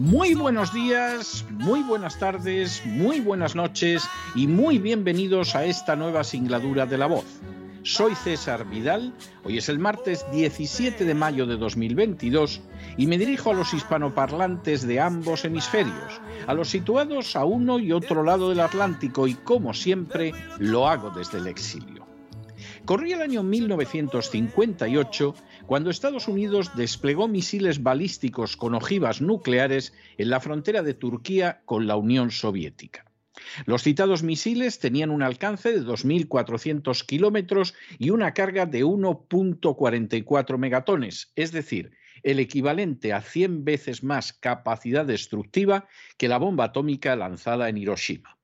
muy buenos días, muy buenas tardes, muy buenas noches y muy bienvenidos a esta nueva singladura de la voz. Soy César Vidal, hoy es el martes 17 de mayo de 2022 y me dirijo a los hispanoparlantes de ambos hemisferios, a los situados a uno y otro lado del Atlántico y como siempre lo hago desde el exilio. Corría el año 1958 cuando Estados Unidos desplegó misiles balísticos con ojivas nucleares en la frontera de Turquía con la Unión Soviética. Los citados misiles tenían un alcance de 2.400 kilómetros y una carga de 1.44 megatones, es decir, el equivalente a 100 veces más capacidad destructiva que la bomba atómica lanzada en Hiroshima.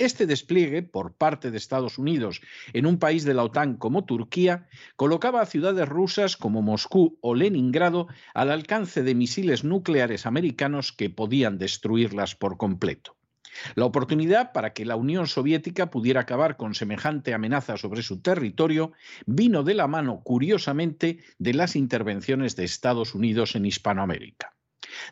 Este despliegue por parte de Estados Unidos en un país de la OTAN como Turquía colocaba a ciudades rusas como Moscú o Leningrado al alcance de misiles nucleares americanos que podían destruirlas por completo. La oportunidad para que la Unión Soviética pudiera acabar con semejante amenaza sobre su territorio vino de la mano, curiosamente, de las intervenciones de Estados Unidos en Hispanoamérica.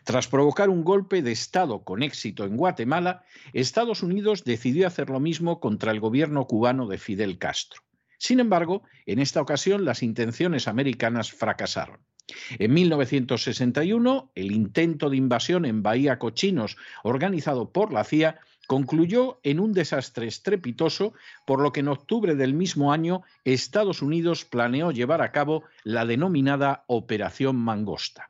Tras provocar un golpe de Estado con éxito en Guatemala, Estados Unidos decidió hacer lo mismo contra el gobierno cubano de Fidel Castro. Sin embargo, en esta ocasión las intenciones americanas fracasaron. En 1961, el intento de invasión en Bahía Cochinos, organizado por la CIA, concluyó en un desastre estrepitoso, por lo que en octubre del mismo año Estados Unidos planeó llevar a cabo la denominada Operación Mangosta.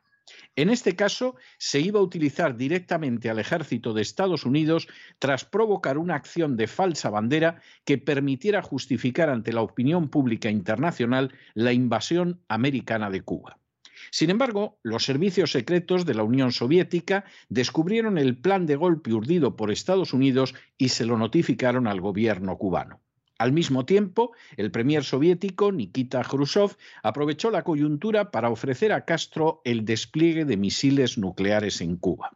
En este caso, se iba a utilizar directamente al ejército de Estados Unidos tras provocar una acción de falsa bandera que permitiera justificar ante la opinión pública internacional la invasión americana de Cuba. Sin embargo, los servicios secretos de la Unión Soviética descubrieron el plan de golpe urdido por Estados Unidos y se lo notificaron al gobierno cubano. Al mismo tiempo, el premier soviético Nikita Khrushchev aprovechó la coyuntura para ofrecer a Castro el despliegue de misiles nucleares en Cuba.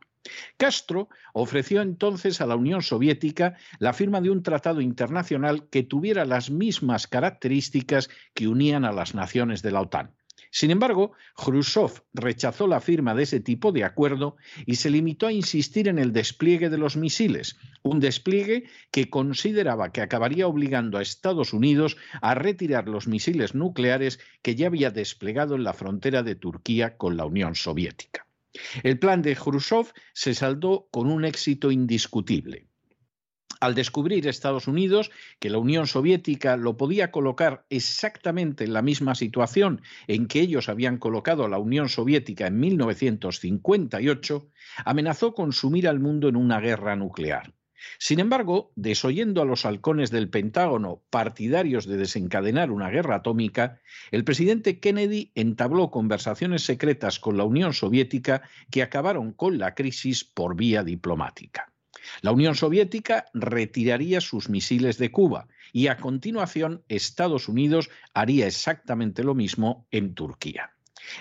Castro ofreció entonces a la Unión Soviética la firma de un tratado internacional que tuviera las mismas características que unían a las naciones de la OTAN. Sin embargo, Khrushchev rechazó la firma de ese tipo de acuerdo y se limitó a insistir en el despliegue de los misiles, un despliegue que consideraba que acabaría obligando a Estados Unidos a retirar los misiles nucleares que ya había desplegado en la frontera de Turquía con la Unión Soviética. El plan de Khrushchev se saldó con un éxito indiscutible. Al descubrir Estados Unidos que la Unión Soviética lo podía colocar exactamente en la misma situación en que ellos habían colocado a la Unión Soviética en 1958, amenazó con sumir al mundo en una guerra nuclear. Sin embargo, desoyendo a los halcones del Pentágono partidarios de desencadenar una guerra atómica, el presidente Kennedy entabló conversaciones secretas con la Unión Soviética que acabaron con la crisis por vía diplomática. La Unión Soviética retiraría sus misiles de Cuba y a continuación Estados Unidos haría exactamente lo mismo en Turquía.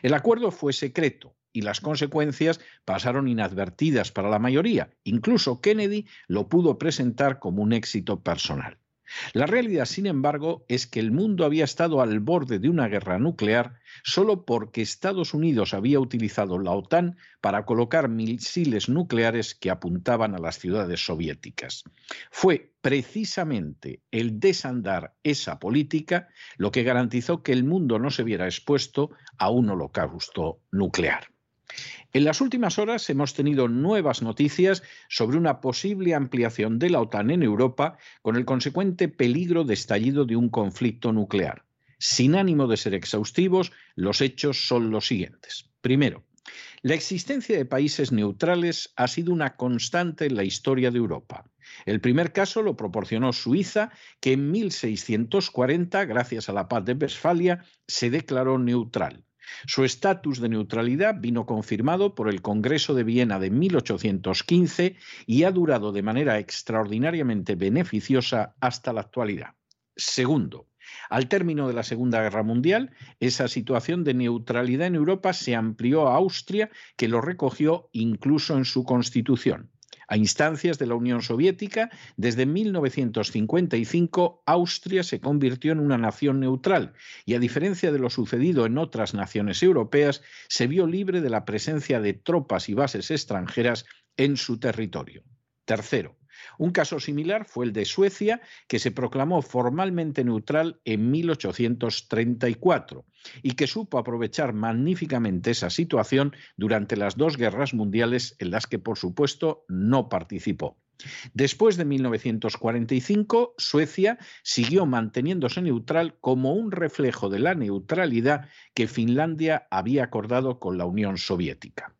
El acuerdo fue secreto y las consecuencias pasaron inadvertidas para la mayoría. Incluso Kennedy lo pudo presentar como un éxito personal. La realidad, sin embargo, es que el mundo había estado al borde de una guerra nuclear solo porque Estados Unidos había utilizado la OTAN para colocar misiles nucleares que apuntaban a las ciudades soviéticas. Fue precisamente el desandar esa política lo que garantizó que el mundo no se viera expuesto a un holocausto nuclear. En las últimas horas hemos tenido nuevas noticias sobre una posible ampliación de la OTAN en Europa con el consecuente peligro de estallido de un conflicto nuclear. Sin ánimo de ser exhaustivos, los hechos son los siguientes. Primero, la existencia de países neutrales ha sido una constante en la historia de Europa. El primer caso lo proporcionó Suiza, que en 1640, gracias a la paz de Westfalia, se declaró neutral. Su estatus de neutralidad vino confirmado por el Congreso de Viena de 1815 y ha durado de manera extraordinariamente beneficiosa hasta la actualidad. Segundo, al término de la Segunda Guerra Mundial, esa situación de neutralidad en Europa se amplió a Austria, que lo recogió incluso en su constitución. A instancias de la Unión Soviética, desde 1955 Austria se convirtió en una nación neutral y a diferencia de lo sucedido en otras naciones europeas, se vio libre de la presencia de tropas y bases extranjeras en su territorio. Tercero, un caso similar fue el de Suecia, que se proclamó formalmente neutral en 1834 y que supo aprovechar magníficamente esa situación durante las dos guerras mundiales en las que, por supuesto, no participó. Después de 1945, Suecia siguió manteniéndose neutral como un reflejo de la neutralidad que Finlandia había acordado con la Unión Soviética.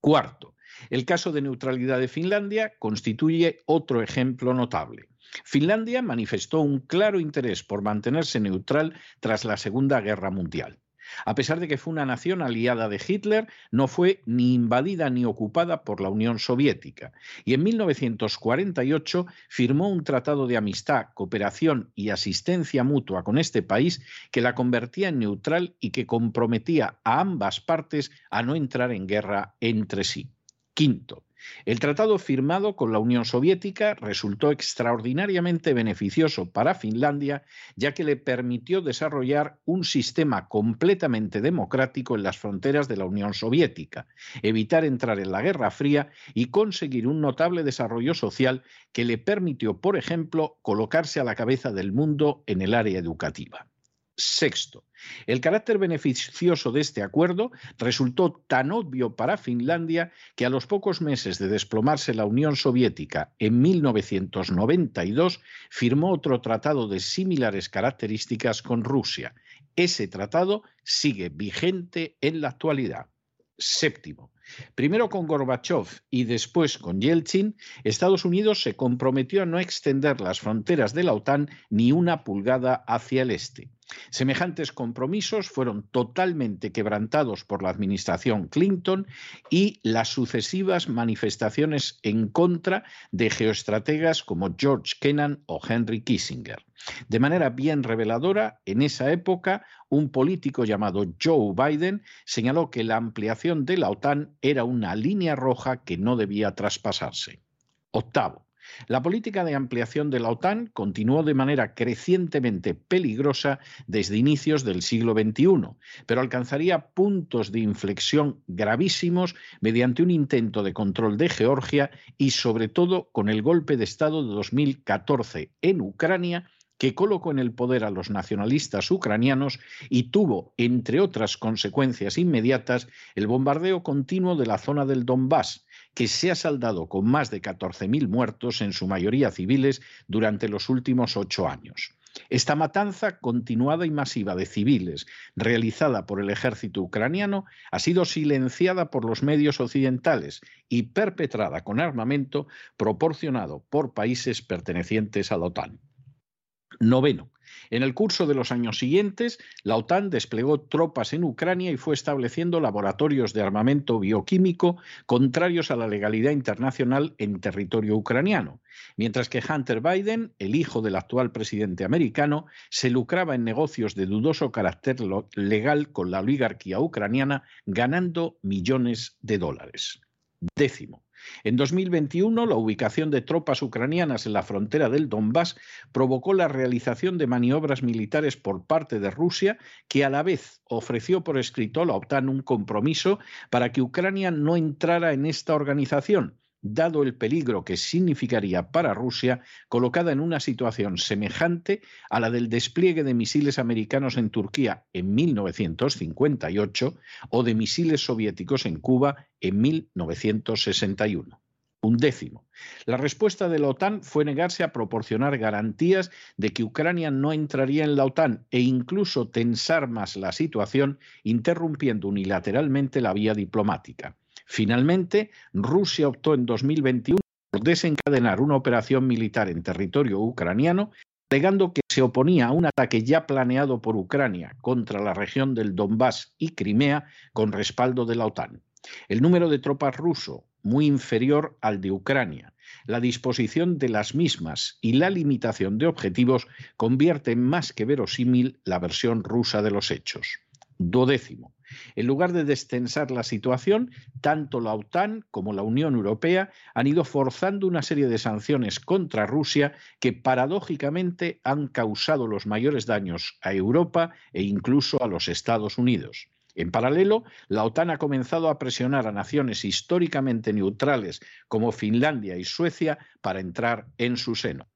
Cuarto, el caso de neutralidad de Finlandia constituye otro ejemplo notable. Finlandia manifestó un claro interés por mantenerse neutral tras la Segunda Guerra Mundial. A pesar de que fue una nación aliada de Hitler, no fue ni invadida ni ocupada por la Unión Soviética y en 1948 firmó un tratado de amistad, cooperación y asistencia mutua con este país que la convertía en neutral y que comprometía a ambas partes a no entrar en guerra entre sí. Quinto, El tratado firmado con la Unión Soviética resultó extraordinariamente beneficioso para Finlandia, ya que le permitió desarrollar un sistema completamente democrático en las fronteras de la Unión Soviética, evitar entrar en la Guerra Fría y conseguir un notable desarrollo social que le permitió, por ejemplo, colocarse a la cabeza del mundo en el área educativa. Sexto, el carácter beneficioso de este acuerdo resultó tan obvio para Finlandia que a los pocos meses de desplomarse la Unión Soviética en 1992 firmó otro tratado de similares características con Rusia. Ese tratado sigue vigente en la actualidad. Séptimo, Primero con Gorbachev y después con Yeltsin, Estados Unidos se comprometió a no extender las fronteras de la OTAN ni una pulgada hacia el este. Semejantes compromisos fueron totalmente quebrantados por la administración Clinton y las sucesivas manifestaciones en contra de geoestrategas como George Kennan o Henry Kissinger. De manera bien reveladora, en esa época, un político llamado Joe Biden señaló que la ampliación de la OTAN era una línea roja que no debía traspasarse. Octavo, la política de ampliación de la OTAN continuó de manera crecientemente peligrosa desde inicios del siglo XXI, pero alcanzaría puntos de inflexión gravísimos mediante un intento de control de Georgia y sobre todo con el golpe de Estado de 2014 en Ucrania que colocó en el poder a los nacionalistas ucranianos y tuvo, entre otras consecuencias inmediatas, el bombardeo continuo de la zona del Donbass, que se ha saldado con más de 14.000 muertos, en su mayoría civiles, durante los últimos ocho años. Esta matanza continuada y masiva de civiles realizada por el ejército ucraniano ha sido silenciada por los medios occidentales y perpetrada con armamento proporcionado por países pertenecientes a la OTAN. Noveno. En el curso de los años siguientes, la OTAN desplegó tropas en Ucrania y fue estableciendo laboratorios de armamento bioquímico contrarios a la legalidad internacional en territorio ucraniano, mientras que Hunter Biden, el hijo del actual presidente americano, se lucraba en negocios de dudoso carácter legal con la oligarquía ucraniana, ganando millones de dólares. Décimo. En 2021, la ubicación de tropas ucranianas en la frontera del Donbass provocó la realización de maniobras militares por parte de Rusia, que a la vez ofreció por escrito a la OTAN un compromiso para que Ucrania no entrara en esta organización, dado el peligro que significaría para Rusia colocada en una situación semejante a la del despliegue de misiles americanos en Turquía en 1958 o de misiles soviéticos en Cuba en 1961. Un décimo. La respuesta de la OTAN fue negarse a proporcionar garantías de que Ucrania no entraría en la OTAN e incluso tensar más la situación, interrumpiendo unilateralmente la vía diplomática. Finalmente, Rusia optó en 2021 por desencadenar una operación militar en territorio ucraniano, alegando que se oponía a un ataque ya planeado por Ucrania contra la región del Donbass y Crimea con respaldo de la OTAN. El número de tropas ruso, muy inferior al de Ucrania, la disposición de las mismas y la limitación de objetivos convierten más que verosímil la versión rusa de los hechos. Dodécimo. En lugar de destensar la situación, tanto la OTAN como la Unión Europea han ido forzando una serie de sanciones contra Rusia que paradójicamente han causado los mayores daños a Europa e incluso a los Estados Unidos. En paralelo, la OTAN ha comenzado a presionar a naciones históricamente neutrales como Finlandia y Suecia para entrar en su seno.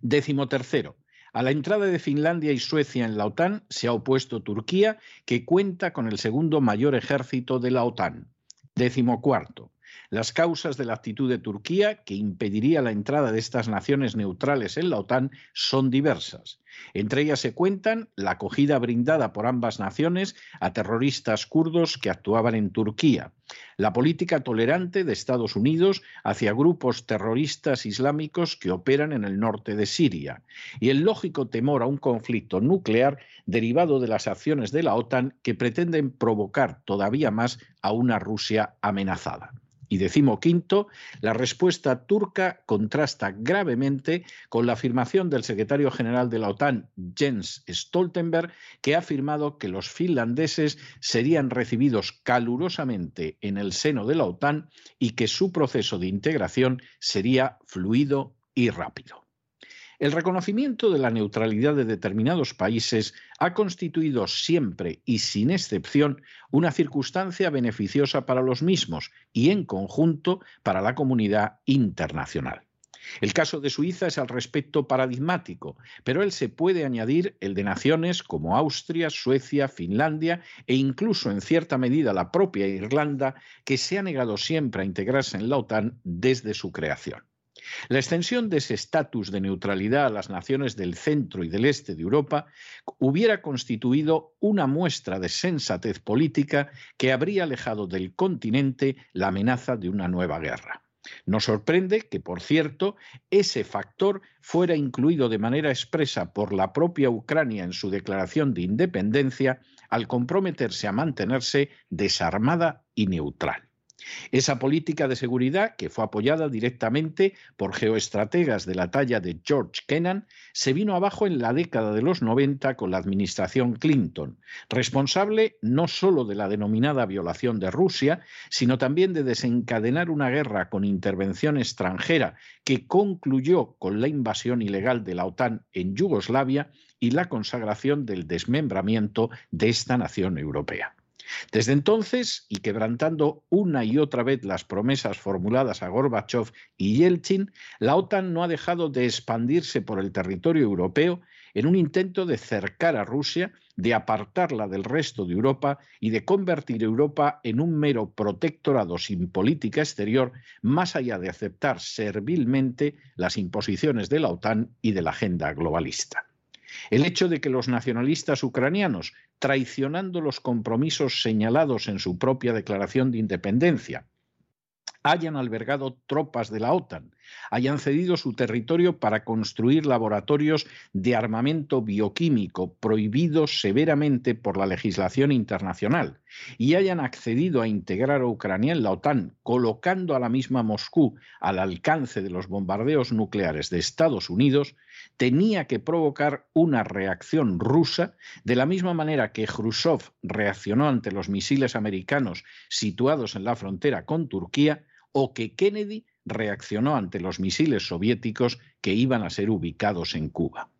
Décimo tercero, a la entrada de Finlandia y Suecia en la OTAN se ha opuesto Turquía, que cuenta con el segundo mayor ejército de la OTAN. Décimo cuarto. Las causas de la actitud de Turquía, que impediría la entrada de estas naciones neutrales en la OTAN, son diversas. Entre ellas se cuentan la acogida brindada por ambas naciones a terroristas kurdos que actuaban en Turquía, la política tolerante de Estados Unidos hacia grupos terroristas islámicos que operan en el norte de Siria y el lógico temor a un conflicto nuclear derivado de las acciones de la OTAN que pretenden provocar todavía más a una Rusia amenazada. Y decimoquinto, la respuesta turca contrasta gravemente con la afirmación del secretario general de la OTAN, Jens Stoltenberg, que ha afirmado que los finlandeses serían recibidos calurosamente en el seno de la OTAN y que su proceso de integración sería fluido y rápido. El reconocimiento de la neutralidad de determinados países ha constituido siempre y sin excepción una circunstancia beneficiosa para los mismos y en conjunto para la comunidad internacional. El caso de Suiza es al respecto paradigmático, pero él se puede añadir el de naciones como Austria, Suecia, Finlandia e incluso en cierta medida la propia Irlanda, que se ha negado siempre a integrarse en la OTAN desde su creación. La extensión de ese estatus de neutralidad a las naciones del centro y del este de Europa hubiera constituido una muestra de sensatez política que habría alejado del continente la amenaza de una nueva guerra. Nos sorprende que, por cierto, ese factor fuera incluido de manera expresa por la propia Ucrania en su declaración de independencia al comprometerse a mantenerse desarmada y neutral. Esa política de seguridad, que fue apoyada directamente por geoestrategas de la talla de George Kennan, se vino abajo en la década de los 90 con la administración Clinton, responsable no solo de la denominada violación de Rusia, sino también de desencadenar una guerra con intervención extranjera que concluyó con la invasión ilegal de la OTAN en Yugoslavia y la consagración del desmembramiento de esta nación europea. Desde entonces, y quebrantando una y otra vez las promesas formuladas a Gorbachev y Yeltsin, la OTAN no ha dejado de expandirse por el territorio europeo en un intento de cercar a Rusia, de apartarla del resto de Europa y de convertir Europa en un mero protectorado sin política exterior, más allá de aceptar servilmente las imposiciones de la OTAN y de la agenda globalista. El hecho de que los nacionalistas ucranianos, traicionando los compromisos señalados en su propia declaración de independencia, hayan albergado tropas de la OTAN, hayan cedido su territorio para construir laboratorios de armamento bioquímico prohibidos severamente por la legislación internacional y hayan accedido a integrar a Ucrania en la OTAN, colocando a la misma Moscú al alcance de los bombardeos nucleares de Estados Unidos, tenía que provocar una reacción rusa de la misma manera que Khrushchev reaccionó ante los misiles americanos situados en la frontera con Turquía o que Kennedy reaccionó ante los misiles soviéticos que iban a ser ubicados en Cuba.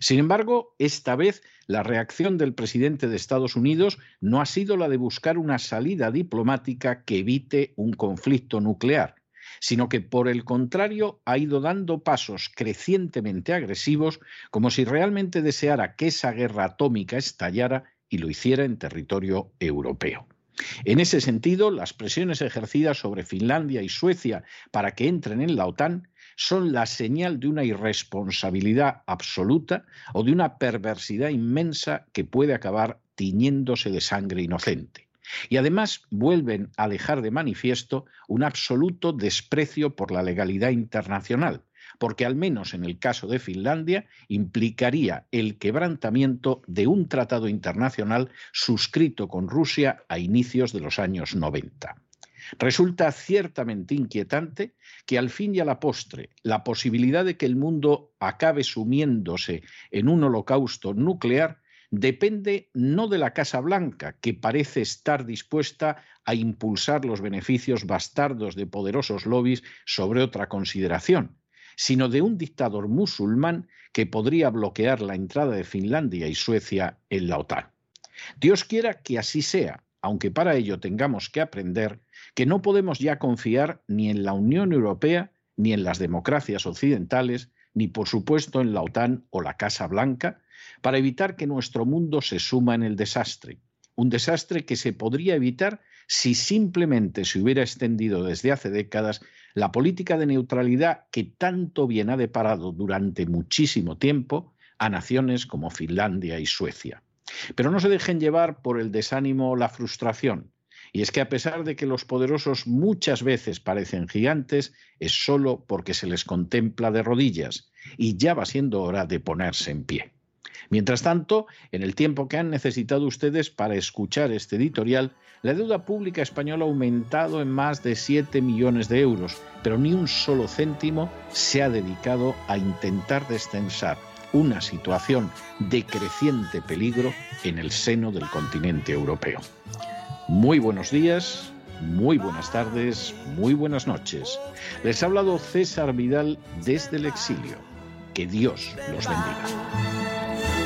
Sin embargo, esta vez la reacción del presidente de Estados Unidos no ha sido la de buscar una salida diplomática que evite un conflicto nuclear, sino que por el contrario ha ido dando pasos crecientemente agresivos como si realmente deseara que esa guerra atómica estallara y lo hiciera en territorio europeo. En ese sentido, las presiones ejercidas sobre Finlandia y Suecia para que entren en la OTAN son la señal de una irresponsabilidad absoluta o de una perversidad inmensa que puede acabar tiñéndose de sangre inocente. Y además vuelven a dejar de manifiesto un absoluto desprecio por la legalidad internacional, porque al menos en el caso de Finlandia implicaría el quebrantamiento de un tratado internacional suscrito con Rusia a inicios de los años 90. Resulta ciertamente inquietante que al fin y a la postre la posibilidad de que el mundo acabe sumiéndose en un holocausto nuclear depende no de la Casa Blanca, que parece estar dispuesta a impulsar los beneficios bastardos de poderosos lobbies sobre otra consideración, sino de un dictador musulmán que podría bloquear la entrada de Finlandia y Suecia en la OTAN. Dios quiera que así sea, aunque para ello tengamos que aprender que no podemos ya confiar ni en la Unión Europea, ni en las democracias occidentales, ni por supuesto en la OTAN o la Casa Blanca, para evitar que nuestro mundo se suma en el desastre. Un desastre que se podría evitar si simplemente se hubiera extendido desde hace décadas la política de neutralidad que tanto bien ha deparado durante muchísimo tiempo a naciones como Finlandia y Suecia. Pero no se dejen llevar por el desánimo o la frustración. Y es que a pesar de que los poderosos muchas veces parecen gigantes, es solo porque se les contempla de rodillas y ya va siendo hora de ponerse en pie. Mientras tanto, en el tiempo que han necesitado ustedes para escuchar este editorial, la deuda pública española ha aumentado en más de 7 millones de euros, pero ni un solo céntimo se ha dedicado a intentar descensar una situación de creciente peligro en el seno del continente europeo. Muy buenos días, muy buenas tardes, muy buenas noches. Les ha hablado César Vidal desde el exilio. Que Dios los bendiga.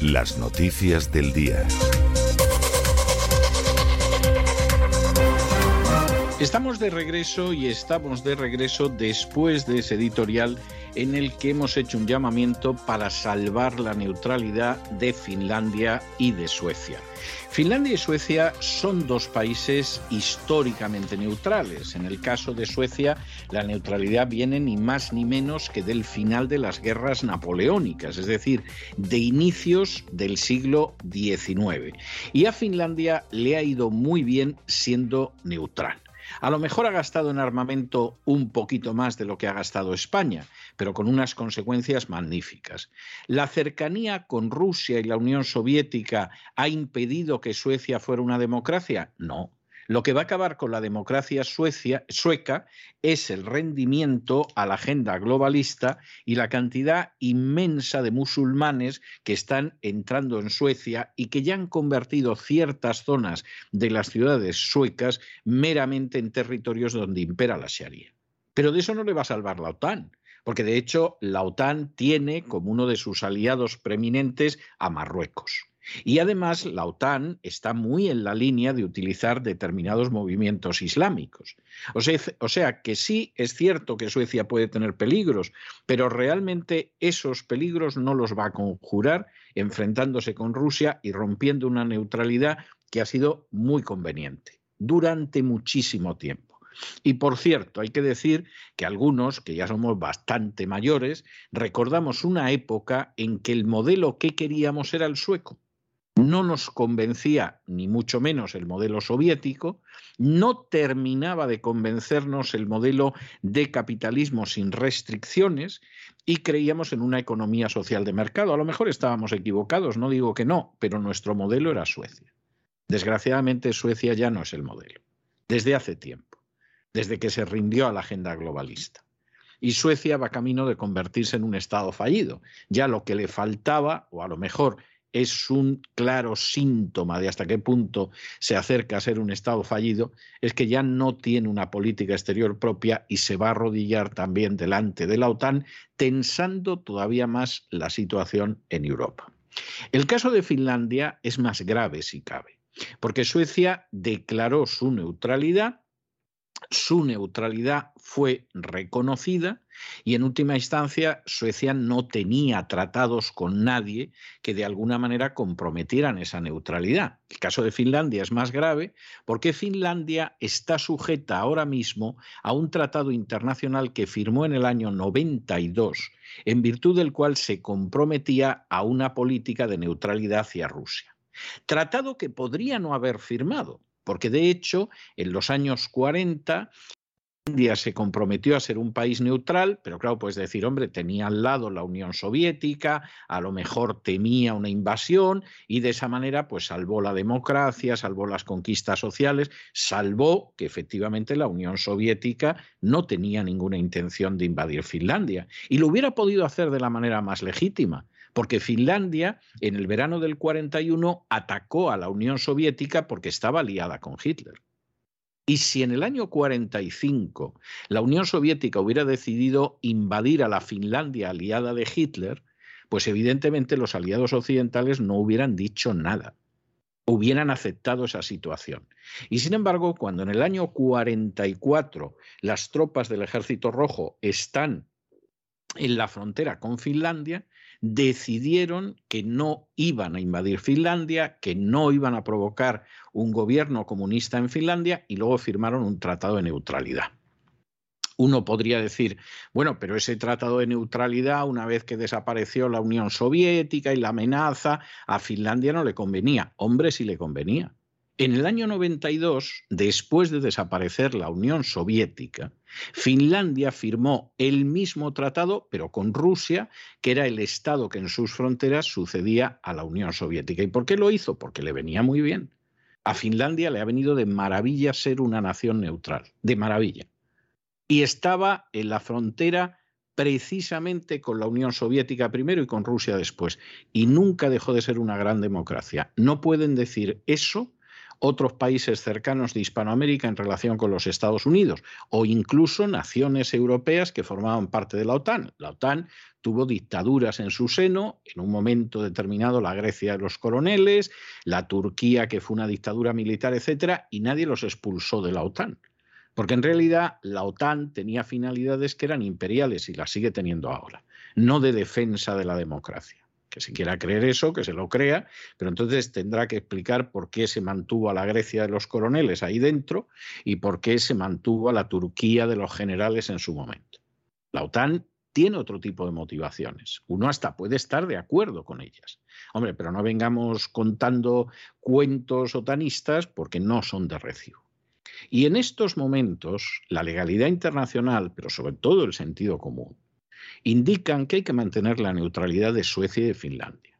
Las noticias del día. Estamos de regreso y estamos de regreso después de ese editorial en el que hemos hecho un llamamiento para salvar la neutralidad de Finlandia y de Suecia. Finlandia y Suecia son dos países históricamente neutrales. En el caso de Suecia, la neutralidad viene ni más ni menos que del final de las guerras napoleónicas, es decir, de inicios del siglo XIX. Y a Finlandia le ha ido muy bien siendo neutral. A lo mejor ha gastado en armamento un poquito más de lo que ha gastado España, pero con unas consecuencias magníficas. ¿La cercanía con Rusia y la Unión Soviética ha impedido que Suecia fuera una democracia? No. Lo que va a acabar con la democracia sueca es el rendimiento a la agenda globalista y la cantidad inmensa de musulmanes que están entrando en Suecia y que ya han convertido ciertas zonas de las ciudades suecas meramente en territorios donde impera la Sharia. Pero de eso no le va a salvar la OTAN porque de hecho la OTAN tiene como uno de sus aliados preeminentes a Marruecos. Y además la OTAN está muy en la línea de utilizar determinados movimientos islámicos. O sea, que sí es cierto que Suecia puede tener peligros, pero realmente esos peligros no los va a conjurar enfrentándose con Rusia y rompiendo una neutralidad que ha sido muy conveniente durante muchísimo tiempo. Y por cierto, hay que decir que algunos, que ya somos bastante mayores, recordamos una época en que el modelo que queríamos era el sueco no nos convencía ni mucho menos el modelo soviético, no terminaba de convencernos el modelo de capitalismo sin restricciones y creíamos en una economía social de mercado. A lo mejor estábamos equivocados, no digo que no, pero nuestro modelo era Suecia. Desgraciadamente Suecia ya no es el modelo, desde hace tiempo, desde que se rindió a la agenda globalista. Y Suecia va camino de convertirse en un Estado fallido. Ya lo que le faltaba, o a lo mejor es un claro síntoma de hasta qué punto se acerca a ser un Estado fallido, es que ya no tiene una política exterior propia y se va a arrodillar también delante de la OTAN, tensando todavía más la situación en Europa. El caso de Finlandia es más grave si cabe, porque Suecia declaró su neutralidad su neutralidad fue reconocida y en última instancia Suecia no tenía tratados con nadie que de alguna manera comprometieran esa neutralidad. El caso de Finlandia es más grave porque Finlandia está sujeta ahora mismo a un tratado internacional que firmó en el año 92 en virtud del cual se comprometía a una política de neutralidad hacia Rusia. Tratado que podría no haber firmado, porque de hecho en los años 40 India se comprometió a ser un país neutral, pero claro, puedes decir, hombre, tenía al lado la Unión Soviética, a lo mejor temía una invasión y de esa manera pues salvó la democracia, salvó las conquistas sociales, salvó que efectivamente la Unión Soviética no tenía ninguna intención de invadir Finlandia y lo hubiera podido hacer de la manera más legítima porque Finlandia en el verano del 41 atacó a la Unión Soviética porque estaba aliada con Hitler. Y si en el año 45 la Unión Soviética hubiera decidido invadir a la Finlandia aliada de Hitler, pues evidentemente los aliados occidentales no hubieran dicho nada, hubieran aceptado esa situación. Y sin embargo, cuando en el año 44 las tropas del Ejército Rojo están en la frontera con Finlandia, decidieron que no iban a invadir Finlandia, que no iban a provocar un gobierno comunista en Finlandia y luego firmaron un tratado de neutralidad. Uno podría decir, bueno, pero ese tratado de neutralidad, una vez que desapareció la Unión Soviética y la amenaza, a Finlandia no le convenía. Hombre, sí le convenía. En el año 92, después de desaparecer la Unión Soviética, Finlandia firmó el mismo tratado, pero con Rusia, que era el Estado que en sus fronteras sucedía a la Unión Soviética. ¿Y por qué lo hizo? Porque le venía muy bien. A Finlandia le ha venido de maravilla ser una nación neutral, de maravilla y estaba en la frontera precisamente con la Unión Soviética primero y con Rusia después. Y nunca dejó de ser una gran democracia. No pueden decir eso otros países cercanos de Hispanoamérica en relación con los Estados Unidos o incluso naciones europeas que formaban parte de la OTAN. La OTAN tuvo dictaduras en su seno, en un momento determinado la Grecia de los coroneles, la Turquía que fue una dictadura militar, etcétera, y nadie los expulsó de la OTAN. Porque en realidad la OTAN tenía finalidades que eran imperiales y las sigue teniendo ahora, no de defensa de la democracia. Que se quiera creer eso, que se lo crea, pero entonces tendrá que explicar por qué se mantuvo a la Grecia de los coroneles ahí dentro y por qué se mantuvo a la Turquía de los generales en su momento. La OTAN tiene otro tipo de motivaciones. Uno hasta puede estar de acuerdo con ellas. Hombre, pero no vengamos contando cuentos otanistas porque no son de recibo. Y en estos momentos, la legalidad internacional, pero sobre todo el sentido común, indican que hay que mantener la neutralidad de Suecia y de Finlandia.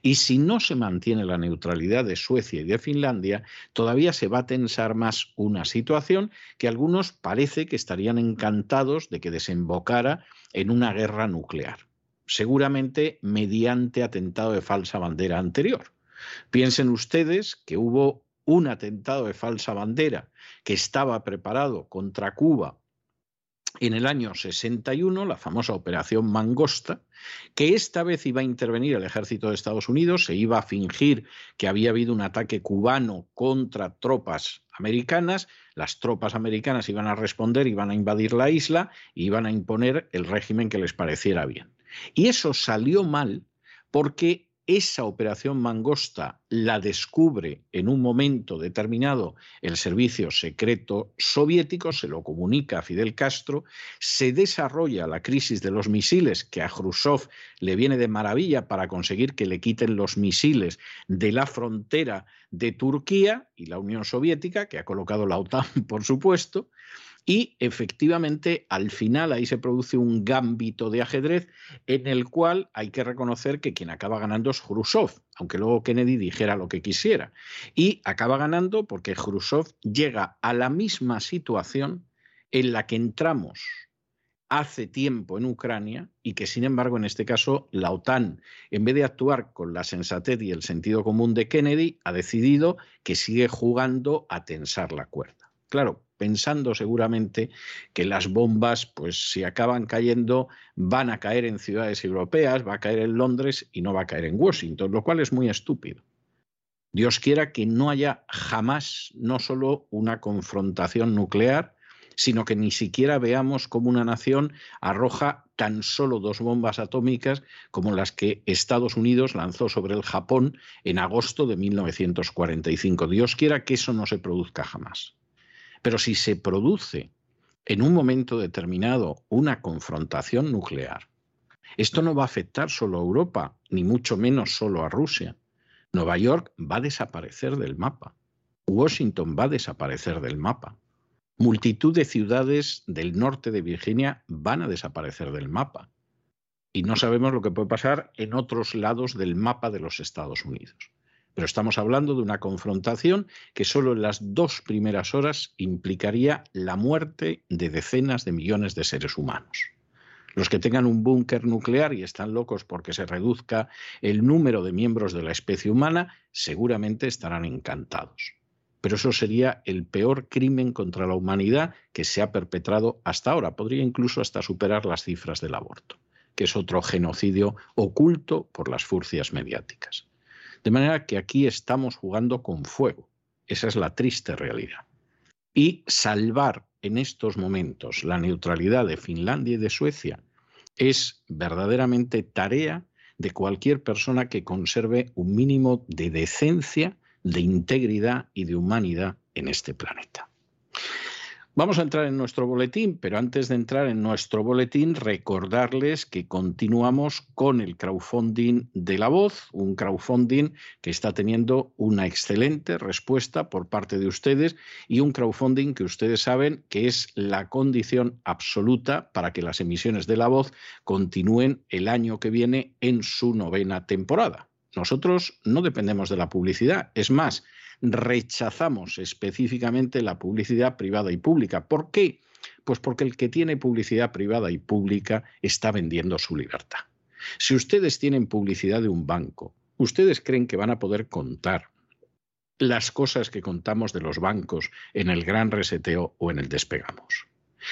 Y si no se mantiene la neutralidad de Suecia y de Finlandia, todavía se va a tensar más una situación que algunos parece que estarían encantados de que desembocara en una guerra nuclear, seguramente mediante atentado de falsa bandera anterior. Piensen ustedes que hubo un atentado de falsa bandera que estaba preparado contra Cuba en el año 61, la famosa Operación Mangosta, que esta vez iba a intervenir el ejército de Estados Unidos, se iba a fingir que había habido un ataque cubano contra tropas americanas, las tropas americanas iban a responder, iban a invadir la isla y iban a imponer el régimen que les pareciera bien. Y eso salió mal porque esa operación mangosta la descubre en un momento determinado el servicio secreto soviético, se lo comunica a Fidel Castro, se desarrolla la crisis de los misiles que a Khrushchev le viene de maravilla para conseguir que le quiten los misiles de la frontera de Turquía y la Unión Soviética, que ha colocado la OTAN, por supuesto, y efectivamente, al final ahí se produce un gambito de ajedrez en el cual hay que reconocer que quien acaba ganando es Khrushchev, aunque luego Kennedy dijera lo que quisiera. Y acaba ganando porque Khrushchev llega a la misma situación en la que entramos hace tiempo en Ucrania y que sin embargo en este caso la OTAN, en vez de actuar con la sensatez y el sentido común de Kennedy, ha decidido que sigue jugando a tensar la cuerda. Claro, pensando seguramente que las bombas, pues si acaban cayendo, van a caer en ciudades europeas, va a caer en Londres y no va a caer en Washington, lo cual es muy estúpido. Dios quiera que no haya jamás no solo una confrontación nuclear, sino que ni siquiera veamos cómo una nación arroja tan solo dos bombas atómicas como las que Estados Unidos lanzó sobre el Japón en agosto de 1945. Dios quiera que eso no se produzca jamás. Pero si se produce en un momento determinado una confrontación nuclear, esto no va a afectar solo a Europa, ni mucho menos solo a Rusia. Nueva York va a desaparecer del mapa. Washington va a desaparecer del mapa. Multitud de ciudades del norte de Virginia van a desaparecer del mapa. Y no sabemos lo que puede pasar en otros lados del mapa de los Estados Unidos. Pero estamos hablando de una confrontación que solo en las dos primeras horas implicaría la muerte de decenas de millones de seres humanos. Los que tengan un búnker nuclear y están locos porque se reduzca el número de miembros de la especie humana, seguramente estarán encantados. Pero eso sería el peor crimen contra la humanidad que se ha perpetrado hasta ahora. Podría incluso hasta superar las cifras del aborto, que es otro genocidio oculto por las furcias mediáticas. De manera que aquí estamos jugando con fuego. Esa es la triste realidad. Y salvar en estos momentos la neutralidad de Finlandia y de Suecia es verdaderamente tarea de cualquier persona que conserve un mínimo de decencia, de integridad y de humanidad en este planeta. Vamos a entrar en nuestro boletín, pero antes de entrar en nuestro boletín, recordarles que continuamos con el crowdfunding de la voz, un crowdfunding que está teniendo una excelente respuesta por parte de ustedes y un crowdfunding que ustedes saben que es la condición absoluta para que las emisiones de la voz continúen el año que viene en su novena temporada. Nosotros no dependemos de la publicidad, es más, rechazamos específicamente la publicidad privada y pública. ¿Por qué? Pues porque el que tiene publicidad privada y pública está vendiendo su libertad. Si ustedes tienen publicidad de un banco, ¿ustedes creen que van a poder contar las cosas que contamos de los bancos en el gran reseteo o en el despegamos?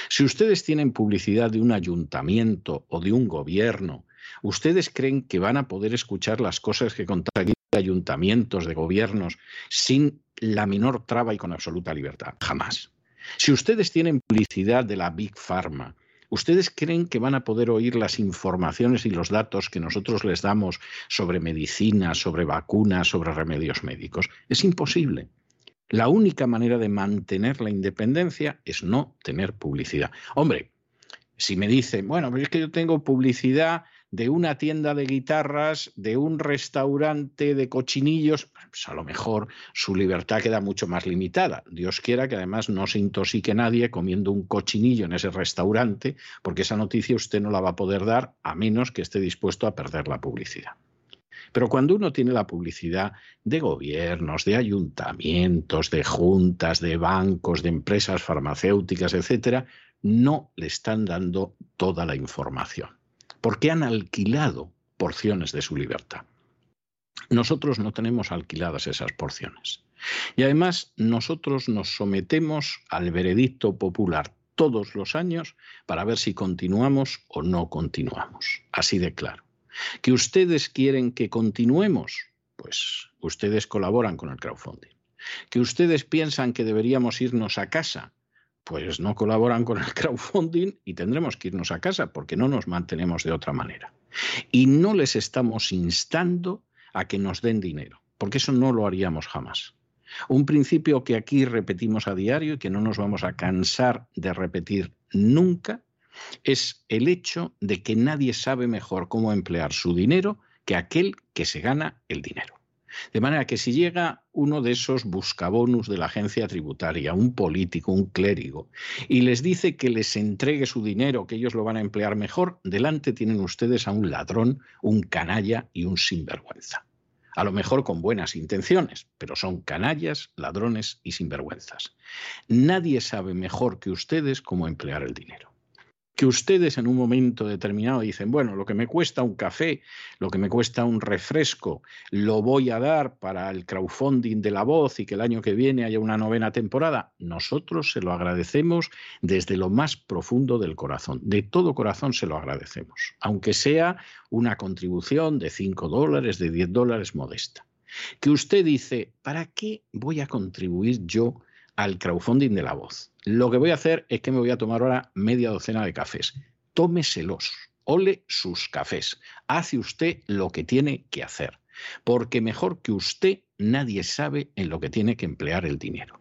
Si ustedes tienen publicidad de un ayuntamiento o de un gobierno, ¿ustedes creen que van a poder escuchar las cosas que contamos de ayuntamientos, de gobiernos, sin la menor traba y con absoluta libertad. Jamás. Si ustedes tienen publicidad de la Big Pharma, ¿ustedes creen que van a poder oír las informaciones y los datos que nosotros les damos sobre medicina, sobre vacunas, sobre remedios médicos? Es imposible. La única manera de mantener la independencia es no tener publicidad. Hombre, si me dicen, bueno, pero es que yo tengo publicidad de una tienda de guitarras, de un restaurante de cochinillos, pues a lo mejor su libertad queda mucho más limitada. Dios quiera que además no se intoxique nadie comiendo un cochinillo en ese restaurante, porque esa noticia usted no la va a poder dar a menos que esté dispuesto a perder la publicidad. Pero cuando uno tiene la publicidad de gobiernos, de ayuntamientos, de juntas, de bancos, de empresas farmacéuticas, etcétera, no le están dando toda la información porque han alquilado porciones de su libertad. Nosotros no tenemos alquiladas esas porciones. Y además nosotros nos sometemos al veredicto popular todos los años para ver si continuamos o no continuamos. Así de claro. ¿Que ustedes quieren que continuemos? Pues ustedes colaboran con el crowdfunding. ¿Que ustedes piensan que deberíamos irnos a casa? Pues no colaboran con el crowdfunding y tendremos que irnos a casa porque no nos mantenemos de otra manera. Y no les estamos instando a que nos den dinero, porque eso no lo haríamos jamás. Un principio que aquí repetimos a diario y que no nos vamos a cansar de repetir nunca es el hecho de que nadie sabe mejor cómo emplear su dinero que aquel que se gana el dinero. De manera que si llega uno de esos buscabonus de la agencia tributaria, un político, un clérigo, y les dice que les entregue su dinero, que ellos lo van a emplear mejor, delante tienen ustedes a un ladrón, un canalla y un sinvergüenza. A lo mejor con buenas intenciones, pero son canallas, ladrones y sinvergüenzas. Nadie sabe mejor que ustedes cómo emplear el dinero que ustedes en un momento determinado dicen, bueno, lo que me cuesta un café, lo que me cuesta un refresco, lo voy a dar para el crowdfunding de la voz y que el año que viene haya una novena temporada, nosotros se lo agradecemos desde lo más profundo del corazón. De todo corazón se lo agradecemos, aunque sea una contribución de 5 dólares, de 10 dólares modesta. Que usted dice, ¿para qué voy a contribuir yo al crowdfunding de la voz. Lo que voy a hacer es que me voy a tomar ahora media docena de cafés. Tómeselos, ole sus cafés. Hace usted lo que tiene que hacer, porque mejor que usted nadie sabe en lo que tiene que emplear el dinero.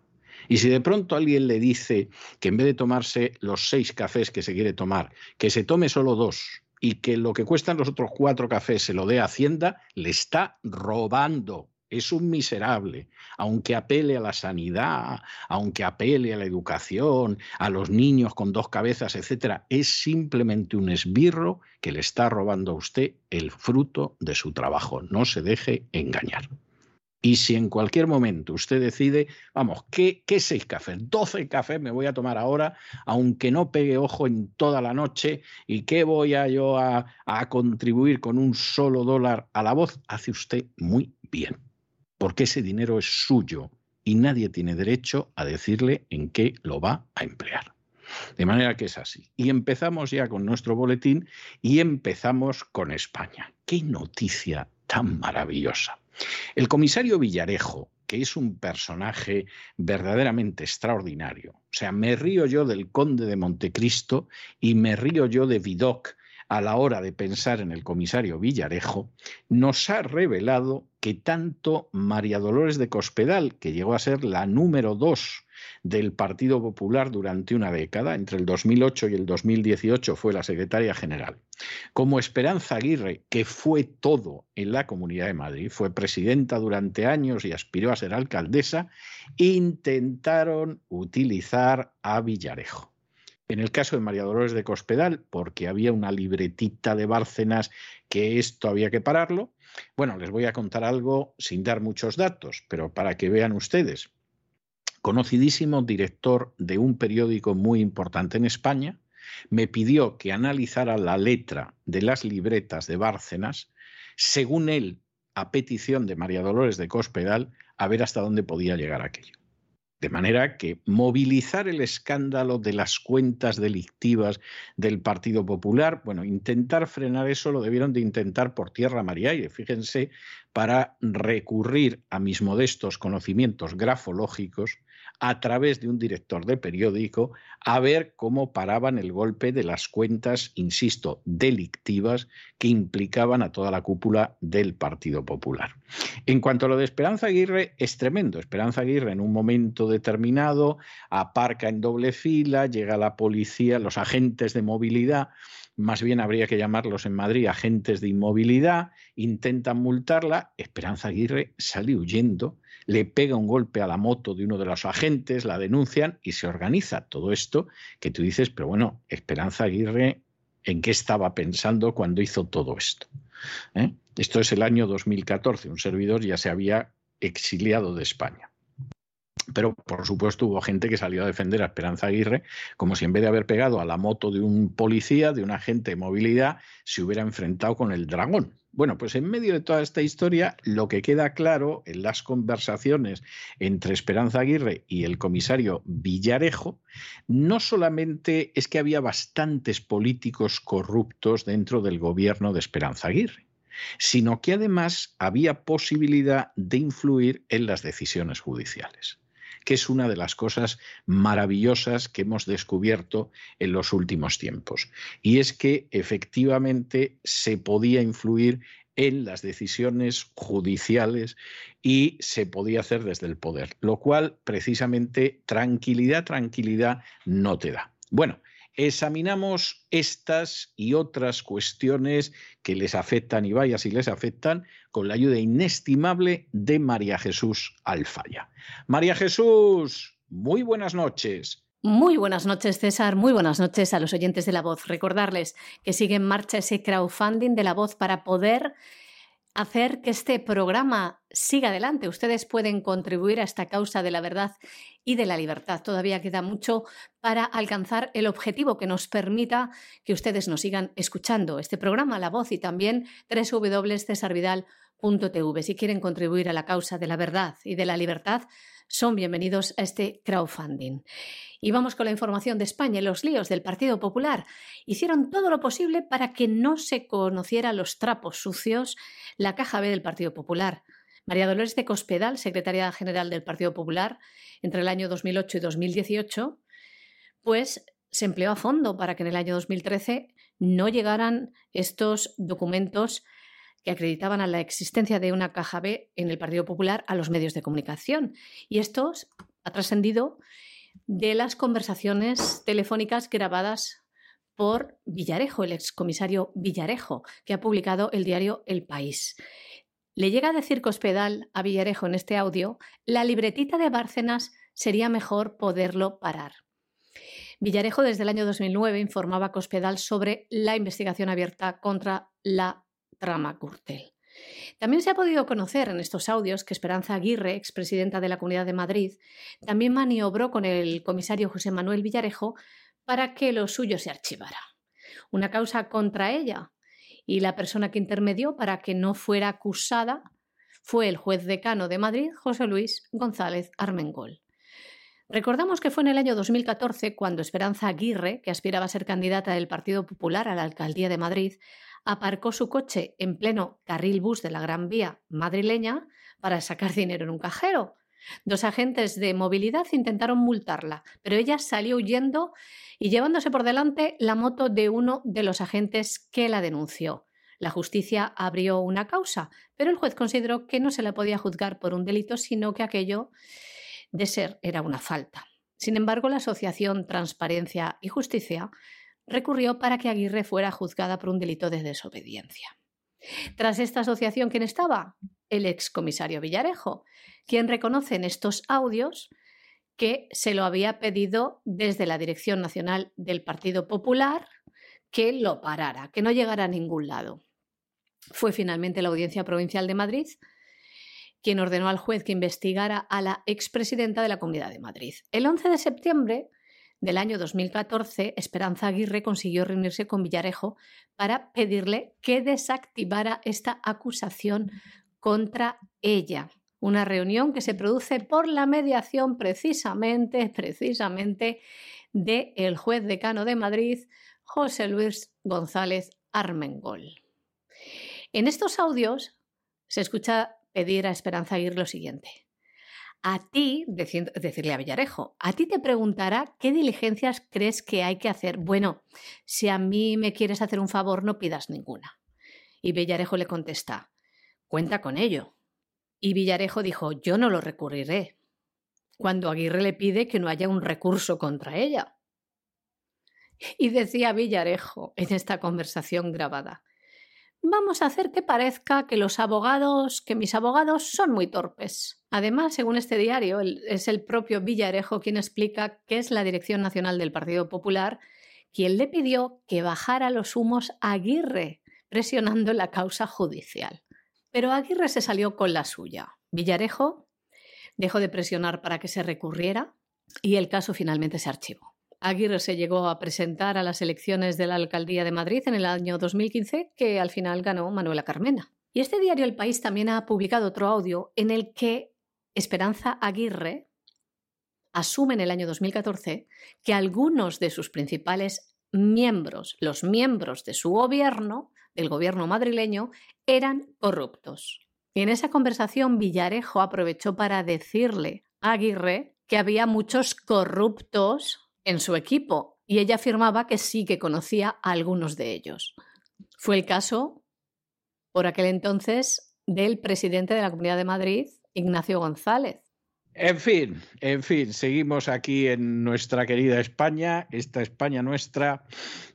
Y si de pronto alguien le dice que en vez de tomarse los seis cafés que se quiere tomar, que se tome solo dos y que lo que cuestan los otros cuatro cafés se lo dé a Hacienda, le está robando es un miserable, aunque apele a la sanidad, aunque apele a la educación, a los niños con dos cabezas, etcétera, es simplemente un esbirro que le está robando a usted el fruto de su trabajo. No se deje engañar. Y si en cualquier momento usted decide, vamos, ¿qué, seis cafés? Doce cafés me voy a tomar ahora, aunque no pegue ojo en toda la noche, ¿y qué voy a yo a contribuir con un solo dólar a la voz? Hace usted muy bien porque ese dinero es suyo y nadie tiene derecho a decirle en qué lo va a emplear. De manera que es así. Y empezamos ya con nuestro boletín y empezamos con España. ¡Qué noticia tan maravillosa! El comisario Villarejo, que es un personaje verdaderamente extraordinario. O sea, me río yo del conde de Montecristo y me río yo de Vidocq a la hora de pensar en el comisario Villarejo, nos ha revelado que tanto María Dolores de Cospedal, que llegó a ser la número dos del Partido Popular durante una década, entre el 2008 y el 2018 fue la secretaria general, como Esperanza Aguirre, que fue todo en la Comunidad de Madrid, fue presidenta durante años y aspiró a ser alcaldesa, intentaron utilizar a Villarejo. En el caso de María Dolores de Cospedal, porque había una libretita de Bárcenas que esto había que pararlo. Bueno, les voy a contar algo sin dar muchos datos, pero para que vean ustedes conocidísimo director de un periódico muy importante en España, me pidió que analizara la letra de las libretas de Bárcenas, según él, a petición de María Dolores de Cospedal, a ver hasta dónde podía llegar aquello. De manera que movilizar el escándalo de las cuentas delictivas del Partido Popular, bueno, intentar frenar eso lo debieron de intentar por tierra, María y Fíjense, para recurrir a mis modestos conocimientos grafológicos, a través de un director de periódico a ver cómo paraban el golpe de las cuentas, insisto, delictivas que implicaban a toda la cúpula del Partido Popular. En cuanto a lo de Esperanza Aguirre, es tremendo. Esperanza Aguirre en un momento determinado aparca en doble fila, llega la policía, los agentes de movilidad más bien habría que llamarlos en Madrid agentes de inmovilidad, intentan multarla, Esperanza Aguirre sale huyendo, le pega un golpe a la moto de uno de los agentes, la denuncian y se organiza todo esto que tú dices, pero bueno, Esperanza Aguirre, ¿en qué estaba pensando cuando hizo todo esto? ¿Eh? Esto es el año 2014, un servidor ya se había exiliado de España. Pero, por supuesto, hubo gente que salió a defender a Esperanza Aguirre, como si en vez de haber pegado a la moto de un policía, de un agente de movilidad, se hubiera enfrentado con el dragón. Bueno, pues en medio de toda esta historia, lo que queda claro en las conversaciones entre Esperanza Aguirre y el comisario Villarejo, no solamente es que había bastantes políticos corruptos dentro del gobierno de Esperanza Aguirre, sino que además había posibilidad de influir en las decisiones judiciales que es una de las cosas maravillosas que hemos descubierto en los últimos tiempos. Y es que efectivamente se podía influir en las decisiones judiciales y se podía hacer desde el poder, lo cual precisamente tranquilidad, tranquilidad no te da. Bueno, examinamos estas y otras cuestiones que les afectan y vaya si les afectan con la ayuda inestimable de María Jesús Alfaya. María Jesús, muy buenas noches. Muy buenas noches, César. Muy buenas noches a los oyentes de La Voz. Recordarles que sigue en marcha ese crowdfunding de La Voz para poder hacer que este programa siga adelante. Ustedes pueden contribuir a esta causa de la verdad y de la libertad. Todavía queda mucho para alcanzar el objetivo que nos permita que ustedes nos sigan escuchando. Este programa, La Voz y también www.cesarvidal.tv. Si quieren contribuir a la causa de la verdad y de la libertad, son bienvenidos a este crowdfunding. Y vamos con la información de España. Los líos del Partido Popular hicieron todo lo posible para que no se conocieran los trapos sucios la caja B del Partido Popular. María Dolores de Cospedal, secretaria general del Partido Popular, entre el año 2008 y 2018, pues se empleó a fondo para que en el año 2013 no llegaran estos documentos que acreditaban a la existencia de una caja B en el Partido Popular a los medios de comunicación. Y esto ha trascendido de las conversaciones telefónicas grabadas por Villarejo, el excomisario Villarejo, que ha publicado el diario El País. Le llega a decir Cospedal a Villarejo en este audio, la libretita de Bárcenas sería mejor poderlo parar. Villarejo desde el año 2009 informaba a Cospedal sobre la investigación abierta contra la trama Gürtel. También se ha podido conocer en estos audios que Esperanza Aguirre, expresidenta de la Comunidad de Madrid, también maniobró con el comisario José Manuel Villarejo para que lo suyo se archivara. Una causa contra ella y la persona que intermedió para que no fuera acusada fue el juez decano de Madrid, José Luis González Armengol. Recordamos que fue en el año 2014 cuando Esperanza Aguirre, que aspiraba a ser candidata del Partido Popular a la alcaldía de Madrid, aparcó su coche en pleno carril bus de la Gran Vía madrileña para sacar dinero en un cajero. Dos agentes de movilidad intentaron multarla, pero ella salió huyendo y llevándose por delante la moto de uno de los agentes que la denunció. La justicia abrió una causa, pero el juez consideró que no se la podía juzgar por un delito, sino que aquello de ser era una falta. Sin embargo, la Asociación Transparencia y Justicia recurrió para que Aguirre fuera juzgada por un delito de desobediencia. Tras esta asociación, ¿quién estaba? El excomisario Villarejo, quien reconoce en estos audios que se lo había pedido desde la Dirección Nacional del Partido Popular que lo parara, que no llegara a ningún lado. Fue finalmente la Audiencia Provincial de Madrid quien ordenó al juez que investigara a la expresidenta de la Comunidad de Madrid. El 11 de septiembre del año 2014, Esperanza Aguirre consiguió reunirse con Villarejo para pedirle que desactivara esta acusación contra ella. Una reunión que se produce por la mediación precisamente, precisamente del el juez decano de Madrid, José Luis González Armengol. En estos audios se escucha pedir a Esperanza Aguirre lo siguiente. A ti, decirle a Villarejo, a ti te preguntará qué diligencias crees que hay que hacer. Bueno, si a mí me quieres hacer un favor, no pidas ninguna. Y Villarejo le contesta, cuenta con ello. Y Villarejo dijo, yo no lo recurriré. Cuando Aguirre le pide que no haya un recurso contra ella. Y decía Villarejo en esta conversación grabada, vamos a hacer que parezca que los abogados, que mis abogados son muy torpes. Además, según este diario, es el propio Villarejo quien explica que es la Dirección Nacional del Partido Popular quien le pidió que bajara los humos a Aguirre, presionando la causa judicial. Pero Aguirre se salió con la suya. Villarejo dejó de presionar para que se recurriera y el caso finalmente se archivó. Aguirre se llegó a presentar a las elecciones de la alcaldía de Madrid en el año 2015, que al final ganó Manuela Carmena. Y este diario El País también ha publicado otro audio en el que Esperanza Aguirre asume en el año 2014 que algunos de sus principales miembros, los miembros de su gobierno, del gobierno madrileño, eran corruptos. Y en esa conversación Villarejo aprovechó para decirle a Aguirre que había muchos corruptos en su equipo y ella afirmaba que sí que conocía a algunos de ellos. Fue el caso, por aquel entonces, del presidente de la Comunidad de Madrid, Ignacio González. En fin, en fin, seguimos aquí en nuestra querida España, esta España nuestra,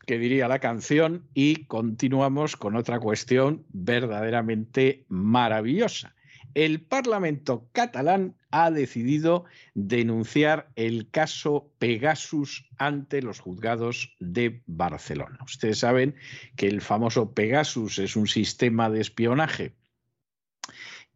que diría la canción, y continuamos con otra cuestión verdaderamente maravillosa el Parlamento catalán ha decidido denunciar el caso Pegasus ante los juzgados de Barcelona. Ustedes saben que el famoso Pegasus es un sistema de espionaje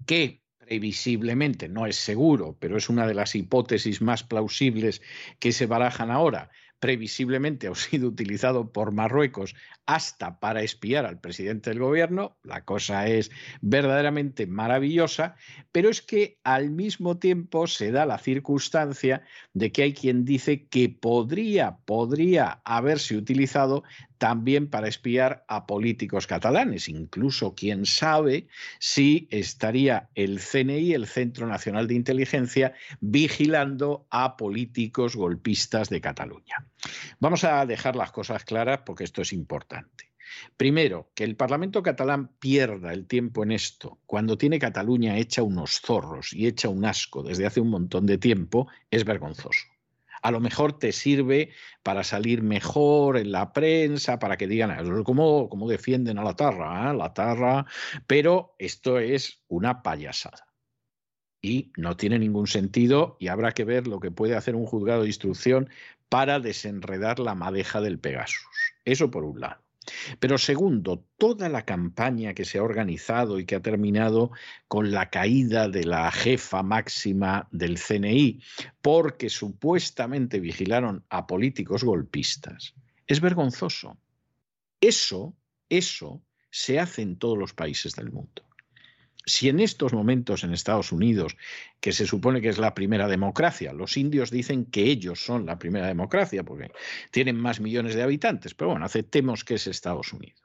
que previsiblemente no es seguro, pero es una de las hipótesis más plausibles que se barajan ahora, previsiblemente ha sido utilizado por Marruecos hasta para espiar al presidente del gobierno, la cosa es verdaderamente maravillosa, pero es que al mismo tiempo se da la circunstancia de que hay quien dice que podría, podría haberse utilizado también para espiar a políticos catalanes. Incluso quién sabe si estaría el CNI, el Centro Nacional de Inteligencia, vigilando a políticos golpistas de Cataluña. Vamos a dejar las cosas claras porque esto es importante. Primero, que el Parlamento catalán pierda el tiempo en esto cuando tiene Cataluña hecha unos zorros y hecha un asco desde hace un montón de tiempo es vergonzoso a lo mejor te sirve para salir mejor en la prensa, para que digan cómo, cómo defienden a la tarra, ¿eh? la tarra, pero esto es una payasada. Y no tiene ningún sentido y habrá que ver lo que puede hacer un juzgado de instrucción para desenredar la madeja del Pegasus. Eso por un lado. Pero segundo, toda la campaña que se ha organizado y que ha terminado con la caída de la jefa máxima del CNI, porque supuestamente vigilaron a políticos golpistas, es vergonzoso. Eso, eso se hace en todos los países del mundo si en estos momentos en Estados Unidos, que se supone que es la primera democracia, los indios dicen que ellos son la primera democracia porque tienen más millones de habitantes, pero bueno, aceptemos que es Estados Unidos.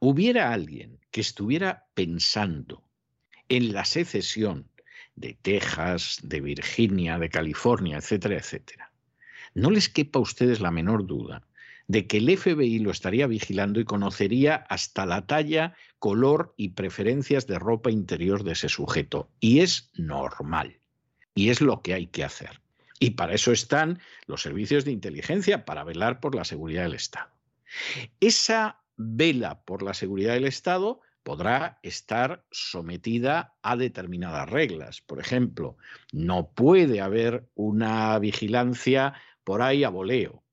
Hubiera alguien que estuviera pensando en la secesión de Texas, de Virginia, de California, etcétera, etcétera. No les quepa a ustedes la menor duda de que el FBI lo estaría vigilando y conocería hasta la talla, color y preferencias de ropa interior de ese sujeto. Y es normal. Y es lo que hay que hacer. Y para eso están los servicios de inteligencia, para velar por la seguridad del Estado. Esa vela por la seguridad del Estado podrá estar sometida a determinadas reglas. Por ejemplo, no puede haber una vigilancia por ahí a voleo.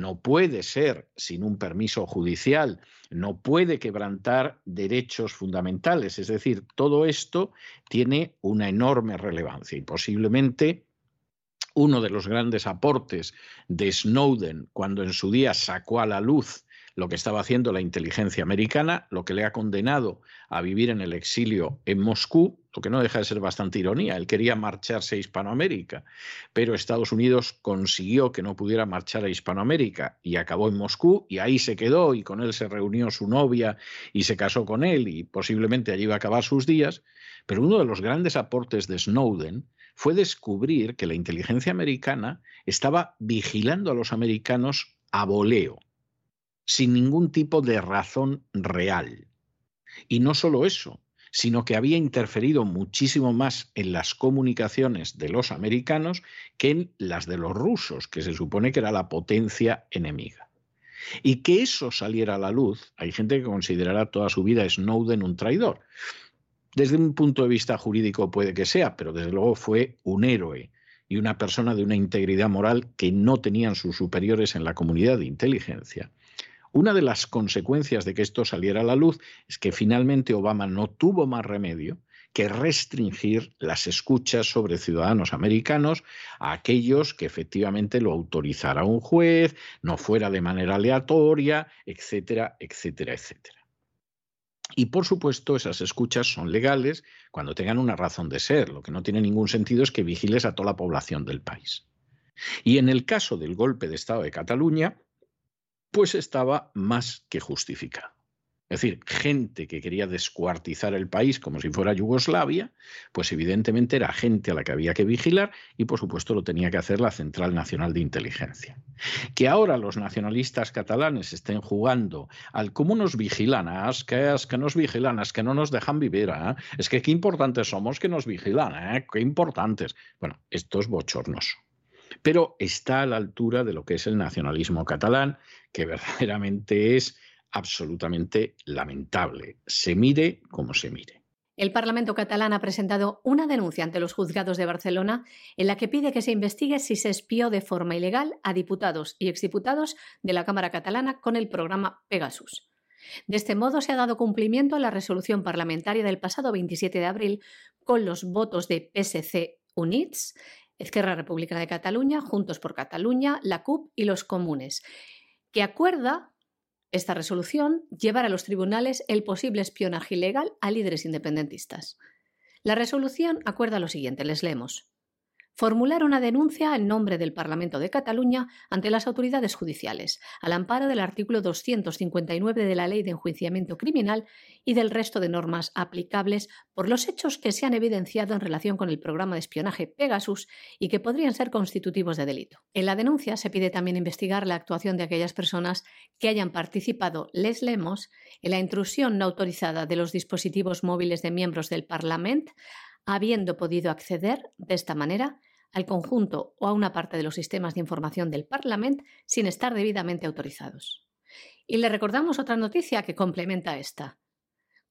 No puede ser sin un permiso judicial, no puede quebrantar derechos fundamentales. Es decir, todo esto tiene una enorme relevancia y posiblemente uno de los grandes aportes de Snowden cuando en su día sacó a la luz lo que estaba haciendo la inteligencia americana, lo que le ha condenado a vivir en el exilio en Moscú, lo que no deja de ser bastante ironía. Él quería marcharse a Hispanoamérica, pero Estados Unidos consiguió que no pudiera marchar a Hispanoamérica y acabó en Moscú y ahí se quedó y con él se reunió su novia y se casó con él y posiblemente allí iba a acabar sus días. Pero uno de los grandes aportes de Snowden fue descubrir que la inteligencia americana estaba vigilando a los americanos a voleo sin ningún tipo de razón real. Y no solo eso, sino que había interferido muchísimo más en las comunicaciones de los americanos que en las de los rusos, que se supone que era la potencia enemiga. Y que eso saliera a la luz, hay gente que considerará toda su vida Snowden un traidor. Desde un punto de vista jurídico puede que sea, pero desde luego fue un héroe y una persona de una integridad moral que no tenían sus superiores en la comunidad de inteligencia. Una de las consecuencias de que esto saliera a la luz es que finalmente Obama no tuvo más remedio que restringir las escuchas sobre ciudadanos americanos a aquellos que efectivamente lo autorizara un juez, no fuera de manera aleatoria, etcétera, etcétera, etcétera. Y por supuesto, esas escuchas son legales cuando tengan una razón de ser. Lo que no tiene ningún sentido es que vigiles a toda la población del país. Y en el caso del golpe de Estado de Cataluña, pues estaba más que justificado. Es decir, gente que quería descuartizar el país como si fuera Yugoslavia, pues evidentemente era gente a la que había que vigilar y por supuesto lo tenía que hacer la Central Nacional de Inteligencia. Que ahora los nacionalistas catalanes estén jugando al cómo nos vigilan, ah, es que, es que nos vigilan, es que no nos dejan vivir, ah, es que qué importantes somos que nos vigilan, ¿eh? qué importantes. Bueno, esto es bochornoso pero está a la altura de lo que es el nacionalismo catalán, que verdaderamente es absolutamente lamentable, se mire como se mire. El Parlamento catalán ha presentado una denuncia ante los juzgados de Barcelona en la que pide que se investigue si se espió de forma ilegal a diputados y exdiputados de la Cámara catalana con el programa Pegasus. De este modo se ha dado cumplimiento a la resolución parlamentaria del pasado 27 de abril con los votos de PSC Units Esquerra Republicana de Cataluña, Juntos por Cataluña, la CUP y los comunes, que acuerda esta resolución llevar a los tribunales el posible espionaje ilegal a líderes independentistas. La resolución acuerda lo siguiente, les leemos formular una denuncia en nombre del Parlamento de Cataluña ante las autoridades judiciales, al amparo del artículo 259 de la Ley de Enjuiciamiento Criminal y del resto de normas aplicables por los hechos que se han evidenciado en relación con el programa de espionaje Pegasus y que podrían ser constitutivos de delito. En la denuncia se pide también investigar la actuación de aquellas personas que hayan participado, les leemos, en la intrusión no autorizada de los dispositivos móviles de miembros del Parlamento, habiendo podido acceder de esta manera al conjunto o a una parte de los sistemas de información del Parlamento sin estar debidamente autorizados. Y le recordamos otra noticia que complementa esta.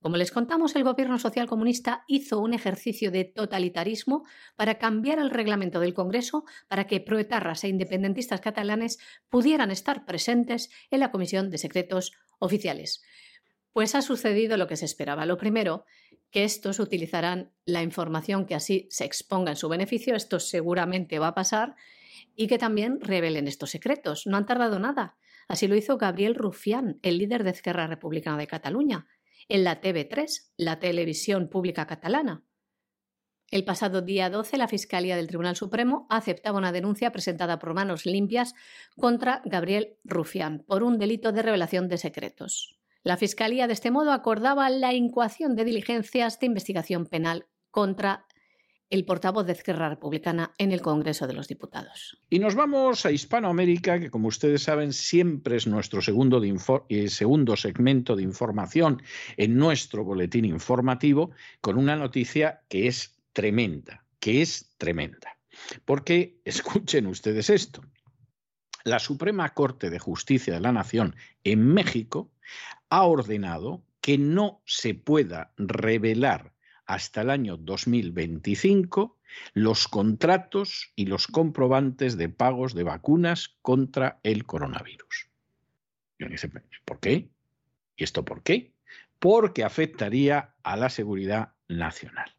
Como les contamos, el gobierno social comunista hizo un ejercicio de totalitarismo para cambiar el reglamento del Congreso para que proetarras e independentistas catalanes pudieran estar presentes en la Comisión de Secretos Oficiales. Pues ha sucedido lo que se esperaba. Lo primero que estos utilizarán la información que así se exponga en su beneficio, esto seguramente va a pasar, y que también revelen estos secretos. No han tardado nada. Así lo hizo Gabriel Rufián, el líder de Esquerra Republicana de Cataluña, en la TV3, la televisión pública catalana. El pasado día 12, la Fiscalía del Tribunal Supremo aceptaba una denuncia presentada por manos limpias contra Gabriel Rufián por un delito de revelación de secretos. La Fiscalía, de este modo, acordaba la incoación de diligencias de investigación penal contra el portavoz de Esquerra Republicana en el Congreso de los Diputados. Y nos vamos a Hispanoamérica, que como ustedes saben siempre es nuestro segundo, eh, segundo segmento de información en nuestro boletín informativo, con una noticia que es tremenda, que es tremenda. Porque escuchen ustedes esto. La Suprema Corte de Justicia de la Nación en México ha ordenado que no se pueda revelar hasta el año 2025 los contratos y los comprobantes de pagos de vacunas contra el coronavirus. ¿por qué? ¿Y esto por qué? Porque afectaría a la seguridad nacional.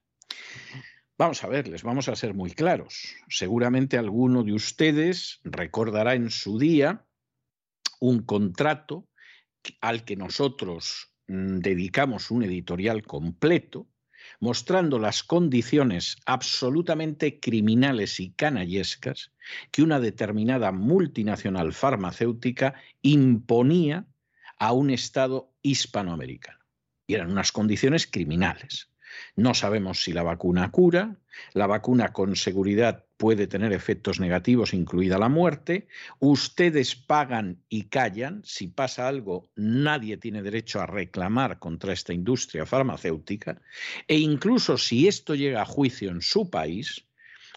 Vamos a ver, les vamos a ser muy claros. Seguramente alguno de ustedes recordará en su día un contrato al que nosotros mm, dedicamos un editorial completo, mostrando las condiciones absolutamente criminales y canallescas que una determinada multinacional farmacéutica imponía a un Estado hispanoamericano. Y eran unas condiciones criminales. No sabemos si la vacuna cura, la vacuna con seguridad puede tener efectos negativos, incluida la muerte. Ustedes pagan y callan. Si pasa algo, nadie tiene derecho a reclamar contra esta industria farmacéutica. E incluso si esto llega a juicio en su país,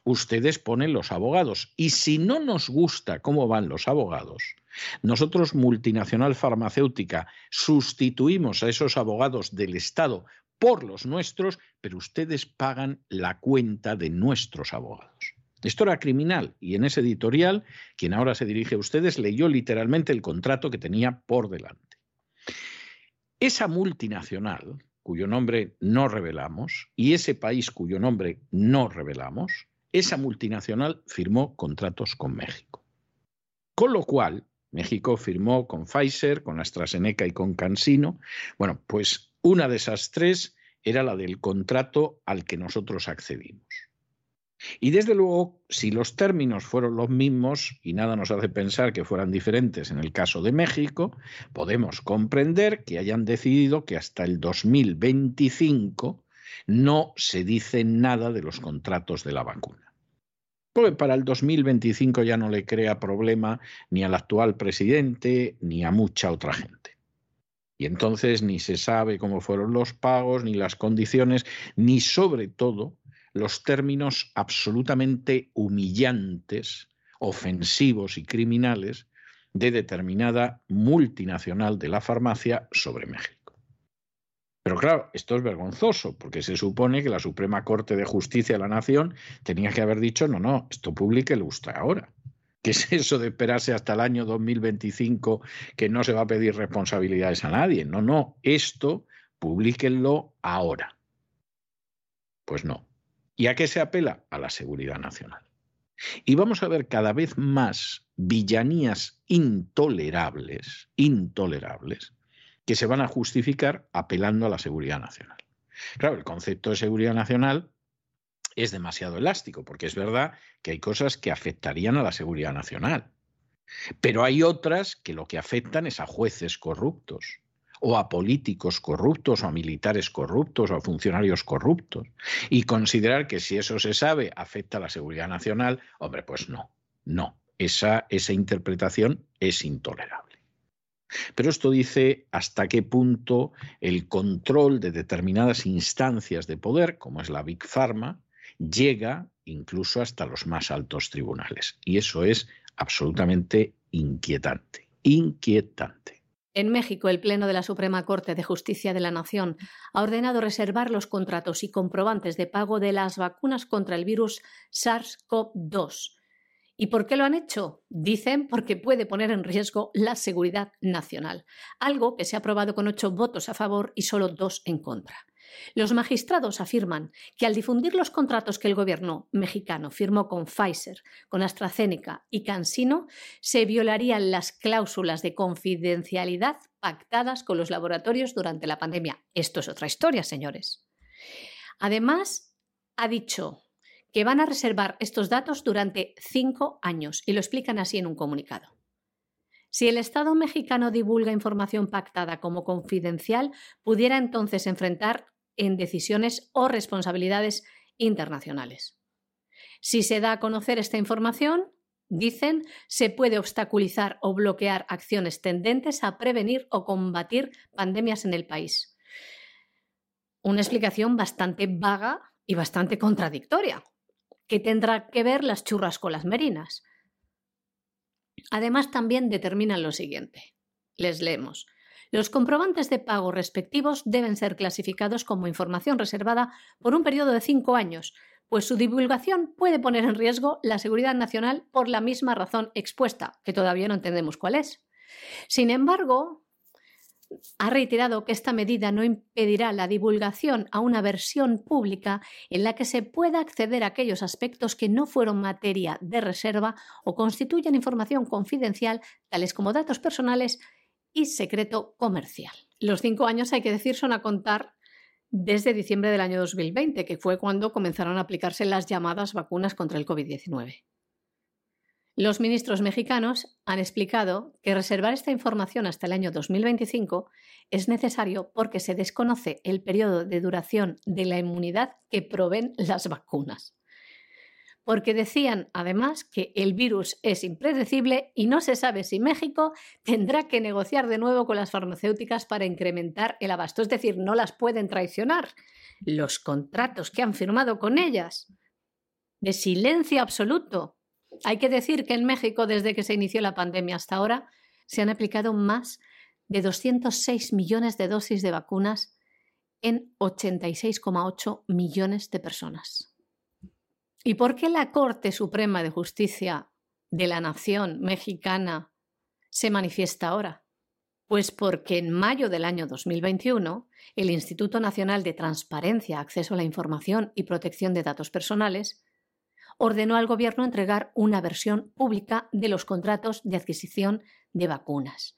ustedes ponen los abogados. Y si no nos gusta cómo van los abogados, nosotros, multinacional farmacéutica, sustituimos a esos abogados del Estado por los nuestros, pero ustedes pagan la cuenta de nuestros abogados. Esto era criminal y en ese editorial, quien ahora se dirige a ustedes, leyó literalmente el contrato que tenía por delante. Esa multinacional, cuyo nombre no revelamos, y ese país cuyo nombre no revelamos, esa multinacional firmó contratos con México. Con lo cual, México firmó con Pfizer, con AstraZeneca y con CanSino. Bueno, pues una de esas tres era la del contrato al que nosotros accedimos. Y desde luego, si los términos fueron los mismos, y nada nos hace pensar que fueran diferentes en el caso de México, podemos comprender que hayan decidido que hasta el 2025 no se dice nada de los contratos de la vacuna. Porque para el 2025 ya no le crea problema ni al actual presidente ni a mucha otra gente. Y entonces ni se sabe cómo fueron los pagos, ni las condiciones, ni sobre todo los términos absolutamente humillantes, ofensivos y criminales de determinada multinacional de la farmacia sobre México. Pero claro, esto es vergonzoso, porque se supone que la Suprema Corte de Justicia de la Nación tenía que haber dicho, no, no, esto lo usted ahora. ¿Qué es eso de esperarse hasta el año 2025 que no se va a pedir responsabilidades a nadie? No, no, esto publíquenlo ahora. Pues no. ¿Y a qué se apela? A la seguridad nacional. Y vamos a ver cada vez más villanías intolerables, intolerables, que se van a justificar apelando a la seguridad nacional. Claro, el concepto de seguridad nacional es demasiado elástico, porque es verdad que hay cosas que afectarían a la seguridad nacional. Pero hay otras que lo que afectan es a jueces corruptos, o a políticos corruptos, o a militares corruptos, o a funcionarios corruptos. Y considerar que si eso se sabe afecta a la seguridad nacional, hombre, pues no, no. Esa, esa interpretación es intolerable. Pero esto dice hasta qué punto el control de determinadas instancias de poder, como es la Big Pharma, llega incluso hasta los más altos tribunales. Y eso es absolutamente inquietante, inquietante. En México, el Pleno de la Suprema Corte de Justicia de la Nación ha ordenado reservar los contratos y comprobantes de pago de las vacunas contra el virus SARS-CoV-2. ¿Y por qué lo han hecho? Dicen porque puede poner en riesgo la seguridad nacional, algo que se ha aprobado con ocho votos a favor y solo dos en contra. Los magistrados afirman que al difundir los contratos que el gobierno mexicano firmó con Pfizer, con AstraZeneca y CanSino, se violarían las cláusulas de confidencialidad pactadas con los laboratorios durante la pandemia. Esto es otra historia, señores. Además, ha dicho que van a reservar estos datos durante cinco años y lo explican así en un comunicado. Si el Estado mexicano divulga información pactada como confidencial, pudiera entonces enfrentar en decisiones o responsabilidades internacionales. Si se da a conocer esta información, dicen, se puede obstaculizar o bloquear acciones tendentes a prevenir o combatir pandemias en el país. Una explicación bastante vaga y bastante contradictoria, que tendrá que ver las churras con las merinas. Además, también determinan lo siguiente. Les leemos. Los comprobantes de pago respectivos deben ser clasificados como información reservada por un periodo de cinco años, pues su divulgación puede poner en riesgo la seguridad nacional por la misma razón expuesta, que todavía no entendemos cuál es. Sin embargo, ha reiterado que esta medida no impedirá la divulgación a una versión pública en la que se pueda acceder a aquellos aspectos que no fueron materia de reserva o constituyen información confidencial, tales como datos personales y secreto comercial. Los cinco años, hay que decir, son a contar desde diciembre del año 2020, que fue cuando comenzaron a aplicarse las llamadas vacunas contra el COVID-19. Los ministros mexicanos han explicado que reservar esta información hasta el año 2025 es necesario porque se desconoce el periodo de duración de la inmunidad que proveen las vacunas porque decían además que el virus es impredecible y no se sabe si México tendrá que negociar de nuevo con las farmacéuticas para incrementar el abasto, es decir, no las pueden traicionar. Los contratos que han firmado con ellas, de silencio absoluto. Hay que decir que en México, desde que se inició la pandemia hasta ahora, se han aplicado más de 206 millones de dosis de vacunas en 86,8 millones de personas. ¿Y por qué la Corte Suprema de Justicia de la Nación mexicana se manifiesta ahora? Pues porque en mayo del año 2021 el Instituto Nacional de Transparencia, Acceso a la Información y Protección de Datos Personales ordenó al Gobierno entregar una versión pública de los contratos de adquisición de vacunas.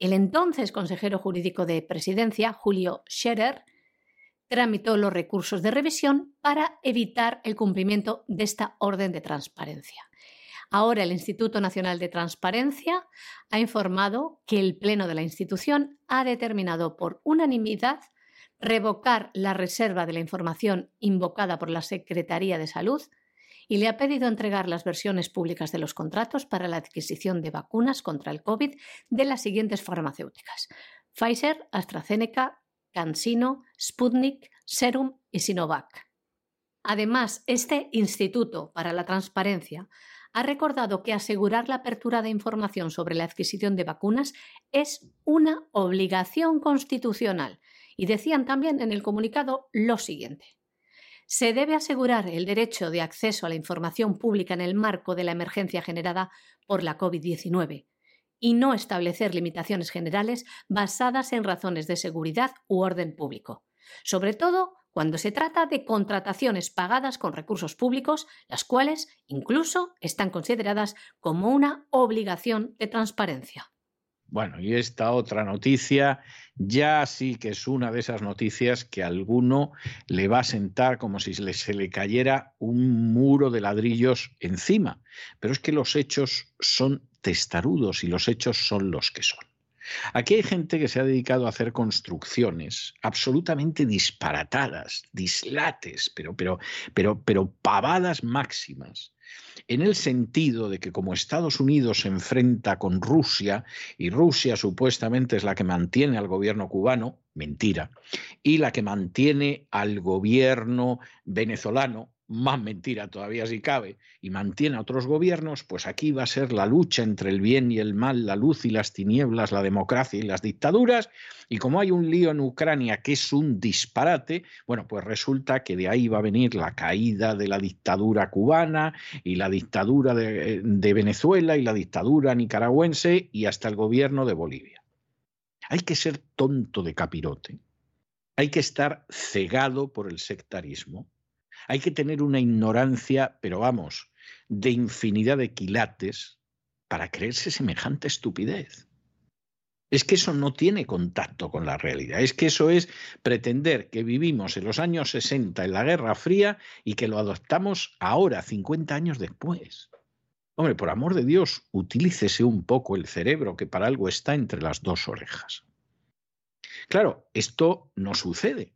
El entonces consejero jurídico de Presidencia, Julio Scherer, tramitó los recursos de revisión para evitar el cumplimiento de esta orden de transparencia. Ahora el Instituto Nacional de Transparencia ha informado que el Pleno de la institución ha determinado por unanimidad revocar la reserva de la información invocada por la Secretaría de Salud y le ha pedido entregar las versiones públicas de los contratos para la adquisición de vacunas contra el COVID de las siguientes farmacéuticas: Pfizer, AstraZeneca, CanSino, Sputnik, Serum y Sinovac. Además, este Instituto para la Transparencia ha recordado que asegurar la apertura de información sobre la adquisición de vacunas es una obligación constitucional y decían también en el comunicado lo siguiente. Se debe asegurar el derecho de acceso a la información pública en el marco de la emergencia generada por la COVID-19 y no establecer limitaciones generales basadas en razones de seguridad u orden público, sobre todo cuando se trata de contrataciones pagadas con recursos públicos, las cuales incluso están consideradas como una obligación de transparencia. Bueno, y esta otra noticia ya sí que es una de esas noticias que a alguno le va a sentar como si se le, cayera un muro de ladrillos encima. Pero es que los hechos son testarudos y los hechos son los que son. Aquí hay gente que se ha dedicado a hacer construcciones absolutamente disparatadas, dislates, pero, pero, pero, pero pavadas máximas, en el sentido de que como Estados Unidos se enfrenta con Rusia, y Rusia supuestamente es la que mantiene al gobierno cubano, mentira, y la que mantiene al gobierno venezolano, más mentira todavía si cabe, y mantiene a otros gobiernos, pues aquí va a ser la lucha entre el bien y el mal, la luz y las tinieblas, la democracia y las dictaduras, y como hay un lío en Ucrania que es un disparate, bueno, pues resulta que de ahí va a venir la caída de la dictadura cubana y la dictadura de, de Venezuela y la dictadura nicaragüense y hasta el gobierno de Bolivia. Hay que ser tonto de capirote, hay que estar cegado por el sectarismo hay que tener una ignorancia, pero vamos, de infinidad de quilates para creerse semejante estupidez. Es que eso no tiene contacto con la realidad. Es que eso es pretender que vivimos en los años 60 en la Guerra Fría y que lo adoptamos ahora, 50 años después. Hombre, por amor de Dios, utilícese un poco el cerebro que para algo está entre las dos orejas. Claro, esto no sucede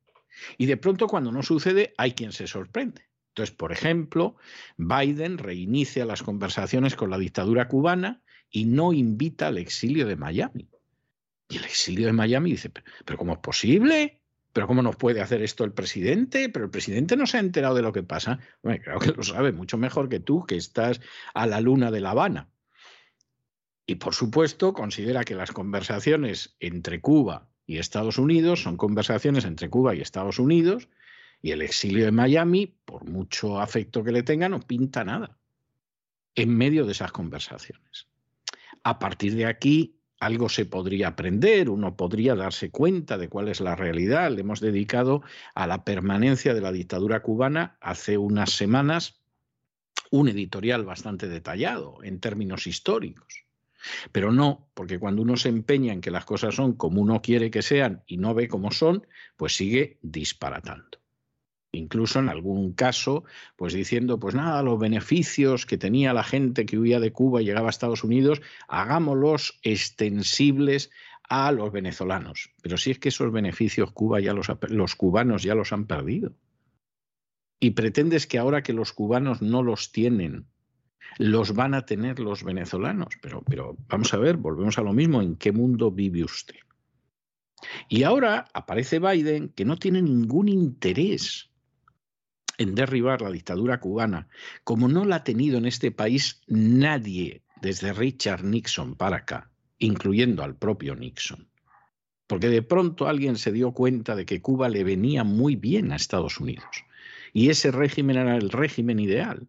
Y de pronto cuando no sucede hay quien se sorprende. Entonces, por ejemplo, Biden reinicia las conversaciones con la dictadura cubana y no invita al exilio de Miami. Y el exilio de Miami dice, pero, ¿cómo es posible? ¿Pero cómo nos puede hacer esto el presidente? Pero el presidente no se ha enterado de lo que pasa. Creo que lo sabe mucho mejor que tú, que estás a la luna de La Habana. Y por supuesto, considera que las conversaciones entre Cuba y Estados Unidos son conversaciones entre Cuba y Estados Unidos, y el exilio de Miami, por mucho afecto que le tenga, no pinta nada en medio de esas conversaciones. A partir de aquí, algo se podría aprender, uno podría darse cuenta de cuál es la realidad. Le hemos dedicado a la permanencia de la dictadura cubana hace unas semanas un editorial bastante detallado en términos históricos. Pero no, porque cuando uno se empeña en que las cosas son como uno quiere que sean y no ve cómo son, pues sigue disparatando incluso en algún caso, pues diciendo, pues nada, los beneficios que tenía la gente que huía de Cuba y llegaba a Estados Unidos, hagámoslos extensibles a los venezolanos. Pero si es que esos beneficios Cuba ya los, los cubanos ya los han perdido. Y pretendes que ahora que los cubanos no los tienen, los van a tener los venezolanos. Pero, pero vamos a ver, volvemos a lo mismo, ¿en qué mundo vive usted? Y ahora aparece Biden que no tiene ningún interés en derribar la dictadura cubana, como no la ha tenido en este país nadie desde Richard Nixon para acá, incluyendo al propio Nixon. Porque de pronto alguien se dio cuenta de que Cuba le venía muy bien a Estados Unidos. Y ese régimen era el régimen ideal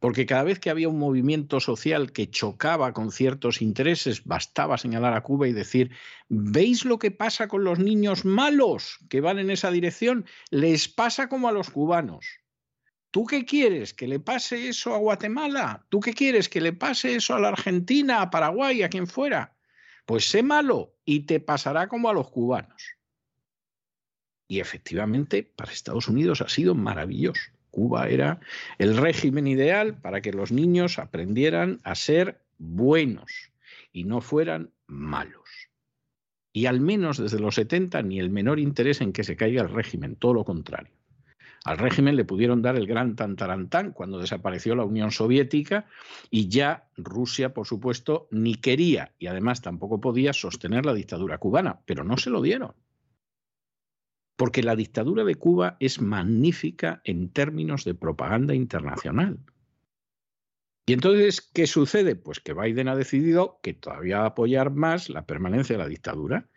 porque cada vez que había un movimiento social que chocaba con ciertos intereses, bastaba señalar a Cuba y decir, ¿veis lo que pasa con los niños malos que van en esa dirección? Les pasa como a los cubanos. ¿Tú qué quieres? ¿Que le pase eso a Guatemala? ¿Tú qué quieres? ¿Que le pase eso a la Argentina, a Paraguay, a quien fuera? Pues sé malo y te pasará como a los cubanos. Y efectivamente, para Estados Unidos ha sido maravilloso. Cuba era el régimen ideal para que los niños aprendieran a ser buenos y no fueran malos. Y al menos desde los 70 ni el menor interés en que se caiga el régimen, todo lo contrario. Al régimen le pudieron dar el gran tantarantán cuando desapareció la Unión Soviética y ya Rusia, por supuesto, ni quería y además tampoco podía sostener la dictadura cubana, pero no se lo dieron porque la dictadura de Cuba es magnífica en términos de propaganda internacional. Y entonces, ¿qué sucede? Pues que Biden ha decidido que todavía va a apoyar más la permanencia de la dictadura.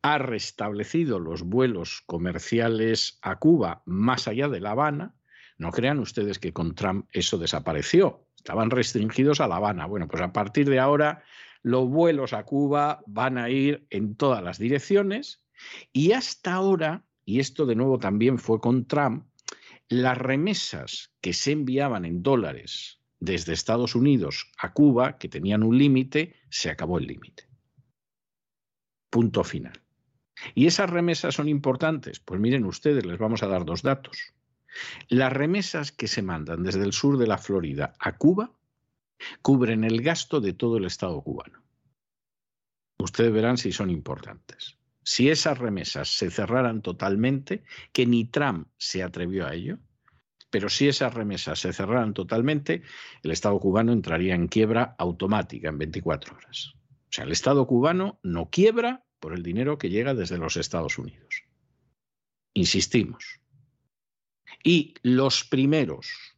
Ha restablecido los vuelos comerciales a Cuba más allá de La Habana. No crean ustedes que con Trump eso desapareció. Estaban restringidos a La Habana. Bueno, pues a partir de ahora los vuelos a Cuba van a ir en todas las direcciones y hasta ahora y esto de nuevo también fue con Trump, las remesas que se enviaban en dólares desde Estados Unidos a Cuba, que tenían un límite, se acabó el límite. Punto final. ¿Y esas remesas son importantes? Pues miren ustedes, les vamos a dar dos datos. Las remesas que se mandan desde el sur de la Florida a Cuba cubren el gasto de todo el Estado cubano. Ustedes verán si son importantes si esas remesas se cerraran totalmente, que ni Trump se atrevió a ello, pero si esas remesas se cerraran totalmente, el Estado cubano entraría en quiebra automática en 24 horas. O sea, el Estado cubano no quiebra por el dinero que llega desde los Estados Unidos. Insistimos. Y los primeros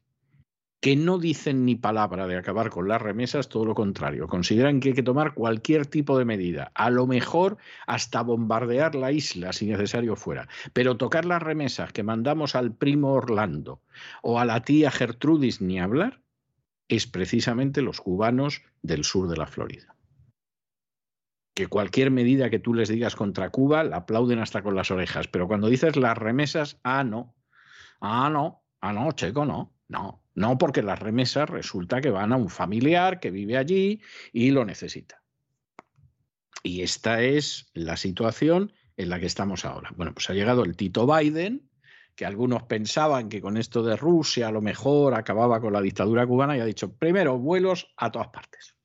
que no dicen ni palabra de acabar con las remesas, todo lo contrario, consideran que hay que tomar cualquier tipo de medida, a lo mejor hasta bombardear la isla si necesario fuera, pero tocar las remesas que mandamos al primo Orlando o a la tía Gertrudis ni hablar, es precisamente los cubanos del sur de la Florida. Que cualquier medida que tú les digas contra Cuba la aplauden hasta con las orejas, pero cuando dices las remesas, ah, no, ah, no, ah, no, checo, no, no, no porque las remesas resulta que van a un familiar que vive allí y lo necesita. Y esta es la situación en la que estamos ahora. Bueno, pues ha llegado el Tito Biden, que algunos pensaban que con esto de Rusia a lo mejor acababa con la dictadura cubana y ha dicho, primero, vuelos a todas partes.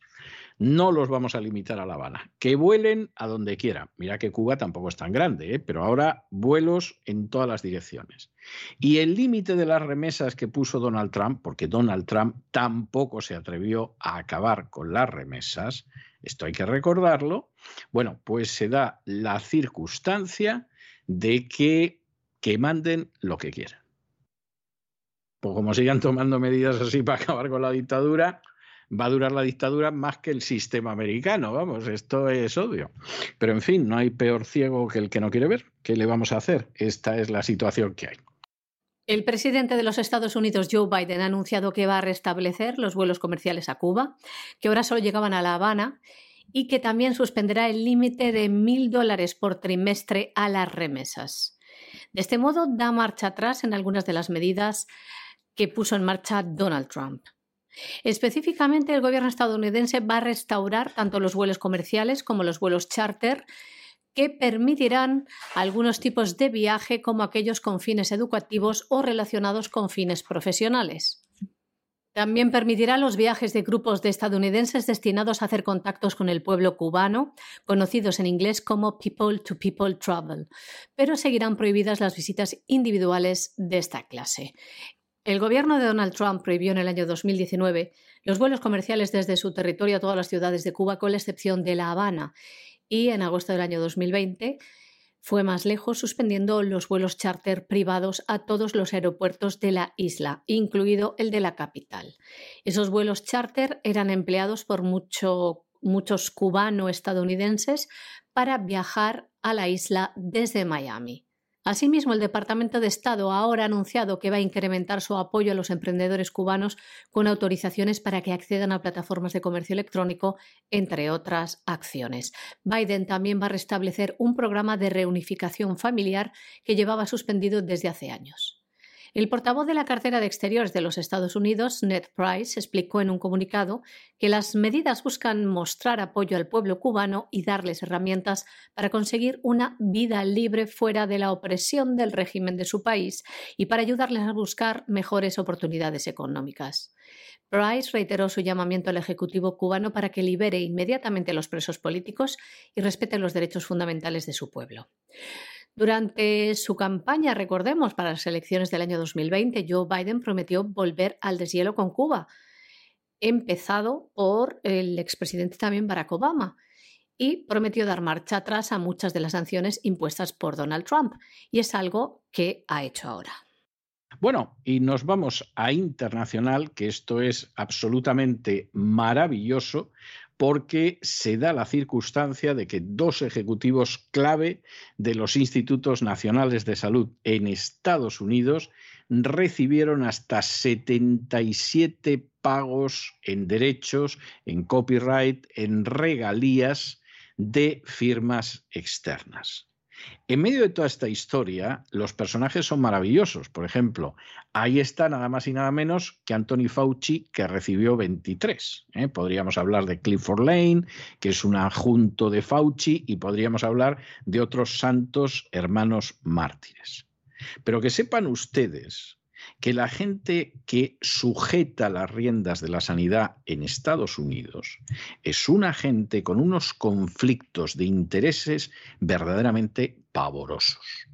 No los vamos a limitar a La Habana, que vuelen a donde quieran. Mira que Cuba tampoco es tan grande, ¿eh? pero ahora vuelos en todas las direcciones. Y el límite de las remesas que puso Donald Trump, porque Donald Trump tampoco se atrevió a acabar con las remesas, esto hay que recordarlo, bueno, pues se da la circunstancia de que, que manden lo que quieran. Pues como sigan tomando medidas así para acabar con la dictadura, va a durar la dictadura más que el sistema americano, vamos, esto es obvio. Pero en fin, no hay peor ciego que el que no quiere ver. ¿Qué le vamos a hacer? Esta es la situación que hay. El presidente de los Estados Unidos, Joe Biden, ha anunciado que va a restablecer los vuelos comerciales a Cuba, que ahora solo llegaban a La Habana, y que también suspenderá el límite de mil dólares por trimestre a las remesas. De este modo, da marcha atrás en algunas de las medidas que puso en marcha Donald Trump. Específicamente, el gobierno estadounidense va a restaurar tanto los vuelos comerciales como los vuelos charter que permitirán algunos tipos de viaje como aquellos con fines educativos o relacionados con fines profesionales. También permitirá los viajes de grupos de estadounidenses destinados a hacer contactos con el pueblo cubano, conocidos en inglés como People to People Travel, pero seguirán prohibidas las visitas individuales de esta clase. El gobierno de Donald Trump prohibió en el año 2019 los vuelos comerciales desde su territorio a todas las ciudades de Cuba, con la excepción de La Habana, y en agosto del año 2020 fue más lejos, suspendiendo los vuelos charter privados a todos los aeropuertos de la isla, incluido el de la capital. Esos vuelos charter eran empleados por muchos cubano-estadounidenses para viajar a la isla desde Miami. Asimismo, el Departamento de Estado ahora ha anunciado que va a incrementar su apoyo a los emprendedores cubanos con autorizaciones para que accedan a plataformas de comercio electrónico, entre otras acciones. Biden también va a restablecer un programa de reunificación familiar que llevaba suspendido desde hace años. El portavoz de la cartera de Exteriores de los Estados Unidos, Ned Price, explicó en un comunicado que las medidas buscan mostrar apoyo al pueblo cubano y darles herramientas para conseguir una vida libre fuera de la opresión del régimen de su país y para ayudarles a buscar mejores oportunidades económicas. Price reiteró su llamamiento al Ejecutivo cubano para que libere inmediatamente a los presos políticos y respete los derechos fundamentales de su pueblo. Durante su campaña, recordemos, para las elecciones del año 2020, Joe Biden prometió volver al deshielo con Cuba, empezado por el expresidente también Barack Obama, y prometió dar marcha atrás a muchas de las sanciones impuestas por Donald Trump, y es algo que ha hecho ahora. Bueno, y nos vamos a internacional, que esto es absolutamente maravilloso, porque se da la circunstancia de que dos ejecutivos clave de los institutos nacionales de salud en Estados Unidos recibieron hasta 77 pagos en derechos, en copyright, en regalías de firmas externas. En medio de toda esta historia, los personajes son maravillosos. Por ejemplo, ahí está nada más y nada menos que Anthony Fauci, que recibió 23. ¿eh? Podríamos hablar de Clifford Lane, que es un adjunto de Fauci, y podríamos hablar de otros santos hermanos mártires. Pero que sepan ustedes que la gente que sujeta las riendas de la sanidad en Estados Unidos es una gente con unos conflictos de intereses verdaderamente pavorosos.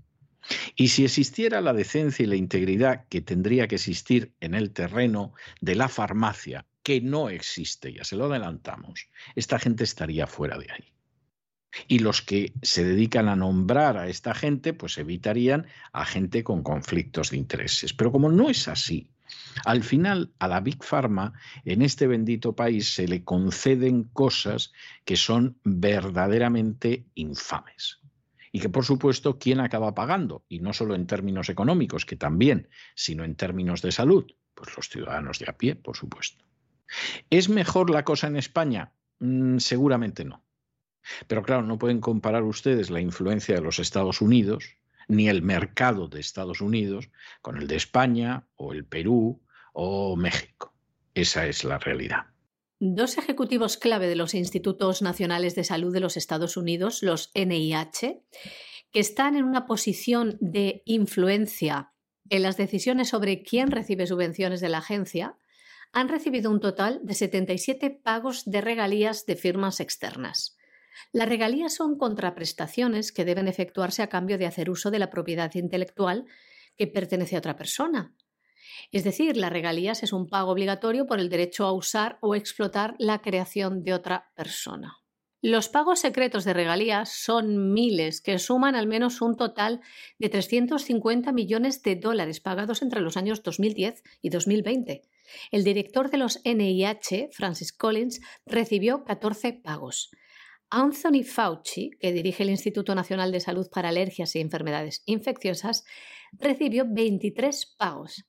Y si existiera la decencia y la integridad que tendría que existir en el terreno de la farmacia, que no existe, ya se lo adelantamos, esta gente estaría fuera de ahí. Y los que se dedican a nombrar a esta gente, pues evitarían a gente con conflictos de intereses. Pero como no es así, al final a la Big Pharma en este bendito país se le conceden cosas que son verdaderamente infames. Y que por supuesto, ¿quién acaba pagando? Y no solo en términos económicos, que también, sino en términos de salud. Pues los ciudadanos de a pie, por supuesto. ¿Es mejor la cosa en España? Mm, seguramente no. Pero claro, no pueden comparar ustedes la influencia de los Estados Unidos ni el mercado de Estados Unidos con el de España o el Perú o México. Esa es la realidad. Dos ejecutivos clave de los Institutos Nacionales de Salud de los Estados Unidos, los NIH, que están en una posición de influencia en las decisiones sobre quién recibe subvenciones de la agencia, han recibido un total de 77 pagos de regalías de firmas externas. Las regalías son contraprestaciones que deben efectuarse a cambio de hacer uso de la propiedad intelectual que pertenece a otra persona. Es decir, las regalías es un pago obligatorio por el derecho a usar o explotar la creación de otra persona. Los pagos secretos de regalías son miles, que suman al menos un total de 350 millones de dólares pagados entre los años 2010 y 2020. El director de los NIH, Francis Collins, recibió 14 pagos. Anthony Fauci, que dirige el Instituto Nacional de Salud para Alergias y Enfermedades Infecciosas, recibió 23 pagos.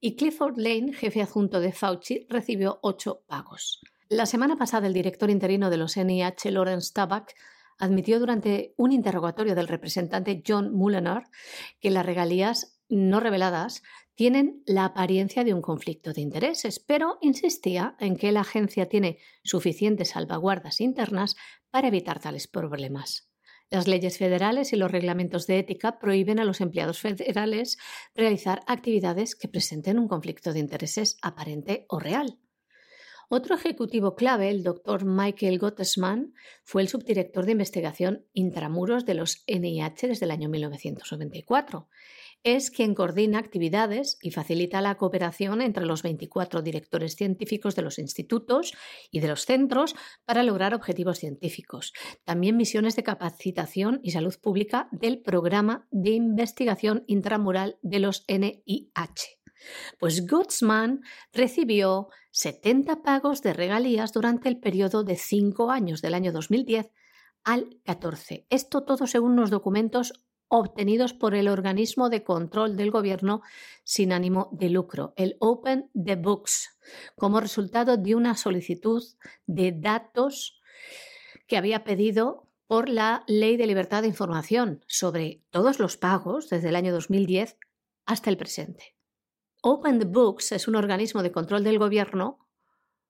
Y Clifford Lane, jefe adjunto de Fauci, recibió 8 pagos. La semana pasada, el director interino de los NIH, Lawrence Tabak, admitió durante un interrogatorio del representante John Mulliner que las regalías no reveladas tienen la apariencia de un conflicto de intereses, pero insistía en que la agencia tiene suficientes salvaguardas internas para evitar tales problemas. Las leyes federales y los reglamentos de ética prohíben a los empleados federales realizar actividades que presenten un conflicto de intereses aparente o real. Otro ejecutivo clave, el doctor Michael Gottesman, fue el subdirector de investigación intramuros de los NIH desde el año 1994. Es quien coordina actividades y facilita la cooperación entre los 24 directores científicos de los institutos y de los centros para lograr objetivos científicos. También misiones de capacitación y salud pública del programa de investigación intramural de los NIH. Pues Gutzman recibió 70 pagos de regalías durante el periodo de 5 años del año 2010 al 14. Esto todo según los documentos obtenidos por el organismo de control del gobierno sin ánimo de lucro, el Open the Books, como resultado de una solicitud de datos que había pedido por la Ley de Libertad de Información sobre todos los pagos desde el año 2010 hasta el presente. Open the Books es un organismo de control del gobierno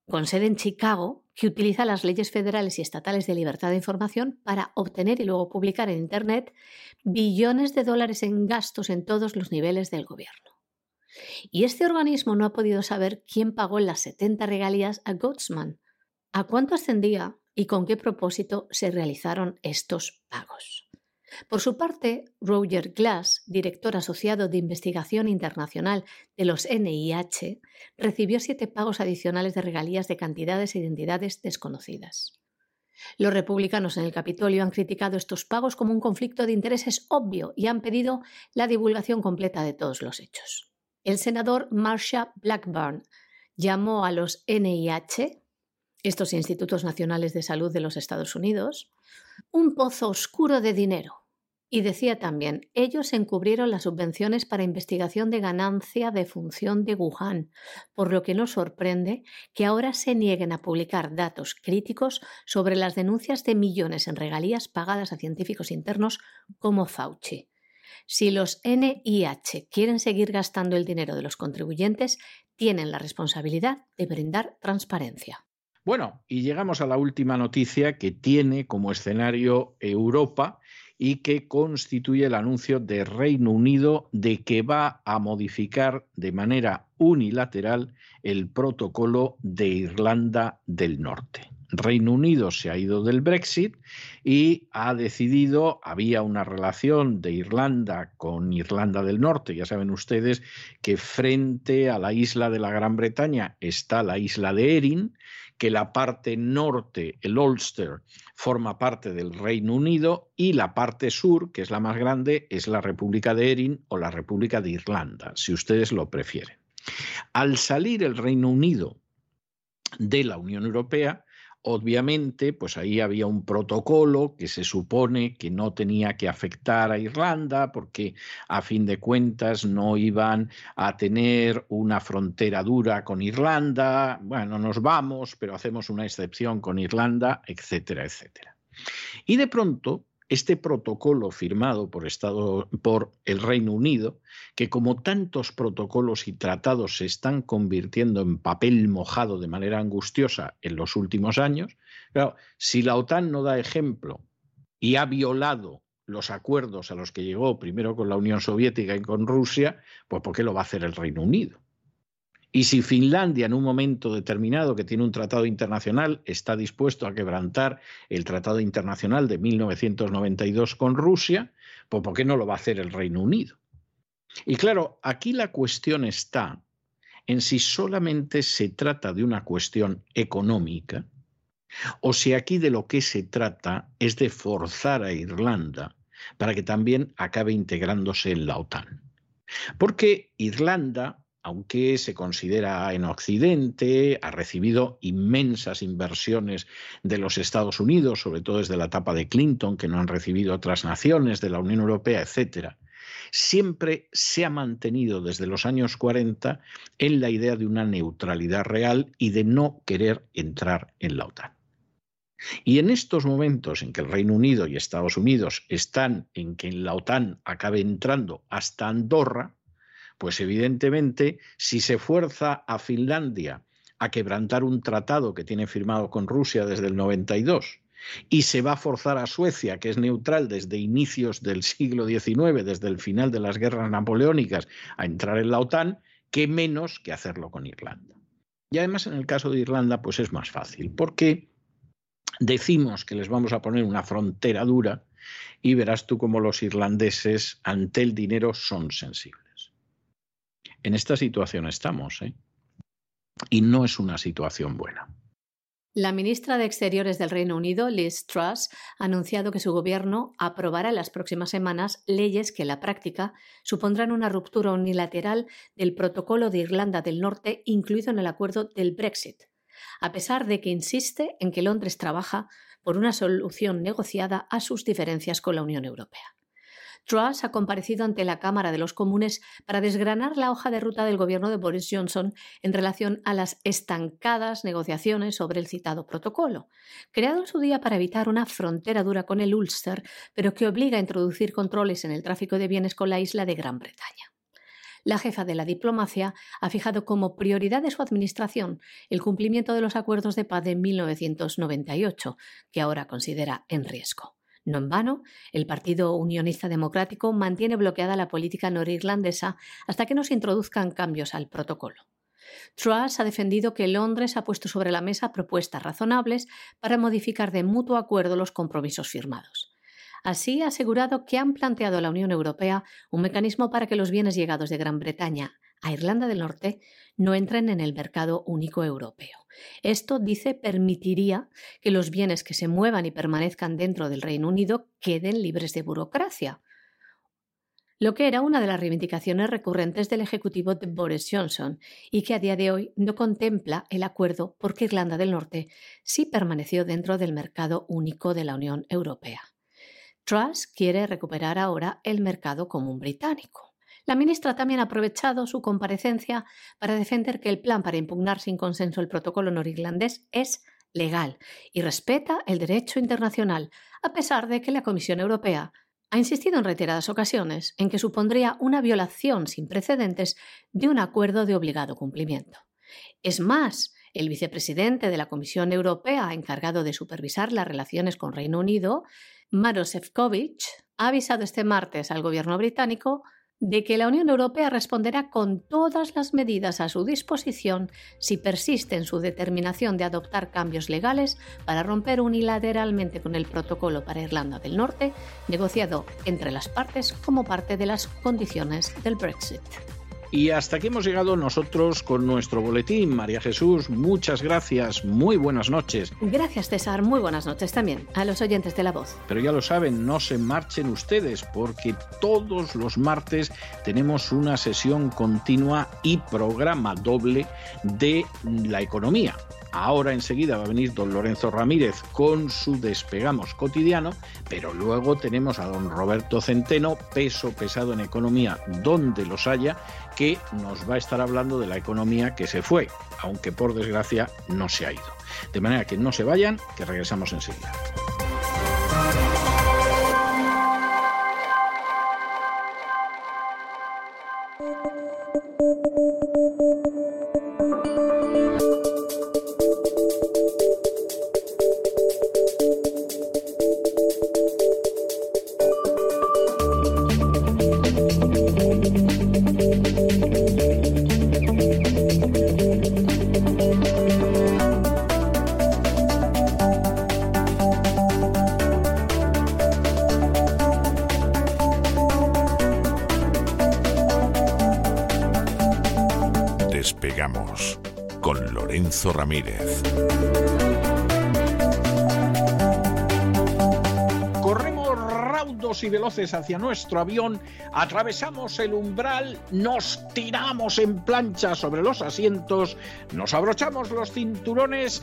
con sede en Chicago que utiliza las leyes federales y estatales de libertad de información para obtener y luego publicar en Internet billones de dólares en gastos en todos los niveles del gobierno. Y este organismo no ha podido saber quién pagó las 70 regalías a Goatsman, a cuánto ascendía y con qué propósito se realizaron estos pagos. Por su parte, Roger Glass, director asociado de investigación internacional de los NIH, recibió siete pagos adicionales de regalías de cantidades e identidades desconocidas. Los republicanos en el Capitolio han criticado estos pagos como un conflicto de intereses obvio y han pedido la divulgación completa de todos los hechos. El senador Marsha Blackburn llamó a los NIH, estos institutos nacionales de salud de los Estados Unidos, un pozo oscuro de dinero y decía también, ellos encubrieron las subvenciones para investigación de ganancia de función de Wuhan, por lo que nos sorprende que ahora se nieguen a publicar datos críticos sobre las denuncias de millones en regalías pagadas a científicos internos como Fauci. Si los NIH quieren seguir gastando el dinero de los contribuyentes, tienen la responsabilidad de brindar transparencia. Bueno, y llegamos a la última noticia que tiene como escenario Europa y que constituye el anuncio de Reino Unido de que va a modificar de manera unilateral el protocolo de Irlanda del Norte. Reino Unido se ha ido del Brexit y ha decidido, había una relación de Irlanda con Irlanda del Norte, ya saben ustedes que frente a la isla de la Gran Bretaña está la isla de Erin que la parte norte, el Ulster, forma parte del Reino Unido y la parte sur, que es la más grande, es la República de Erin o la República de Irlanda, si ustedes lo prefieren. Al salir el Reino Unido de la Unión Europea, Obviamente, pues ahí había un protocolo que se supone que no tenía que afectar a Irlanda porque a fin de cuentas no iban a tener una frontera dura con Irlanda. Bueno, nos vamos, pero hacemos una excepción con Irlanda, etcétera, etcétera. Y de pronto, este protocolo firmado por, Estado, por el Reino Unido, que como tantos protocolos y tratados se están convirtiendo en papel mojado de manera angustiosa en los últimos años, si la OTAN no da ejemplo y ha violado los acuerdos a los que llegó primero con la Unión Soviética y con Rusia, pues ¿por qué lo va a hacer el Reino Unido? Y si Finlandia en un momento determinado que tiene un tratado internacional está dispuesto a quebrantar el tratado internacional de 1992 con Rusia, pues ¿por qué no lo va a hacer el Reino Unido? Y claro, aquí la cuestión está en si solamente se trata de una cuestión económica o si aquí de lo que se trata es de forzar a Irlanda para que también acabe integrándose en la OTAN. Porque Irlanda, aunque se considera en Occidente, ha recibido inmensas inversiones de los Estados Unidos, sobre todo desde la etapa de Clinton, que no han recibido otras naciones de la Unión Europea, etcétera, siempre se ha mantenido desde los años 40 en la idea de una neutralidad real y de no querer entrar en la OTAN. Y en estos momentos en que el Reino Unido y Estados Unidos están en que la OTAN acabe entrando hasta Andorra, pues evidentemente si se fuerza a Finlandia a quebrantar un tratado que tiene firmado con Rusia desde el 92 y se va a forzar a Suecia, que es neutral desde inicios del siglo XIX, desde el final de las guerras napoleónicas, a entrar en la OTAN, qué menos que hacerlo con Irlanda. Y además en el caso de Irlanda, pues es más fácil, porque decimos que les vamos a poner una frontera dura y verás tú cómo los irlandeses ante el dinero son sensibles. En esta situación estamos, ¿eh? Y no es una situación buena. La ministra de Exteriores del Reino Unido, Liz Truss, ha anunciado que su gobierno aprobará en las próximas semanas leyes que en la práctica supondrán una ruptura unilateral del protocolo de Irlanda del Norte incluido en el acuerdo del Brexit, a pesar de que insiste en que Londres trabaja por una solución negociada a sus diferencias con la Unión Europea. Truss ha comparecido ante la Cámara de los Comunes para desgranar la hoja de ruta del gobierno de Boris Johnson en relación a las estancadas negociaciones sobre el citado protocolo, creado en su día para evitar una frontera dura con el Ulster, pero que obliga a introducir controles en el tráfico de bienes con la isla de Gran Bretaña la jefa de la diplomacia ha fijado como prioridad de su administración el cumplimiento de los acuerdos de paz de 1998, que ahora considera en riesgo. No en vano, el Partido Unionista Democrático mantiene bloqueada la política norirlandesa hasta que no se introduzcan cambios al protocolo. Truss ha defendido que Londres ha puesto sobre la mesa propuestas razonables para modificar de mutuo acuerdo los compromisos firmados. Así ha asegurado que han planteado a la Unión Europea un mecanismo para que los bienes llegados de Gran Bretaña a Irlanda del Norte no entren en el mercado único europeo. Esto, dice, permitiría que los bienes que se muevan y permanezcan dentro del Reino Unido queden libres de burocracia, lo que era una de las reivindicaciones recurrentes del Ejecutivo de Boris Johnson y que a día de hoy no contempla el acuerdo porque Irlanda del Norte sí permaneció dentro del mercado único de la Unión Europea. Truss quiere recuperar ahora el mercado común británico. La ministra también ha aprovechado su comparecencia para defender que el plan para impugnar sin consenso el protocolo norirlandés es legal y respeta el derecho internacional, a pesar de que la Comisión Europea ha insistido en reiteradas ocasiones en que supondría una violación sin precedentes de un acuerdo de obligado cumplimiento. Es más, el vicepresidente de la Comisión Europea encargado de supervisar las relaciones con Reino Unido Maros Sefcovic ha avisado este martes al gobierno británico de que la Unión Europea responderá con todas las medidas a su disposición si persiste en su determinación de adoptar cambios legales para romper unilateralmente con el protocolo para Irlanda del Norte, negociado entre las partes como parte de las condiciones del Brexit. Y hasta aquí hemos llegado nosotros con nuestro boletín. María Jesús, muchas gracias. Muy buenas noches. Gracias, César. Muy buenas noches también a los oyentes de La Voz. Pero ya lo saben, no se marchen ustedes porque todos los martes tenemos una sesión continua y programa doble de la economía. Ahora enseguida va a venir don Lorenzo Ramírez con su despegamos cotidiano, pero luego tenemos a don Roberto Centeno, peso pesado en economía donde los haya, que nos va a estar hablando de la economía que se fue, aunque por desgracia no se ha ido. De manera que no se vayan, que regresamos enseguida. Ramírez. Corremos raudos y veloces hacia nuestro avión, atravesamos el umbral, nos tiramos en plancha sobre los asientos, nos abrochamos los cinturones,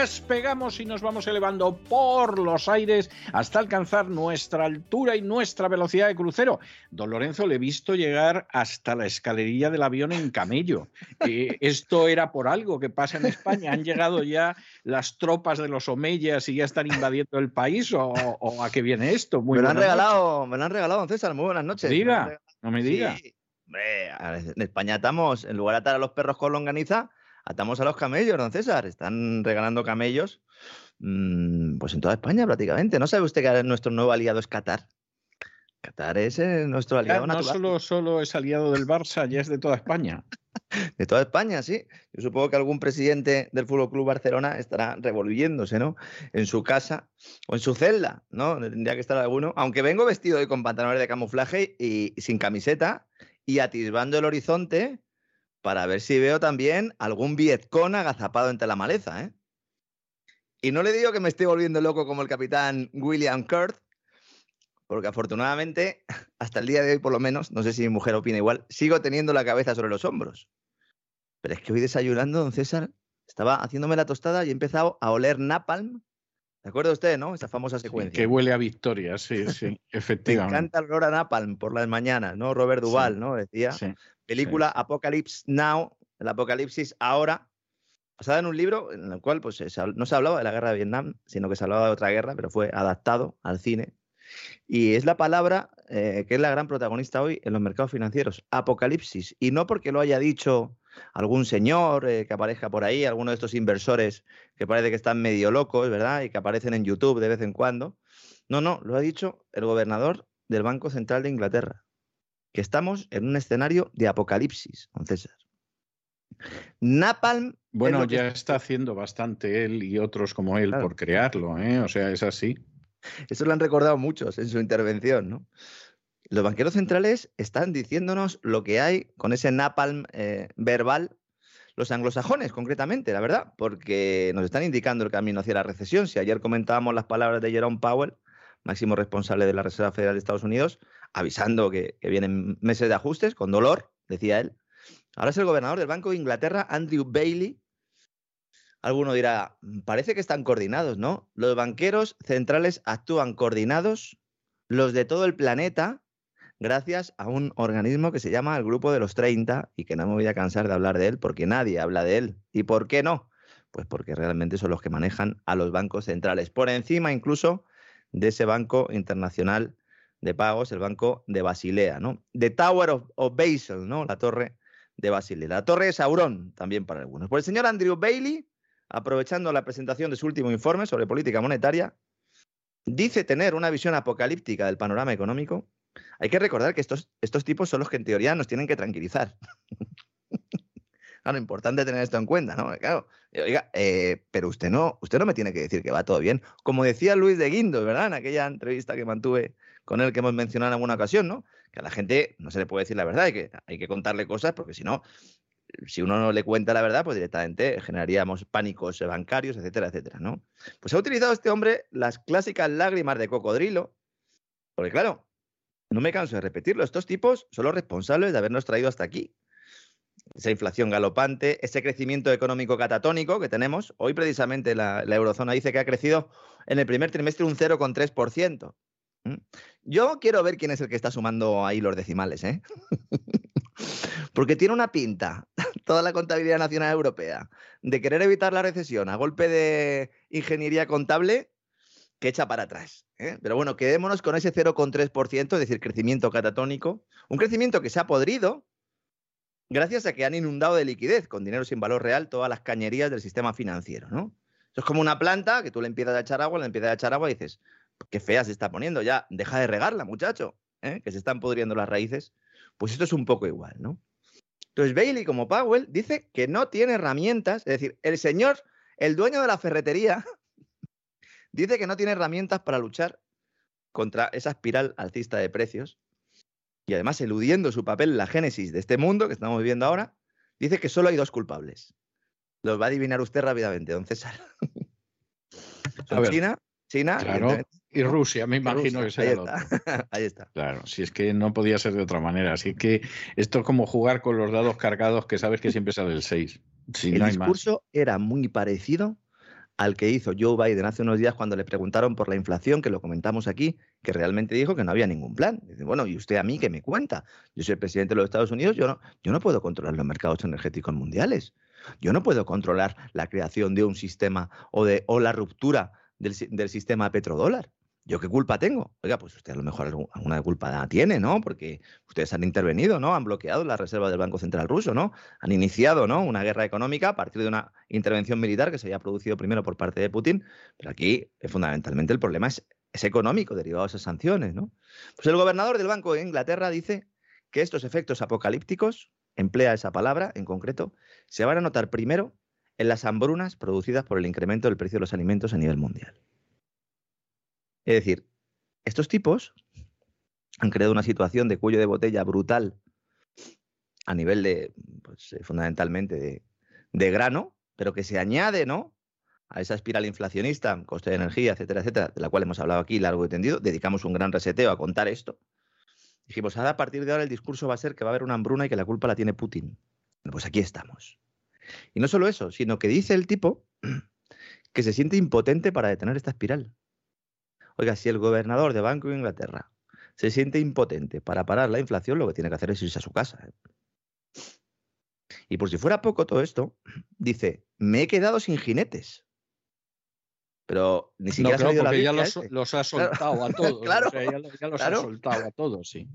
despegamos y nos vamos elevando por los aires hasta alcanzar nuestra altura y nuestra velocidad de crucero. Don Lorenzo le he visto llegar hasta la escalerilla del avión en camello. Eh, esto era por algo que pasa en España. ¿Han llegado ya las tropas de los Omeyas y ya están invadiendo el país o, o a qué viene esto? Muy me, lo han regalado, me lo han regalado, don César. Muy buenas noches. No me diga, no me diga. Sí. en España estamos, en lugar de atar a los perros con longaniza, atamos a los camellos, don César. Están regalando camellos, mmm, pues en toda España prácticamente. ¿No sabe usted que nuestro nuevo aliado es Qatar? Qatar es eh, nuestro aliado Ya, natural. no solo, solo es aliado del Barça, ya es de toda España. De toda España, sí. Yo supongo que algún presidente del Fútbol Club Barcelona estará revolviéndose, ¿no? En su casa o en su celda, ¿no? Donde Tendría que estar alguno. Aunque vengo vestido hoy con pantalones de camuflaje y, y sin camiseta y atisbando el horizonte para ver si veo también algún Vietcong agazapado entre la maleza, ¿eh? Y no le digo que me estoy volviendo loco como el capitán William Kurt, porque afortunadamente, hasta el día de hoy por lo menos, no sé si mi mujer opina igual, sigo teniendo la cabeza sobre los hombros. Pero es que hoy desayunando, don César, estaba haciéndome la tostada y he empezado a oler napalm. ¿De acuerdo usted, no? Esa famosa secuencia. Que huele a victoria, sí, sí, Me efectivamente. encanta el olor a napalm por las mañanas, ¿no? Robert Duval, Sí, ¿no? Decía. Sí. Película Apocalypse Now, el apocalipsis ahora, basada en un libro en el cual pues, no se hablaba de la guerra de Vietnam, sino que se hablaba de otra guerra, pero fue adaptado al cine. Y es la palabra eh, que es la gran protagonista hoy en los mercados financieros, apocalipsis. Y no porque lo haya dicho algún señor eh, que aparezca por ahí, alguno de estos inversores que parece que están medio locos, ¿verdad? Y que aparecen en YouTube de vez en cuando. No, no, lo ha dicho el gobernador del Banco Central de Inglaterra que estamos en un escenario de apocalipsis, don César. Napalm. Bueno, ya está haciendo bastante él y otros como él Claro. por crearlo, ¿eh? O sea, es así. Eso lo han recordado muchos en su intervención, ¿no? Los banqueros centrales están diciéndonos lo que hay con ese napalm eh, verbal, los anglosajones concretamente, la verdad, porque nos están indicando el camino hacia la recesión. Si ayer comentábamos las palabras de Jerome Powell, máximo responsable de la Reserva Federal de Estados Unidos, avisando que, que vienen meses de ajustes, con dolor, decía él. Ahora es el gobernador del Banco de Inglaterra, Andrew Bailey. Alguno dirá, "Mm, parece que están coordinados, ¿no? Los banqueros centrales actúan coordinados, los de todo el planeta, gracias a un organismo que se llama el Grupo de los 30 y que no me voy a cansar de hablar de él porque nadie habla de él. ¿Y por qué no? Pues porque realmente son los que manejan a los bancos centrales, por encima incluso de ese banco internacional de pagos, el banco de Basilea, ¿no? The Tower of, Basel, ¿no? La torre de Basilea. La torre de Saurón, también para algunos. Por el señor Andrew Bailey, aprovechando la presentación de su último informe sobre política monetaria, dice tener una visión apocalíptica del panorama económico. Hay que recordar que estos, tipos son los que en teoría nos tienen que tranquilizar. Claro, importante tener esto en cuenta, ¿no? Claro, eh, oiga, eh, pero usted no, usted no me tiene que decir que va todo bien. Como decía Luis de Guindos, ¿verdad? En aquella entrevista que mantuve con él que hemos mencionado en alguna ocasión, ¿no? Que a la gente no se le puede decir la verdad, hay que, hay que contarle cosas porque si no, si uno no le cuenta la verdad, pues directamente generaríamos pánicos bancarios, etcétera, etcétera, ¿no? Pues ha utilizado este hombre las clásicas lágrimas de cocodrilo, porque claro, no me canso de repetirlo, estos tipos son los responsables de habernos traído hasta aquí. Esa inflación galopante, ese crecimiento económico catatónico que tenemos. Hoy precisamente la, la eurozona dice que ha crecido en el primer trimestre un 0,3%. ¿Mm? Yo quiero ver quién es el que está sumando ahí los decimales, ¿eh? Porque tiene una pinta, toda la contabilidad nacional europea, de querer evitar la recesión a golpe de ingeniería contable que echa para atrás. ¿eh? Pero bueno, quedémonos con ese 0,3%, es decir, crecimiento catatónico. Un crecimiento que se ha podrido gracias a que han inundado de liquidez, con dinero sin valor real, todas las cañerías del sistema financiero, ¿no? Eso es como una planta que tú le empiezas a echar agua, le empiezas a echar agua y dices, qué fea se está poniendo, ya deja de regarla, muchacho, ¿eh? que se están pudriendo las raíces. Pues esto es un poco igual, ¿no? Entonces Bailey, como Powell, dice que no tiene herramientas, es decir, el señor, el dueño de la ferretería, dice que no tiene herramientas para luchar contra esa espiral alcista de precios y además eludiendo su papel en la génesis de este mundo que estamos viviendo ahora, dice que solo hay dos culpables. Los va a adivinar usted rápidamente, don César. Son China, China y Rusia, me imagino que será ahí está. ahí está. Claro, si es que no podía ser de otra manera. Así que esto es como jugar con los dados cargados que sabes que siempre sale el 6. el discurso era muy parecido al que hizo Joe Biden hace unos días cuando le preguntaron por la inflación, que lo comentamos aquí, que realmente dijo que no había ningún plan. Dice, bueno, ¿y usted a mí qué me cuenta? Yo soy el presidente de los Estados Unidos, yo no, yo no puedo controlar los mercados energéticos mundiales. Yo no puedo controlar la creación de un sistema o, de, o la ruptura del, sistema petrodólar. ¿Yo qué culpa tengo? Oiga, pues usted a lo mejor alguna culpa tiene, ¿no? Porque ustedes han intervenido, ¿no? Han bloqueado la reserva del Banco Central ruso, ¿no? Han iniciado, ¿no? Una guerra económica a partir de una intervención militar que se había producido primero por parte de Putin, pero aquí eh, fundamentalmente el problema es, es económico derivado de esas sanciones, ¿no? Pues el gobernador del Banco de Inglaterra dice que estos efectos apocalípticos, emplea esa palabra en concreto, se van a notar primero en las hambrunas producidas por el incremento del precio de los alimentos a nivel mundial. Es decir, estos tipos han creado una situación de cuello de botella brutal a nivel de, pues, eh, fundamentalmente, de, grano, pero que se añade, ¿no? A esa espiral inflacionista, coste de energía, etcétera, etcétera, de la cual hemos hablado aquí largo y tendido, dedicamos un gran reseteo a contar esto. Dijimos, a partir de ahora el discurso va a ser que va a haber una hambruna y que la culpa la tiene Putin. Pues aquí estamos. Y no solo eso, sino que dice el tipo que se siente impotente para detener esta espiral. Oiga, si el gobernador de Banco de Inglaterra se siente impotente para parar la inflación, lo que tiene que hacer es irse a su casa. ¿eh? Y por si fuera poco todo esto, dice, me he quedado sin jinetes. Pero ni siquiera no, ha salido la ya los, los, ha soltado a todos. claro, ya, los ha soltado a todos, sí.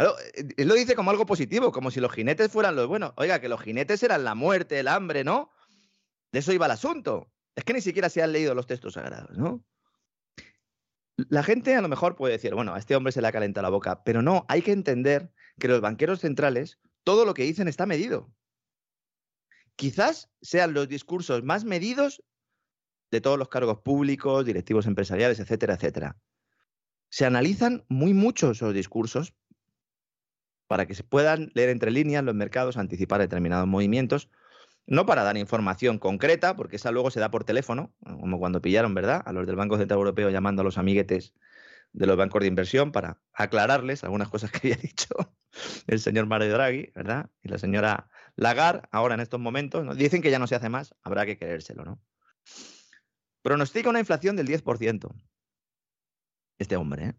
Claro, él lo dice como algo positivo, como si los jinetes fueran los buenos. Oiga, que los jinetes eran la muerte, el hambre, ¿no? De eso iba el asunto. Es que ni siquiera se han leído los textos sagrados, ¿no? La gente a lo mejor puede decir, bueno, a este hombre se le ha calentado la boca, pero no, hay que entender que los banqueros centrales, todo lo que dicen está medido. Quizás sean los discursos más medidos de todos los cargos públicos, directivos empresariales, etcétera, etcétera. Se analizan muy mucho esos discursos para que se puedan leer entre líneas los mercados, anticipar determinados movimientos, no para dar información concreta, porque esa luego se da por teléfono, como cuando pillaron, ¿verdad? A los del Banco Central Europeo llamando a los amiguetes de los bancos de inversión para aclararles algunas cosas que había dicho el señor Mario Draghi, ¿verdad? Y la señora Lagarde, ahora en estos momentos, dicen que ya no se hace más, habrá que creérselo, ¿no? Pronostica una inflación del 10%. Este hombre, ¿eh?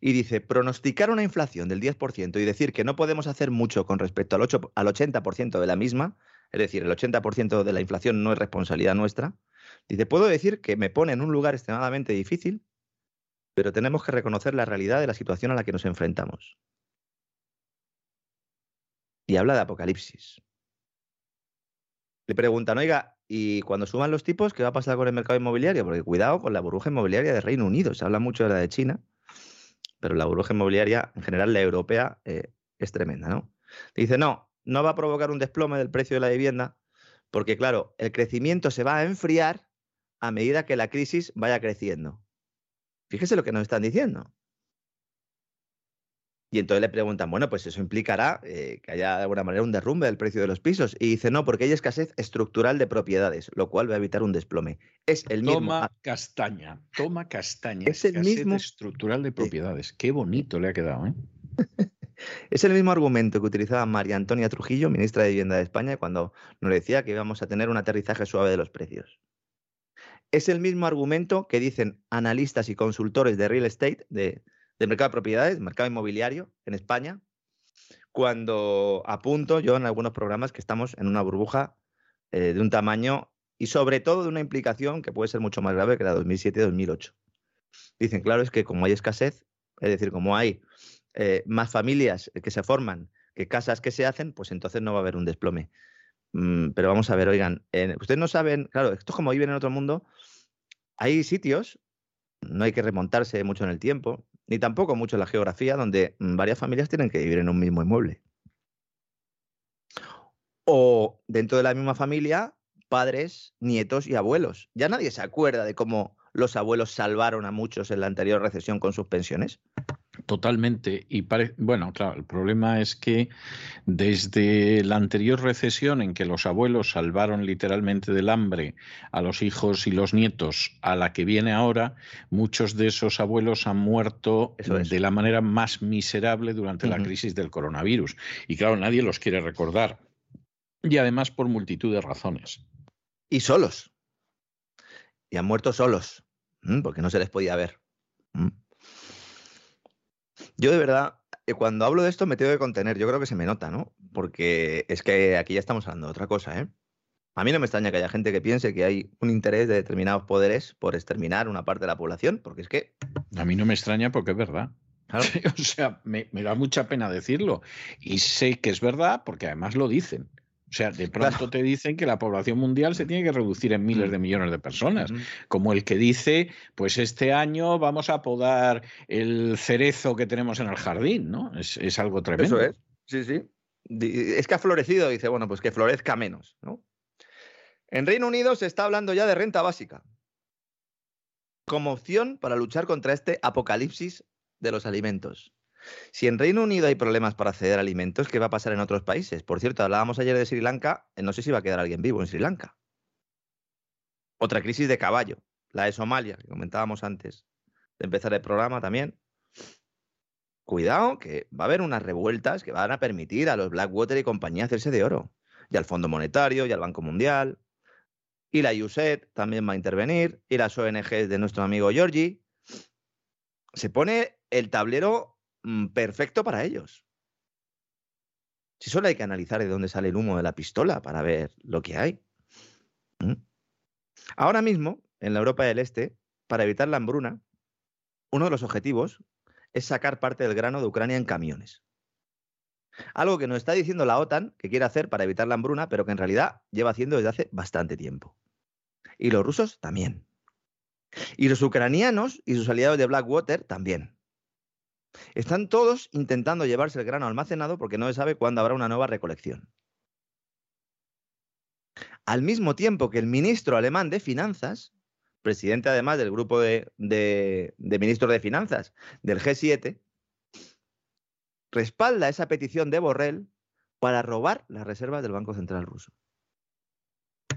Y dice, pronosticar una inflación del 10% y decir que no podemos hacer mucho con respecto al, 8, al 80% de la misma es decir, el 80% de la inflación no es responsabilidad nuestra, dice, puedo decir que me pone en un lugar extremadamente difícil, pero tenemos que reconocer la realidad de la situación a la que nos enfrentamos. Y habla de apocalipsis. Le preguntan, oiga, ¿y cuando suban los tipos, qué va a pasar con el mercado inmobiliario? Porque cuidado con la burbuja inmobiliaria de Reino Unido. Se habla mucho de la de China, pero la burbuja inmobiliaria, en general la europea, eh, es tremenda, ¿no? Dice, no, no va a provocar un desplome del precio de la vivienda, porque claro, el crecimiento se va a enfriar a medida que la crisis vaya creciendo. Fíjese lo que nos están diciendo. Y entonces le preguntan, bueno, pues eso implicará eh, que haya de alguna manera un derrumbe del precio de los pisos. Y dice, no, porque hay escasez estructural de propiedades, lo cual va a evitar un desplome. Es el mismo. Toma castaña, toma castaña. Es el mismo. estructural de propiedades. Qué bonito le ha quedado, ¿eh? Es el mismo argumento que utilizaba María Antonia Trujillo, ministra de Vivienda de España, cuando nos decía que íbamos a tener un aterrizaje suave de los precios. Es el mismo argumento que dicen analistas y consultores de real estate, de, mercado de propiedades, mercado inmobiliario en España, cuando apunto yo en algunos programas que estamos en una burbuja eh, de un tamaño y sobre todo de una implicación que puede ser mucho más grave que la 2007-2008. Dicen, claro, es que como hay escasez, es decir, como hay eh, más familias que se forman que casas que se hacen, pues entonces no va a haber un desplome. Mm, pero vamos a ver, oigan, ustedes no saben, claro, esto es como viven en otro mundo, hay sitios, no hay que remontarse mucho en el tiempo, ni tampoco mucho la geografía, donde mm, varias familias tienen que vivir en un mismo inmueble. O dentro de la misma familia, padres, nietos y abuelos. Ya nadie se acuerda de cómo los abuelos salvaron a muchos en la anterior recesión con sus pensiones. Totalmente. Y bueno, claro, el problema es que desde la anterior recesión en que los abuelos salvaron literalmente del hambre a los hijos y los nietos, a la que viene ahora, muchos de esos abuelos han muerto de la manera más miserable durante la crisis del coronavirus. Y claro, nadie los quiere recordar. Y además por multitud de razones. Y solos. Y han muerto solos, porque no se les podía ver. Yo de verdad, eh, cuando hablo de esto me tengo que contener. Yo creo que se me nota, ¿no? Porque es que aquí ya estamos hablando de otra cosa, ¿eh? A mí no me extraña que haya gente que piense que hay un interés de determinados poderes por exterminar una parte de la población, porque es que... A mí no me extraña porque es verdad. o sea, me, da mucha pena decirlo. Y sé que es verdad porque además lo dicen. O sea, de pronto te dicen que la población mundial se tiene que reducir en miles de mm. millones de personas, como el que dice, pues este año vamos a podar el cerezo que tenemos en el jardín, ¿no? Es, algo tremendo. Eso es, sí, sí. Es que ha florecido, dice, bueno, pues que florezca menos, ¿no? En Reino Unido se está hablando ya de renta básica como opción para luchar contra este apocalipsis de los alimentos. Si en Reino Unido hay problemas para acceder a alimentos, ¿qué va a pasar en otros países? Por cierto, hablábamos ayer de Sri Lanka, eh, no sé si va a quedar alguien vivo en Sri Lanka. Otra crisis de caballo, la de Somalia, que comentábamos antes de empezar el programa también. Cuidado, que va a haber unas revueltas que van a permitir a los Blackwater y compañía hacerse de oro. Y al Fondo Monetario, y al Banco Mundial. Y la USED también va a intervenir. Y las ONGs de nuestro amigo Georgie. Se pone el tablero perfecto para ellos. Si solo hay que analizar de dónde sale el humo de la pistola para ver lo que hay. ¿Mm? Ahora mismo, en la Europa del Este, para evitar la hambruna, uno de los objetivos es sacar parte del grano de Ucrania en camiones. Algo que nos está diciendo la OTAN que quiere hacer para evitar la hambruna, pero que en realidad lleva haciendo desde hace bastante tiempo. Y los rusos también. Y los ucranianos y sus aliados de Blackwater también. Están todos intentando llevarse el grano almacenado porque no se sabe cuándo habrá una nueva recolección. Al mismo tiempo que el ministro alemán de Finanzas, presidente además del grupo de, ministros de Finanzas del G7, respalda esa petición de Borrell para robar las reservas del Banco Central ruso.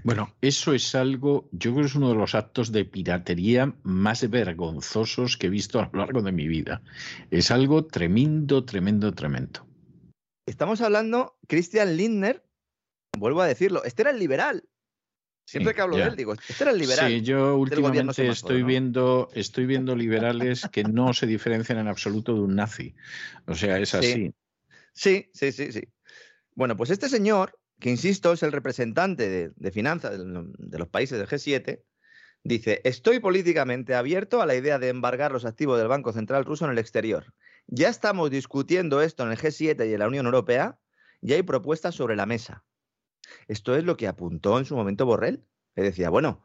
Bueno, eso es algo, yo creo que es uno de los actos de piratería más vergonzosos que he visto a lo largo de mi vida. Es algo tremendo, tremendo, tremendo. Estamos hablando, Christian Lindner, vuelvo a decirlo, este era el liberal. Siempre que hablo de él, digo, este era el liberal. Sí, yo últimamente estoy, viendo, estoy viendo liberales que no se diferencian en absoluto de un nazi. O sea, es así. sí, sí, sí. sí. Bueno, pues este señor que insisto, es el representante de, finanzas de, los países del G7, dice, estoy políticamente abierto a la idea de embargar los activos del Banco Central ruso en el exterior. Ya estamos discutiendo esto en el G7 y en la Unión Europea y hay propuestas sobre la mesa. Esto es lo que apuntó en su momento Borrell. Le decía, bueno,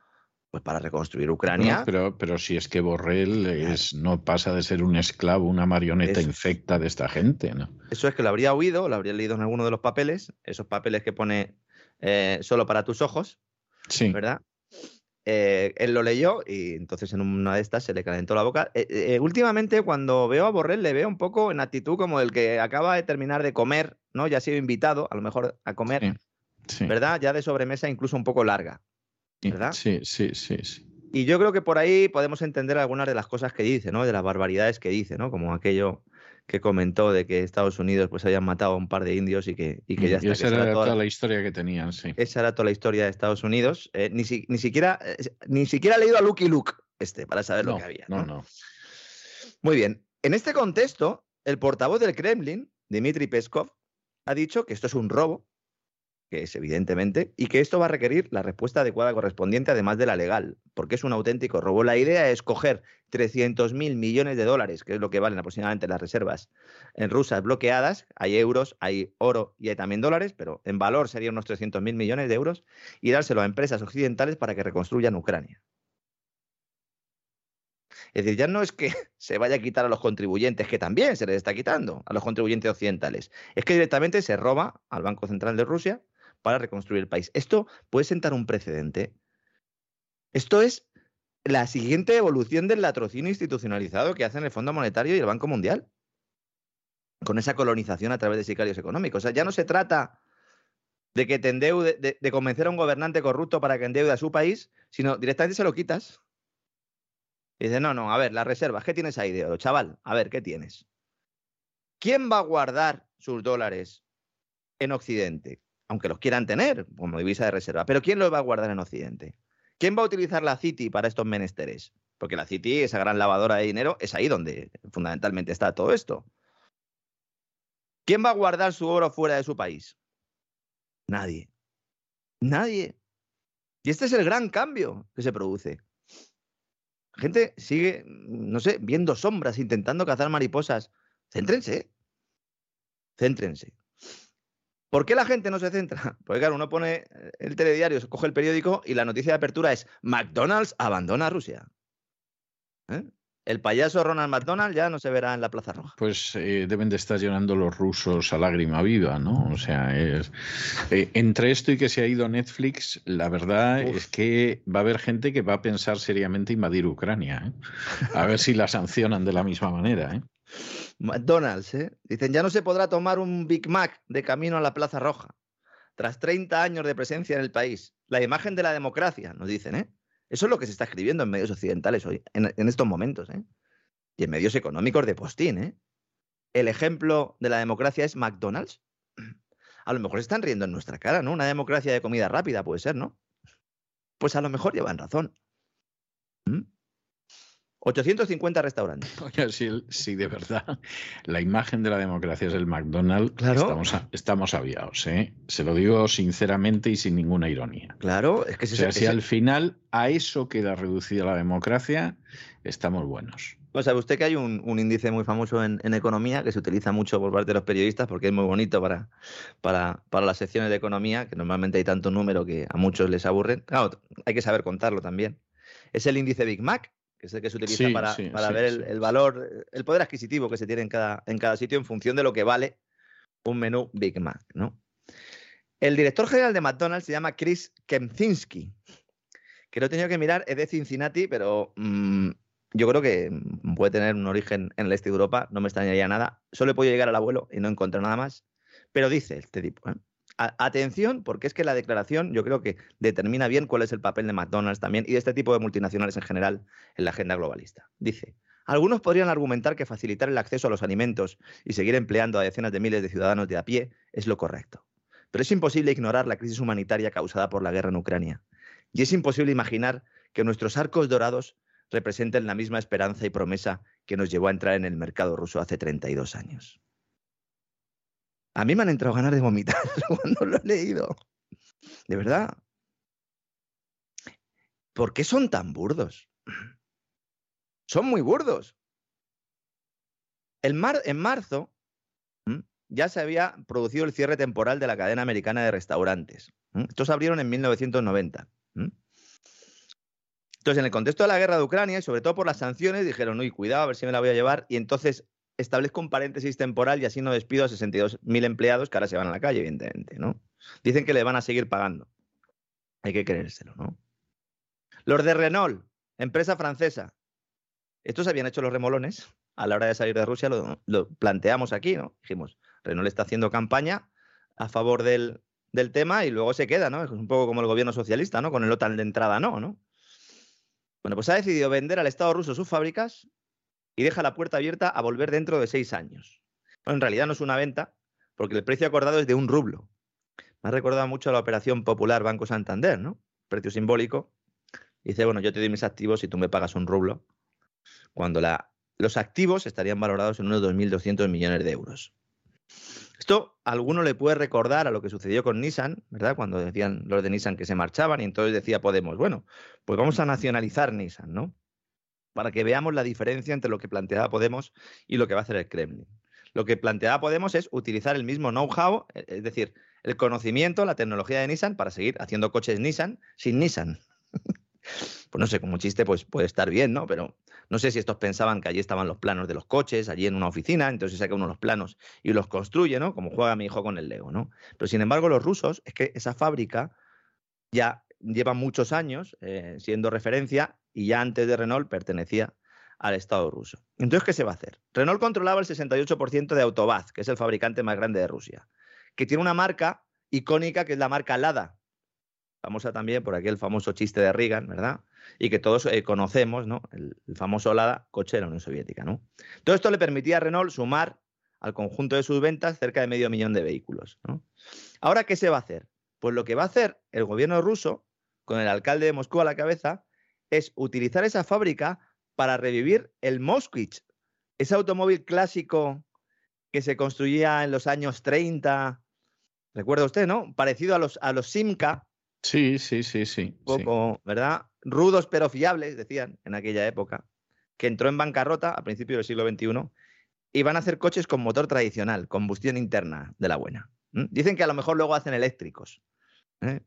pues para reconstruir Ucrania. pero, pero si es que Borrell es, no pasa de ser un esclavo, una marioneta infecta de esta gente, ¿no? Eso es que lo habría oído, lo habría leído en alguno de los papeles, esos papeles que pone eh, solo para tus ojos, sí. ¿verdad? Eh, él lo leyó y entonces en una de estas se le calentó la boca. Eh, últimamente cuando veo a Borrell le veo un poco en actitud como el que acaba de terminar de comer, ¿no? Ya ha sido invitado a lo mejor a comer, ¿verdad? Ya de sobremesa incluso un poco larga. ¿Verdad? Sí, sí, sí, sí. Y yo creo que por ahí podemos entender algunas de las cosas que dice, ¿no? De las barbaridades que dice, ¿no? Como aquello que comentó de que Estados Unidos pues habían matado a un par de indios y que, y que ya está. esa era, toda, la historia que tenían, sí. Esa era toda la historia de Estados Unidos. Eh, ni, ni, siquiera, eh, ni siquiera ha leído a Lucky Luke este para saber lo que había. ¿no? no, Muy bien. En este contexto, el portavoz del Kremlin, Dmitry Peskov, ha dicho que esto es un robo, que es evidentemente, y que esto va a requerir la respuesta adecuada correspondiente, además de la legal, porque es un auténtico robo. La idea es coger 300.000 millones de dólares, que es lo que valen aproximadamente las reservas en rusas bloqueadas, hay euros, hay oro y hay también dólares, pero en valor serían unos 300.000 millones de euros, y dárselo a empresas occidentales para que reconstruyan Ucrania. Es decir, ya no es que se vaya a quitar a los contribuyentes, que también se les está quitando a los contribuyentes occidentales, es que directamente se roba al Banco Central de Rusia para reconstruir el país. Esto puede sentar un precedente. Esto es la siguiente evolución del latrocinio institucionalizado que hacen el Fondo Monetario y el Banco Mundial. con esa colonización a través de sicarios económicos. O sea, ya no se trata de que te endeude, de, de convencer a un gobernante corrupto para que endeude a su país, sino directamente se lo quitas. Y dice, no, no, a ver, las reservas, ¿qué tienes ahí de oro? Chaval, a ver, ¿qué tienes? ¿Quién va a guardar sus dólares en Occidente? Aunque los quieran tener como divisa de reserva, pero ¿quién los va a guardar en Occidente? ¿Quién va a utilizar la Citi para estos menesteres? Porque la Citi, esa gran lavadora de dinero, es ahí donde fundamentalmente está todo esto. ¿Quién va a guardar su oro fuera de su país? Nadie. Nadie. Y este es el gran cambio que se produce. La gente sigue, no sé, viendo sombras, intentando cazar mariposas. Céntrense. Céntrense. ¿Por qué la gente no se centra? Porque claro, uno pone el telediario, se coge el periódico y la noticia de apertura es McDonald's abandona Rusia. ¿Eh? El payaso Ronald McDonald ya no se verá en la Plaza Roja. Pues eh, deben de estar llorando los rusos a lágrima viva, ¿no? O sea, es, eh, entre esto y que se ha ido Netflix, la verdad Uf. es que va a haber gente que va a pensar seriamente invadir Ucrania. ¿eh? A ver si la sancionan de la misma manera. ¿eh? McDonald's, ¿eh? Dicen, ya no se podrá tomar un Big Mac de camino a la Plaza Roja. Tras 30 años de presencia en el país. La imagen de la democracia, nos dicen, ¿eh? Eso es lo que se está escribiendo en medios occidentales hoy, en, estos momentos, ¿eh? Y en medios económicos de postín, ¿eh? El ejemplo de la democracia es McDonald's. A lo mejor están riendo en nuestra cara, ¿no? Una democracia de comida rápida puede ser, ¿no? Pues a lo mejor llevan razón. ¿Mm? 850 restaurantes. Oye, si, si de verdad la imagen de la democracia es el McDonald's, Claro. estamos, estamos aviados. ¿eh? Se lo digo sinceramente y sin ninguna ironía. Claro, es que O si sea, se- si al final a eso queda reducida la democracia, estamos buenos. Pues sabe usted que hay un, un índice muy famoso en, en economía que se utiliza mucho por parte de los periodistas porque es muy bonito para, para, para las secciones de economía, que normalmente hay tanto número que a muchos les aburren. Claro, hay que saber contarlo también. Es el índice Big Mac, que es el que se utiliza Sí, para, sí, para sí, ver el, valor, el poder adquisitivo que se tiene en cada, en cada sitio en función de lo que vale un menú Big Mac, ¿no? El director general de McDonald's se llama Chris Kempczynski, que lo he tenido que mirar, es de Cincinnati, pero mm, yo creo que puede tener un origen en el este de Europa, no me extrañaría nada. Solo he podido llegar al abuelo y no encontré nada más. Pero dice este tipo, ¿eh? Atención, porque es que la declaración yo creo que determina bien cuál es el papel de McDonald's también y de este tipo de multinacionales en general en la agenda globalista. Dice, algunos podrían argumentar que facilitar el acceso a los alimentos y seguir empleando a decenas de miles de ciudadanos de a pie es lo correcto. Pero es imposible ignorar la crisis humanitaria causada por la guerra en Ucrania. Y es imposible imaginar que nuestros arcos dorados representen la misma esperanza y promesa que nos llevó a entrar en el mercado ruso hace 32 años. A mí me han entrado ganas de vomitar cuando lo he leído. De verdad. ¿Por qué son tan burdos? Son muy burdos. El mar- en marzo ya se había producido el cierre temporal de la cadena americana de restaurantes. Estos abrieron en 1990. ¿m? Entonces, en el contexto de la guerra de Ucrania y sobre todo por las sanciones, dijeron, uy, cuidado, a ver si me la voy a llevar. Y entonces establezco un paréntesis temporal y así no despido a 62.000 empleados que ahora se van a la calle, evidentemente, ¿no? Dicen que le van a seguir pagando. Hay que creérselo, ¿no? Los de Renault, empresa francesa. Estos habían hecho los remolones a la hora de salir de Rusia, lo, planteamos aquí, ¿no? Dijimos, Renault está haciendo campaña a favor del, del tema y luego se queda, ¿no? Es un poco como el gobierno socialista, ¿no? Con el OTAN de entrada, no, ¿no? Bueno, pues ha decidido vender al Estado ruso sus fábricas y deja la puerta abierta a volver dentro de seis años. Bueno, en realidad no es una venta, porque el precio acordado es de un rublo. Me ha recordado mucho a la operación popular Banco Santander, ¿no? Precio simbólico. Dice, bueno, yo te doy mis activos y tú me pagas un rublo. Cuando los activos estarían valorados en unos 2.200 millones de euros. Esto a alguno le puede recordar a lo que sucedió con Nissan, ¿verdad? Cuando decían los de Nissan que se marchaban y entonces decía Podemos, bueno, pues vamos a nacionalizar Nissan, ¿no? Para que veamos la diferencia entre lo que planteaba Podemos y lo que va a hacer el Kremlin. Lo que planteaba Podemos es utilizar el mismo know-how, e- es decir, el conocimiento, la tecnología de Nissan para seguir haciendo coches Nissan sin Nissan. pues no sé, como chiste pues puede estar bien, ¿no? Pero no sé si estos pensaban que allí estaban los planos de los coches, allí en una oficina, entonces saca uno los planos y los construye, ¿no? Como juega mi hijo con el Lego, ¿no? Pero sin embargo, los rusos, es que esa fábrica ya lleva muchos años eh, siendo referencia y ya antes de Renault pertenecía al Estado ruso. Entonces, ¿qué se va a hacer? Renault controlaba el 68% de Autovaz, que es el fabricante más grande de Rusia, que tiene una marca icónica que es la marca Lada, famosa también por aquel famoso chiste de Reagan, ¿verdad? Y que todos eh, conocemos, ¿no? El, famoso Lada, coche de la Unión Soviética, ¿no? Todo esto le permitía a Renault sumar al conjunto de sus ventas cerca de medio millón de vehículos. Ahora, ¿qué se va a hacer? Pues lo que va a hacer el gobierno ruso, con el alcalde de Moscú a la cabeza, es utilizar esa fábrica para revivir el Moskvich, ese automóvil clásico que se construía en los años 30. Recuerda usted, ¿no? Parecido a los, a los Simca. Sí, sí, sí, sí. Un poco, ¿verdad? Rudos pero fiables, decían en aquella época, que entró en bancarrota a principios del siglo XXI y van a hacer coches con motor tradicional, combustión interna de la buena. Dicen que a lo mejor luego hacen eléctricos. ¿eh?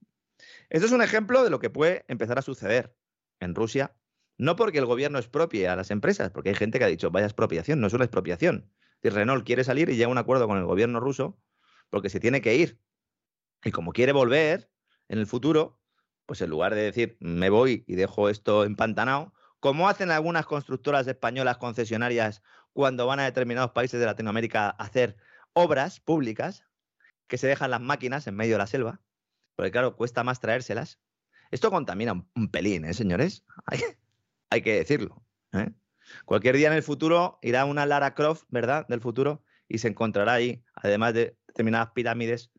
Esto es un ejemplo de lo que puede empezar a suceder en Rusia no porque el gobierno expropie a las empresas, porque hay gente que ha dicho, vaya expropiación, no es una expropiación. Si Renault quiere salir y llega a un acuerdo con el gobierno ruso, porque se tiene que ir. Y como quiere volver en el futuro, pues en lugar de decir, me voy y dejo esto empantanado, como hacen algunas constructoras españolas concesionarias cuando van a determinados países de Latinoamérica a hacer obras públicas, que se dejan las máquinas en medio de la selva, porque claro, cuesta más traérselas. Esto contamina un pelín, ¿eh, señores? hay que decirlo. ¿eh? Cualquier día en el futuro irá una Lara Croft, ¿verdad? Del futuro y se encontrará ahí, además de determinadas pirámides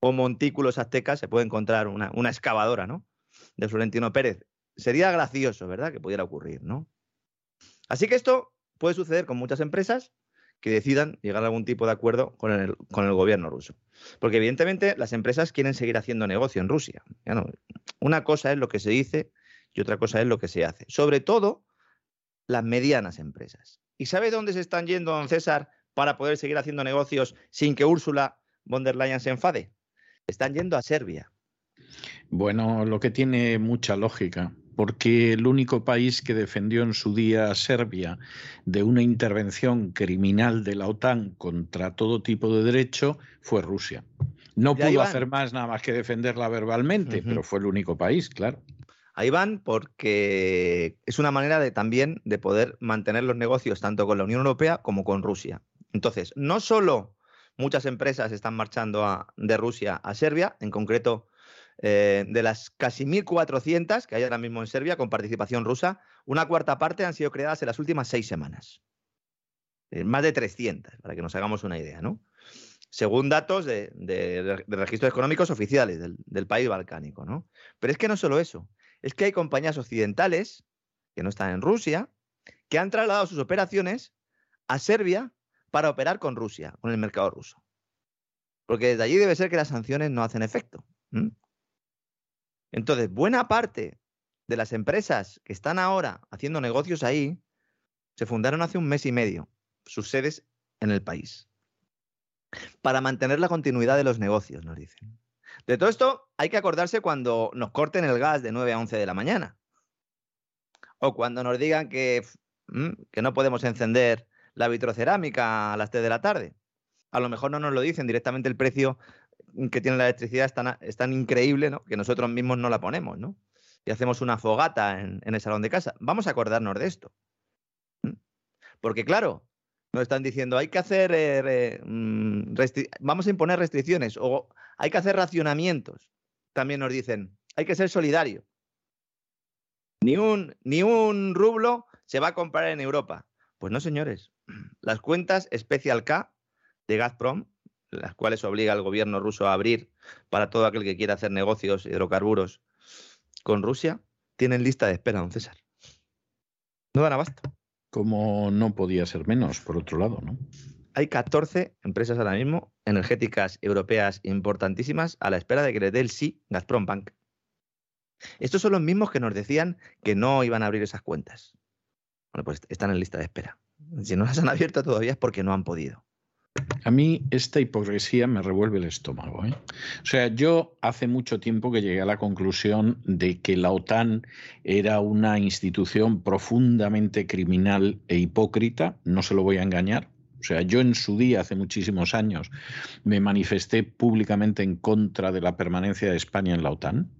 o montículos aztecas, se puede encontrar una, una excavadora, ¿no? De Florentino Pérez. Sería gracioso, ¿verdad? Que pudiera ocurrir, ¿no? Así que esto puede suceder con muchas empresas que decidan llegar a algún tipo de acuerdo con el, con el gobierno ruso. Porque evidentemente las empresas quieren seguir haciendo negocio en Rusia. Una cosa es lo que se dice y otra cosa es lo que se hace. Sobre todo las medianas empresas. ¿Y sabe dónde se están yendo, don César, para poder seguir haciendo negocios sin que Úrsula von der Leyen se enfade? Están yendo a Serbia. Bueno, lo que tiene mucha lógica, porque el único país que defendió en su día a Serbia de una intervención criminal de la OTAN contra todo tipo de derecho fue Rusia. No pudo hacer más nada más que defenderla verbalmente, pero fue el único país, claro. Ahí van porque es una manera de también de poder mantener los negocios tanto con la Unión Europea como con Rusia. Entonces, no solo muchas empresas están marchando de Rusia a Serbia, en concreto eh, de las casi 1.400 que hay ahora mismo en Serbia con participación rusa, una cuarta parte han sido creadas en las últimas seis semanas. Eh, más de 300, para que nos hagamos una idea, ¿no? Según datos de, registros económicos oficiales del, del, país balcánico, ¿no? Pero es que no solo eso, es que hay compañías occidentales que no están en Rusia, que han trasladado sus operaciones a Serbia para operar con Rusia, con el mercado ruso. Porque desde allí debe ser que las sanciones no hacen efecto. Entonces, buena parte de las empresas que están ahora haciendo negocios ahí se fundaron hace un mes y medio, sus sedes en el país, para mantener la continuidad de los negocios, nos dicen. De todo esto hay que acordarse cuando nos corten el gas de 9 a 11 de la mañana. O cuando nos digan que, mm, que no podemos encender la vitrocerámica a las 3 de la tarde. A lo mejor no nos lo dicen directamente el precio que tiene la electricidad es tan, increíble ¿no? que nosotros mismos no la ponemos, ¿no? Y hacemos una fogata en, el salón de casa. Vamos a acordarnos de esto. Porque claro, nos están diciendo, hay que hacer, eh, mm, vamos a imponer restricciones o hay que hacer racionamientos. También nos dicen, hay que ser solidario. Ni un, ni un rublo se va a comprar en Europa. Pues no, señores. Las cuentas Special K de Gazprom, las cuales obliga al gobierno ruso a abrir para todo aquel que quiera hacer negocios hidrocarburos con Rusia, tienen lista de espera, don César. No dan abasto. Como no podía ser menos, por otro lado, ¿no? hay 14 empresas ahora mismo energéticas europeas importantísimas a la espera de que le dé el sí Gazprom Bank. Estos son los mismos que nos decían que no iban a abrir esas cuentas. Bueno, pues están en lista de espera. Si no las han abierto todavía es porque no han podido. A mí esta hipocresía me revuelve el estómago. ¿eh? O sea, yo hace mucho tiempo que llegué a la conclusión de que la OTAN era una institución profundamente criminal e hipócrita, no se lo voy a engañar, o sea, yo en su día, hace muchísimos años, me manifesté públicamente en contra de la permanencia de España en la OTAN.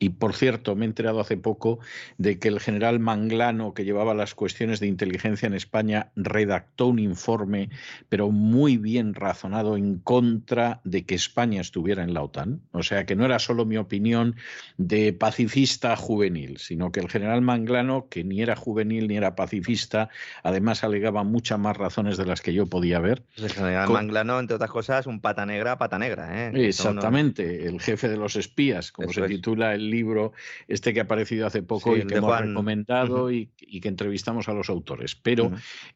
Y por cierto, me he enterado hace poco de que el general Manglano, que llevaba las cuestiones de inteligencia en España, redactó un informe, pero muy bien razonado, en contra de que España estuviera en la OTAN. O sea, que no era solo mi opinión de pacifista juvenil, sino que el general Manglano, que ni era juvenil ni era pacifista, además alegaba muchas más razones de las que yo podía ver. El general Manglano, entre otras cosas, un pata negra, pata negra. ¿eh? Exactamente, el jefe de los espías, como se titula el libro este que ha aparecido hace poco y que hemos recomendado y, que entrevistamos a los autores. Pero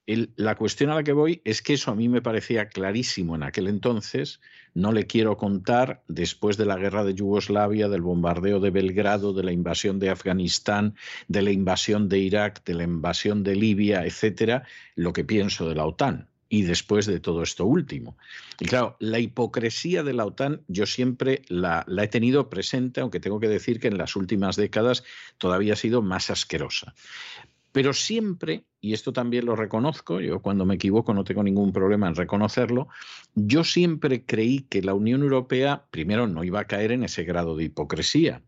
la cuestión a la que voy es que eso a mí me parecía clarísimo en aquel entonces. No le quiero contar después de la guerra de Yugoslavia, del bombardeo de Belgrado, de la invasión de Afganistán, de la invasión de Irak, de la invasión de Libia, etcétera, lo que pienso de la OTAN y después de todo esto último. Y claro, la hipocresía de la OTAN yo siempre la, he tenido presente, aunque tengo que decir que en las últimas décadas todavía ha sido más asquerosa. Pero siempre, y esto también lo reconozco, yo cuando me equivoco no tengo ningún problema en reconocerlo, yo siempre creí que la Unión Europea, primero, no iba a caer en ese grado de hipocresía,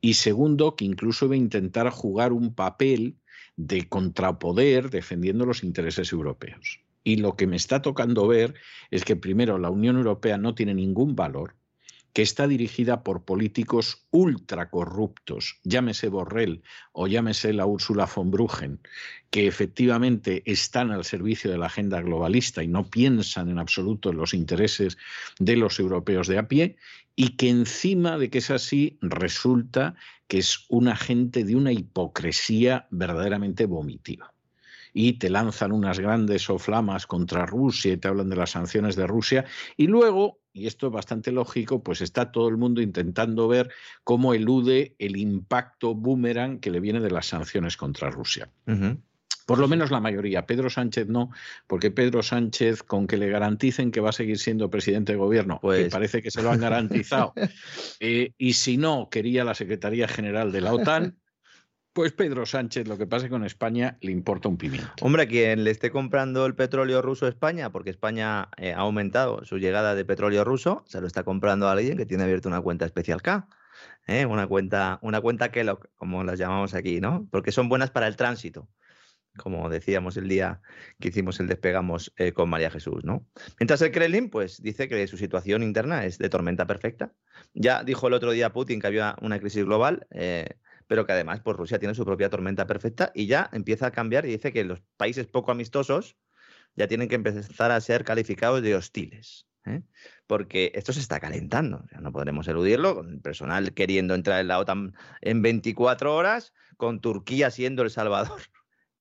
y segundo, que incluso iba a intentar jugar un papel de contrapoder defendiendo los intereses europeos. Y lo que me está tocando ver es que primero la Unión Europea no tiene ningún valor, que está dirigida por políticos ultra corruptos, llámese Borrell o llámese la Úrsula von Bruggen, que efectivamente están al servicio de la agenda globalista y no piensan en absoluto en los intereses de los europeos de a pie, y que encima de que es así, resulta que es una gente de una hipocresía verdaderamente vomitiva y te lanzan unas grandes soflamas contra Rusia y te hablan de las sanciones de Rusia y luego, y esto es bastante lógico, pues está todo el mundo intentando ver cómo elude el impacto boomerang que le viene de las sanciones contra Rusia. Por lo menos la mayoría. Pedro Sánchez no, porque Pedro Sánchez, con que le garanticen que va a seguir siendo presidente de gobierno, pues... que parece que se lo han garantizado, eh, y si no, quería la Secretaría General de la OTAN, pues Pedro Sánchez, lo que pase con España, le importa un pimiento. Hombre, quien le esté comprando el petróleo ruso a España, porque España eh, ha aumentado su llegada de petróleo ruso, se lo está comprando a alguien que tiene abierto una cuenta especial K. ¿eh? Una cuenta, una cuenta Kellogg, como las llamamos aquí, ¿no? Porque son buenas para el tránsito como decíamos el día que hicimos el despegamos eh, con María Jesús, ¿no? Mientras el Kremlin, pues dice que su situación interna es de tormenta perfecta. Ya dijo el otro día Putin que había una crisis global, pero que además pues, Rusia tiene su propia tormenta perfecta y ya empieza a cambiar y dice que los países poco amistosos ya tienen que empezar a ser calificados de hostiles. ¿eh? Porque esto se está calentando, no podremos eludirlo, con el personal queriendo entrar en la OTAN en 24 horas, con Turquía siendo el salvador.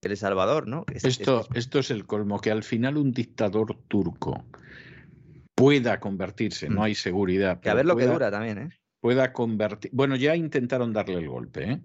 El Salvador, ¿no? esto, esto es el colmo, que al final un dictador turco pueda convertirse, no mm. hay seguridad. Que a ver lo que dura también, ¿eh? Pueda convertir. Bueno, ya intentaron darle el golpe, ¿eh?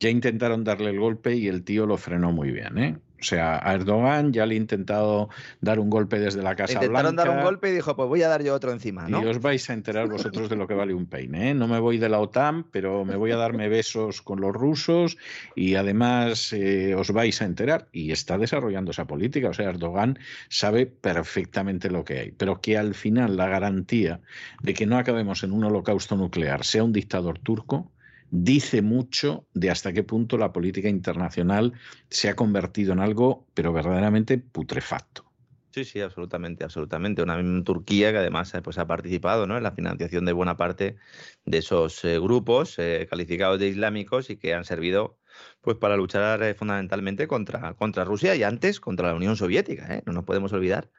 Ya intentaron darle el golpe y el tío lo frenó muy bien, ¿eh? O sea, a Erdogan ya le he intentado dar un golpe desde la Casa Intentaron dar un golpe y dijo, pues voy a dar yo otro encima, ¿no? Y os vais a enterar vosotros de lo que vale un peine, ¿eh? No me voy de la OTAN, pero me voy a darme besos con los rusos y además eh, os vais a enterar. Y está desarrollando esa política. O sea, Erdogan sabe perfectamente lo que hay. Pero que al final la garantía de que no acabemos en un holocausto nuclear sea un dictador turco, dice mucho de hasta qué punto la política internacional se ha convertido en algo, pero verdaderamente putrefacto. Sí, sí, absolutamente, absolutamente. Una Turquía que además eh, pues, ha participado ¿no? en la financiación de buena parte de esos eh, grupos eh, calificados de islámicos y que han servido pues, para luchar fundamentalmente contra, contra Rusia y antes contra la Unión Soviética. No nos podemos olvidar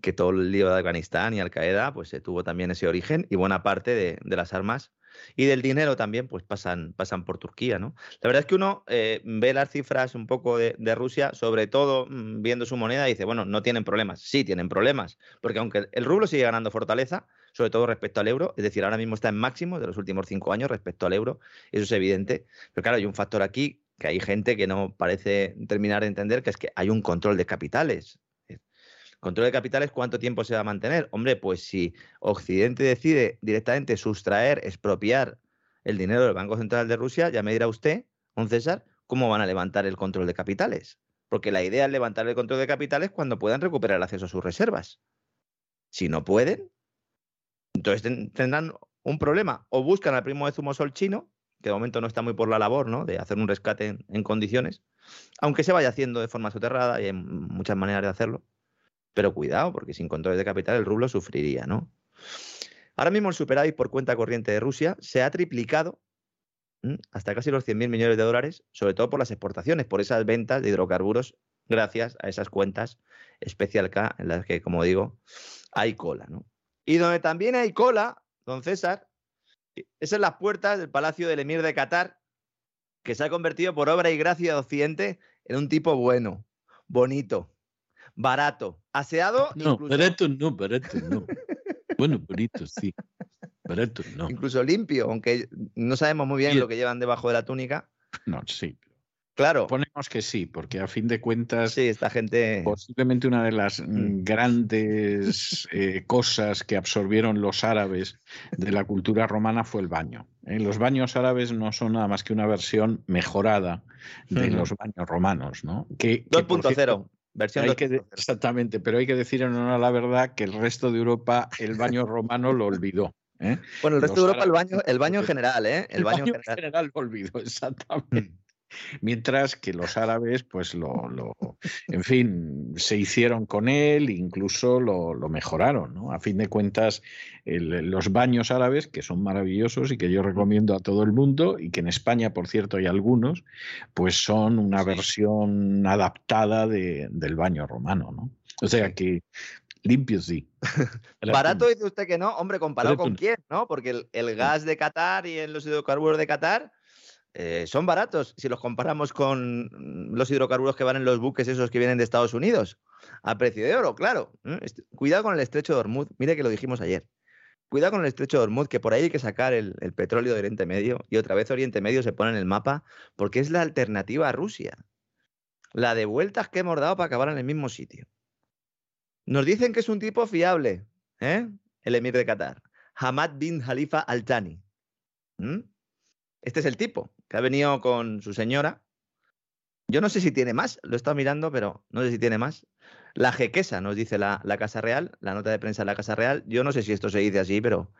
que todo el lío de Afganistán y Al Qaeda pues, tuvo también ese origen y buena parte de, de las armas y del dinero también, pues pasan, pasan por Turquía, ¿no? La verdad es que uno eh, ve las cifras un poco de, Rusia, sobre todo mm, viendo su moneda, y dice, bueno, no tienen problemas. Sí, tienen problemas, porque aunque el rublo sigue ganando fortaleza, sobre todo respecto al euro, es decir, ahora mismo está en máximo de los últimos cinco años respecto al euro, eso es evidente, pero claro, hay un factor aquí que hay gente que no parece terminar de entender, que es que hay un control de capitales. Control de capitales, ¿cuánto tiempo se va a mantener? Hombre, pues si Occidente decide directamente sustraer, expropiar el dinero del Banco Central de Rusia, ya me dirá usted, un César, ¿cómo van a levantar el control de capitales? Porque la idea es levantar el control de capitales cuando puedan recuperar el acceso a sus reservas. Si no pueden, entonces tendrán un problema. O buscan al primo de Zumosol chino, que de momento no está muy por la labor, ¿no? De hacer un rescate en, en condiciones, aunque se vaya haciendo de forma soterrada y hay muchas maneras de hacerlo. Pero cuidado, porque sin controles de capital el rublo sufriría, ¿no? Ahora mismo el superávit por cuenta corriente de Rusia se ha triplicado hasta casi los 100.000 millones de dólares, sobre todo por las exportaciones, por esas ventas de hidrocarburos, gracias a esas cuentas especial K en las que, como digo, hay cola. ¿no? Y donde también hay cola, don César, es en las puertas del Palacio del Emir de Qatar, que se ha convertido por obra y gracia de Occidente en un tipo bueno, bonito, barato, aseado. No, barato no, barato no. bueno, bonito, sí. Barato no. Incluso limpio, aunque no sabemos muy bien lo que llevan debajo de la túnica. No, sí. Claro. Ponemos que sí, porque a fin de cuentas. Sí, esta gente. Posiblemente una de las mm. grandes eh, cosas que absorbieron los árabes de la cultura romana fue el baño. ¿eh? Los baños árabes no son nada más que una versión mejorada de los baños romanos, ¿no? 2.0. Versión exactamente, pero hay que decir en honor a la verdad que el resto de Europa el baño romano lo olvidó. ¿eh? Bueno, el resto de Europa el baño, el baño en general, ¿eh? El, baño, en general lo olvidó, exactamente. Mientras que los árabes, pues lo, lo, en fin, se hicieron con él, incluso lo, lo mejoraron, ¿no? A fin de cuentas, el, los baños árabes, que son maravillosos y que yo recomiendo a todo el mundo, y que en España, por cierto, hay algunos, pues son una versión adaptada de, del baño romano, ¿no? O sea que limpio sí. Barato dice usted que no, hombre, comparado con quién, ¿no? Porque el, el, gas de Qatar y los hidrocarburos de Qatar eh, son baratos si los comparamos con los hidrocarburos que van en los buques esos que vienen de Estados Unidos, a precio de oro, claro. Cuidado con el estrecho de Hormuz, mire que lo dijimos ayer. Cuidado con el estrecho de Hormuz, que por ahí hay que sacar el, petróleo de Oriente Medio y otra vez Oriente Medio se pone en el mapa porque es la alternativa a Rusia. La de vueltas que hemos dado para acabar en el mismo sitio. Nos dicen que es un tipo fiable, ¿eh? el emir de Qatar, Hamad bin Khalifa Al Thani. Este es el tipo que ha venido con su señora. Yo no sé si tiene más, lo he estado mirando, pero no sé si tiene más. La jequesa, nos dice la, la, Casa Real, la nota de prensa de la Casa Real. Yo no sé si esto se dice así, pero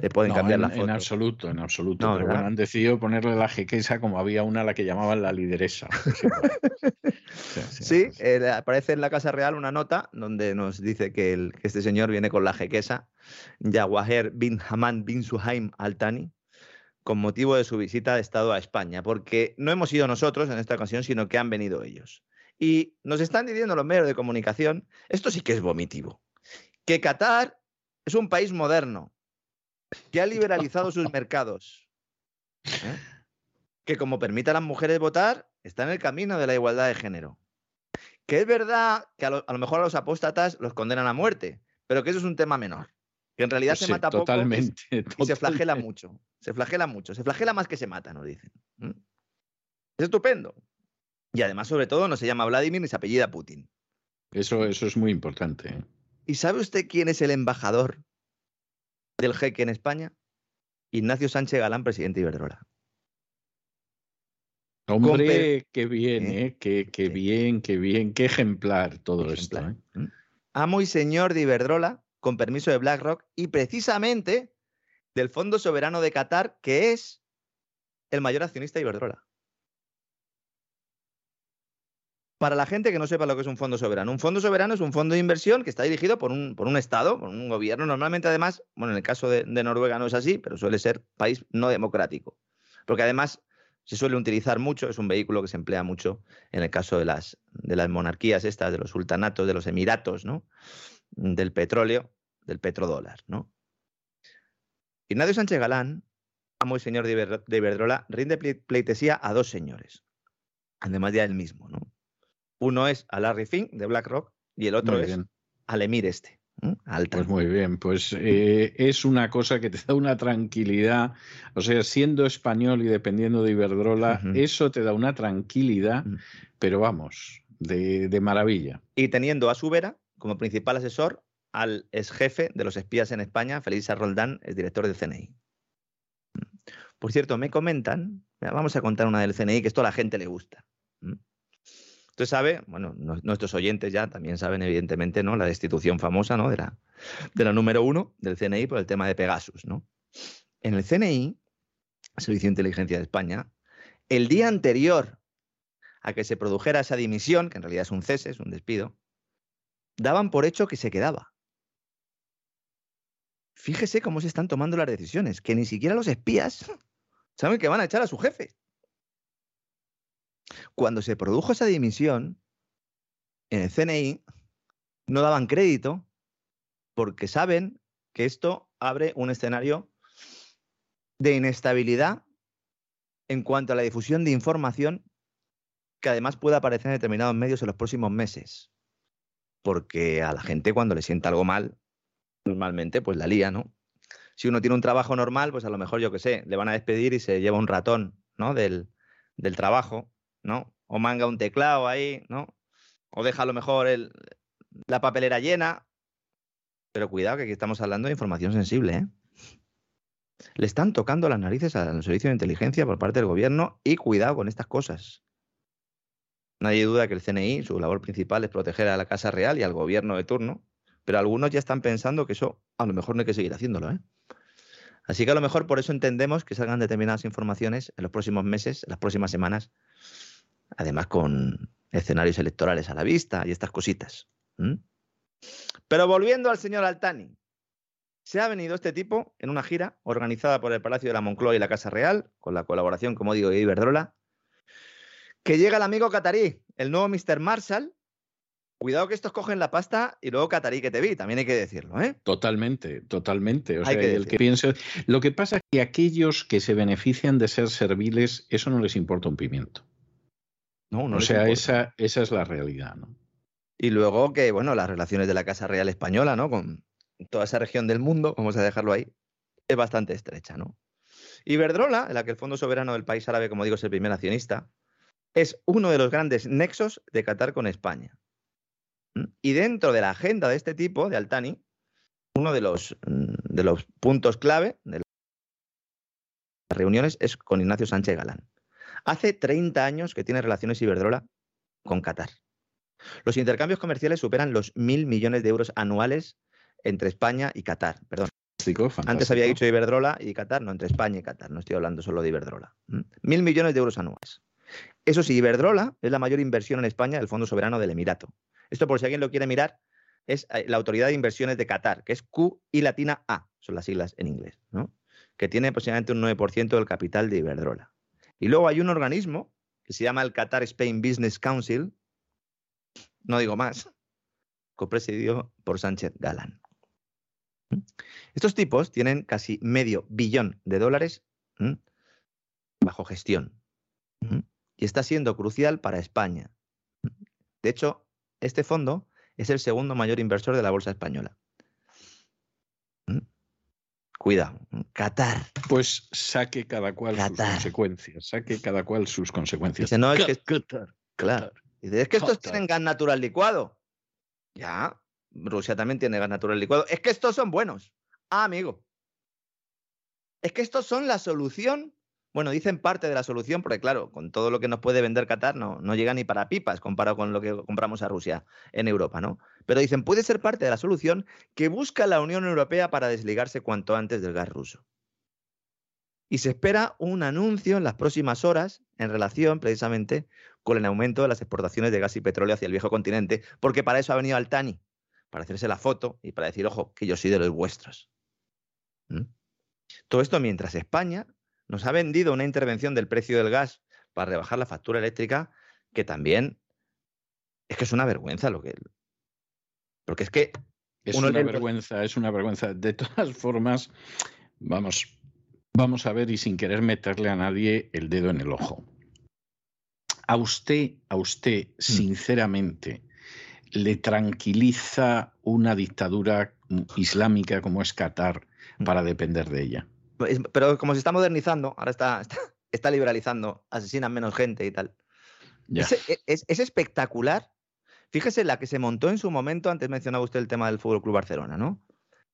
eh, pueden no, cambiar en, la foto. En absoluto, en absoluto. No, pero bueno, han decidido ponerle la jequesa como había una a la que llamaban la lideresa. sí, sí, sí eh, aparece en la Casa Real una nota donde nos dice que, el, que este señor viene con la jequesa, Yawaher bin Haman bin Suhaim al-Tani, con motivo de su visita de Estado a España, porque no hemos ido nosotros en esta ocasión, sino que han venido ellos. Y nos están diciendo los medios de comunicación, esto sí que es vomitivo, que Qatar es un país moderno, que ha liberalizado sus mercados, ¿eh? que como permite a las mujeres votar, está en el camino de la igualdad de género. Que es verdad que a lo, a lo mejor a los apóstatas los condenan a muerte, pero que eso es un tema menor. Que en realidad Sí, se mata totalmente, poco y, y se flagela mucho. Se flagela mucho. Se flagela más que se mata, nos dicen. ¿Mm? Es estupendo. Y además, sobre todo, no se llama Vladimir ni se apellida Putin. Eso, eso es muy importante. ¿eh? ¿Y sabe usted quién es el embajador del jeque en España? Ignacio Sánchez Galán, presidente de Iberdrola. Hombre, qué bien, ¿eh? Qué, qué bien, qué bien, qué ejemplar todo esto. ¿eh? Amo y señor de Iberdrola, con permiso de BlackRock, y precisamente del Fondo Soberano de Qatar, que es el mayor accionista de Iberdrola. Para la gente que no sepa lo que es un fondo soberano, un fondo soberano es un fondo de inversión que está dirigido por un, por un Estado, por un gobierno. Normalmente, además, bueno, en el caso de, de Noruega no es así, pero suele ser país no democrático. Porque además se suele utilizar mucho, es un vehículo que se emplea mucho en el caso de las, de las monarquías estas, de los sultanatos, de los emiratos, ¿no? Del petróleo, del petrodólar, ¿no? Ignacio Sánchez Galán, amo y señor de, Iber, de Iberdrola, rinde ple- pleitesía a dos señores, además de a él mismo, ¿no? Uno es a Larry Fink de BlackRock y el otro es al Emir este, Pues muy bien, pues eh, es una cosa que te da una tranquilidad, o sea, siendo español y dependiendo de Iberdrola, eso te da una tranquilidad, pero vamos, de, de maravilla. Y teniendo a su vera como principal asesor al ex jefe de los espías en España, Félix Roldán, es director del CNI. Por cierto, me comentan, vamos a contar una del CNI, que esto a la gente le gusta. ¿Mm? Usted sabe, bueno, no- nuestros oyentes ya también saben, evidentemente, ¿no? La destitución famosa, ¿no? De la, de la número uno del CNI por el tema de Pegasus, ¿no? En el CNI Servicio de Inteligencia de España, el día anterior a que se produjera esa dimisión, que en realidad es un cese, es un despido, daban por hecho que se quedaba. Fíjese cómo se están tomando las decisiones, que ni siquiera los espías saben que van a echar a su jefe. Cuando se produjo esa dimisión, en el CNI no daban crédito porque saben que esto abre un escenario de inestabilidad en cuanto a la difusión de información que además puede aparecer en determinados medios en los próximos meses. Porque a la gente cuando le sienta algo mal, normalmente pues la lía, ¿no? Si uno tiene un trabajo normal, pues a lo mejor, yo qué sé, le van a despedir y se lleva un ratón, ¿no? Del, del trabajo, ¿no? O manga un teclado ahí, ¿no? O deja a lo mejor el, la papelera llena. Pero cuidado que aquí estamos hablando de información sensible, ¿eh? Le están tocando las narices al servicio de inteligencia por parte del gobierno y cuidado con estas cosas. Nadie duda que el CNI, su labor principal es proteger a la Casa Real y al gobierno de turno, pero algunos ya están pensando que eso a lo mejor no hay que seguir haciéndolo. ¿eh? Así que a lo mejor por eso entendemos que salgan determinadas informaciones en los próximos meses, en las próximas semanas, además con escenarios electorales a la vista y estas cositas. Pero volviendo al señor Altani, se ha venido este tipo en una gira organizada por el Palacio de la Moncloa y la Casa Real, con la colaboración, como digo, de Iberdrola, que llega el amigo Qatarí, el nuevo Mr. Marshall. Cuidado que estos cogen la pasta y luego Qatarí que te vi, también hay que decirlo, ¿eh? Totalmente, totalmente. O sea, el que piense... Lo que pasa es que aquellos que se benefician de ser serviles, eso no les importa un pimiento. No, no o sea, esa, esa es la realidad, ¿no? Y luego que, bueno, las relaciones de la Casa Real Española, ¿no? Con, toda esa región del mundo, vamos a dejarlo ahí, es bastante estrecha, ¿no? Iberdrola, en la que el Fondo Soberano del país árabe, como digo, es el primer accionista, es uno de los grandes nexos de Qatar con España. Y dentro de la agenda de este tipo, de Altani, uno de los, mm, de los puntos clave de las reuniones es con Ignacio Sánchez Galán. Hace 30 años que tiene relaciones Iberdrola con Qatar. Los intercambios comerciales superan los mil millones de euros anuales entre España y Qatar. Perdón. Antes había dicho Iberdrola y Qatar, no, entre España y Qatar. No estoy hablando solo de Iberdrola. Mil millones de euros anuales. Eso sí, Iberdrola es la mayor inversión en España del Fondo Soberano del Emirato. Esto, por si alguien lo quiere mirar, es eh, la Autoridad de Inversiones de Qatar, que es Q y latina A, son las siglas en inglés, ¿no? que tiene aproximadamente un 9% del capital de Iberdrola. Y luego hay un organismo que se llama el Qatar Spain Business Council, no digo más, copresidido por Sánchez Galán. Estos tipos tienen casi medio billón de dólares bajo gestión y está siendo crucial para España. De hecho, este fondo es el segundo mayor inversor de la bolsa española. Cuidado, Qatar. Pues saque cada cual sus consecuencias, saque cada cual sus consecuencias. Dice, no, es que, Qatar, claro. Dice, es que estos tienen gas natural licuado. Ya, Rusia también tiene gas natural licuado. Es que estos son buenos. Ah, amigo. Es que estos son la solución. Bueno, dicen parte de la solución, porque claro, con todo lo que nos puede vender Qatar no, no llega ni para pipas comparado con lo que compramos a Rusia en Europa, ¿no? Pero dicen, puede ser parte de la solución que busca la Unión Europea para desligarse cuanto antes del gas ruso. Y se espera un anuncio en las próximas horas en relación precisamente con el aumento de las exportaciones de gas y petróleo hacia el viejo continente, porque para eso ha venido Altani, para hacerse la foto y para decir, ojo, que yo soy de los vuestros. Todo esto mientras España nos ha vendido una intervención del precio del gas para rebajar la factura eléctrica, que también es que es una vergüenza lo que... Porque es que... Es una vergüenza, es una vergüenza. De todas formas, vamos, vamos a ver y sin querer meterle a nadie el dedo en el ojo. A usted, a usted, mm. sinceramente, le tranquiliza una dictadura islámica como es Qatar mm. para depender de ella. Pero como se está modernizando, ahora está, está, liberalizando, asesinan menos gente y tal. E, es, espectacular. Fíjese la que se montó en su momento, antes mencionaba usted el tema del Fútbol Club Barcelona, ¿no?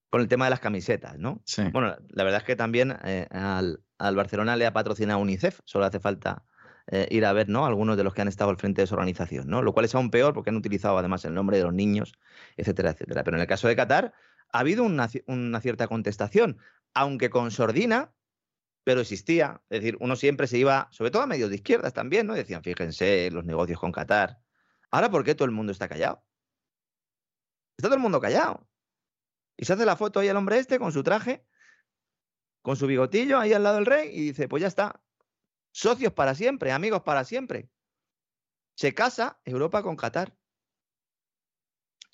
Con el tema de las camisetas, ¿no? Bueno, la verdad es que también eh, al, al, Barcelona le ha patrocinado UNICEF, solo hace falta eh, ir a ver ¿no? algunos de los que han estado al frente de esa organización, ¿no? Lo cual es aún peor porque han utilizado además el nombre de los niños, etcétera, etcétera. Pero en el caso de Qatar ha habido una, cierta contestación, aunque con sordina, pero existía. Es decir, uno siempre se iba, sobre todo a medios de izquierdas también, ¿no? Decían, fíjense, los negocios con Qatar. Ahora, ¿por qué todo el mundo está callado? Está todo el mundo callado. Y se hace la foto ahí al hombre este con su traje, con su bigotillo ahí al lado del rey y dice, pues ya está. Socios para siempre, amigos para siempre. Se casa Europa con Qatar.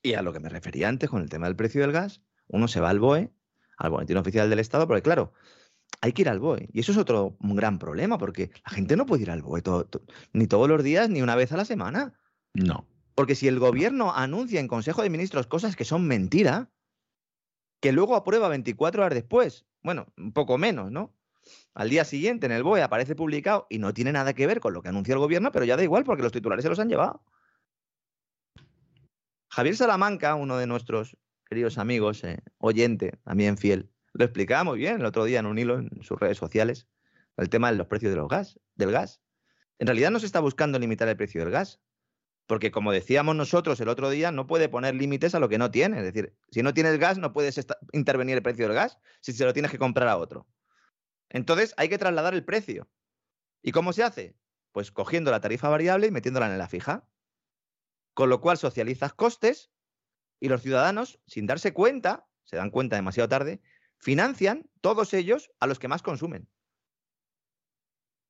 Y a lo que me refería antes con el tema del precio del gas, uno se va al BOE, al Boletín Oficial del Estado, porque claro, hay que ir al BOE. Y eso es otro un gran problema, porque la gente no puede ir al BOE ni todos los días, ni una vez a la semana. No. Porque si el gobierno anuncia en Consejo de Ministros cosas que son mentira, que luego aprueba 24 horas después, bueno, un poco menos, ¿no? Al día siguiente en el BOE aparece publicado y no tiene nada que ver con lo que anuncia el gobierno, pero ya da igual porque los titulares se los han llevado. Javier Salamanca, uno de nuestros queridos amigos, eh, oyente, también fiel, lo explicaba muy bien el otro día en un hilo en sus redes sociales, el tema de los precios de los gas, del gas. En realidad no se está buscando limitar el precio del gas, porque como decíamos nosotros el otro día, no puede poner límites a lo que no tiene. Es decir, si no tienes gas, no puedes intervenir el precio del gas si se lo tienes que comprar a otro. Entonces hay que trasladar el precio. ¿Y cómo se hace? Pues cogiendo la tarifa variable y metiéndola en la fija. Con lo cual socializas costes y los ciudadanos, sin darse cuenta, se dan cuenta demasiado tarde, financian todos ellos a los que más consumen.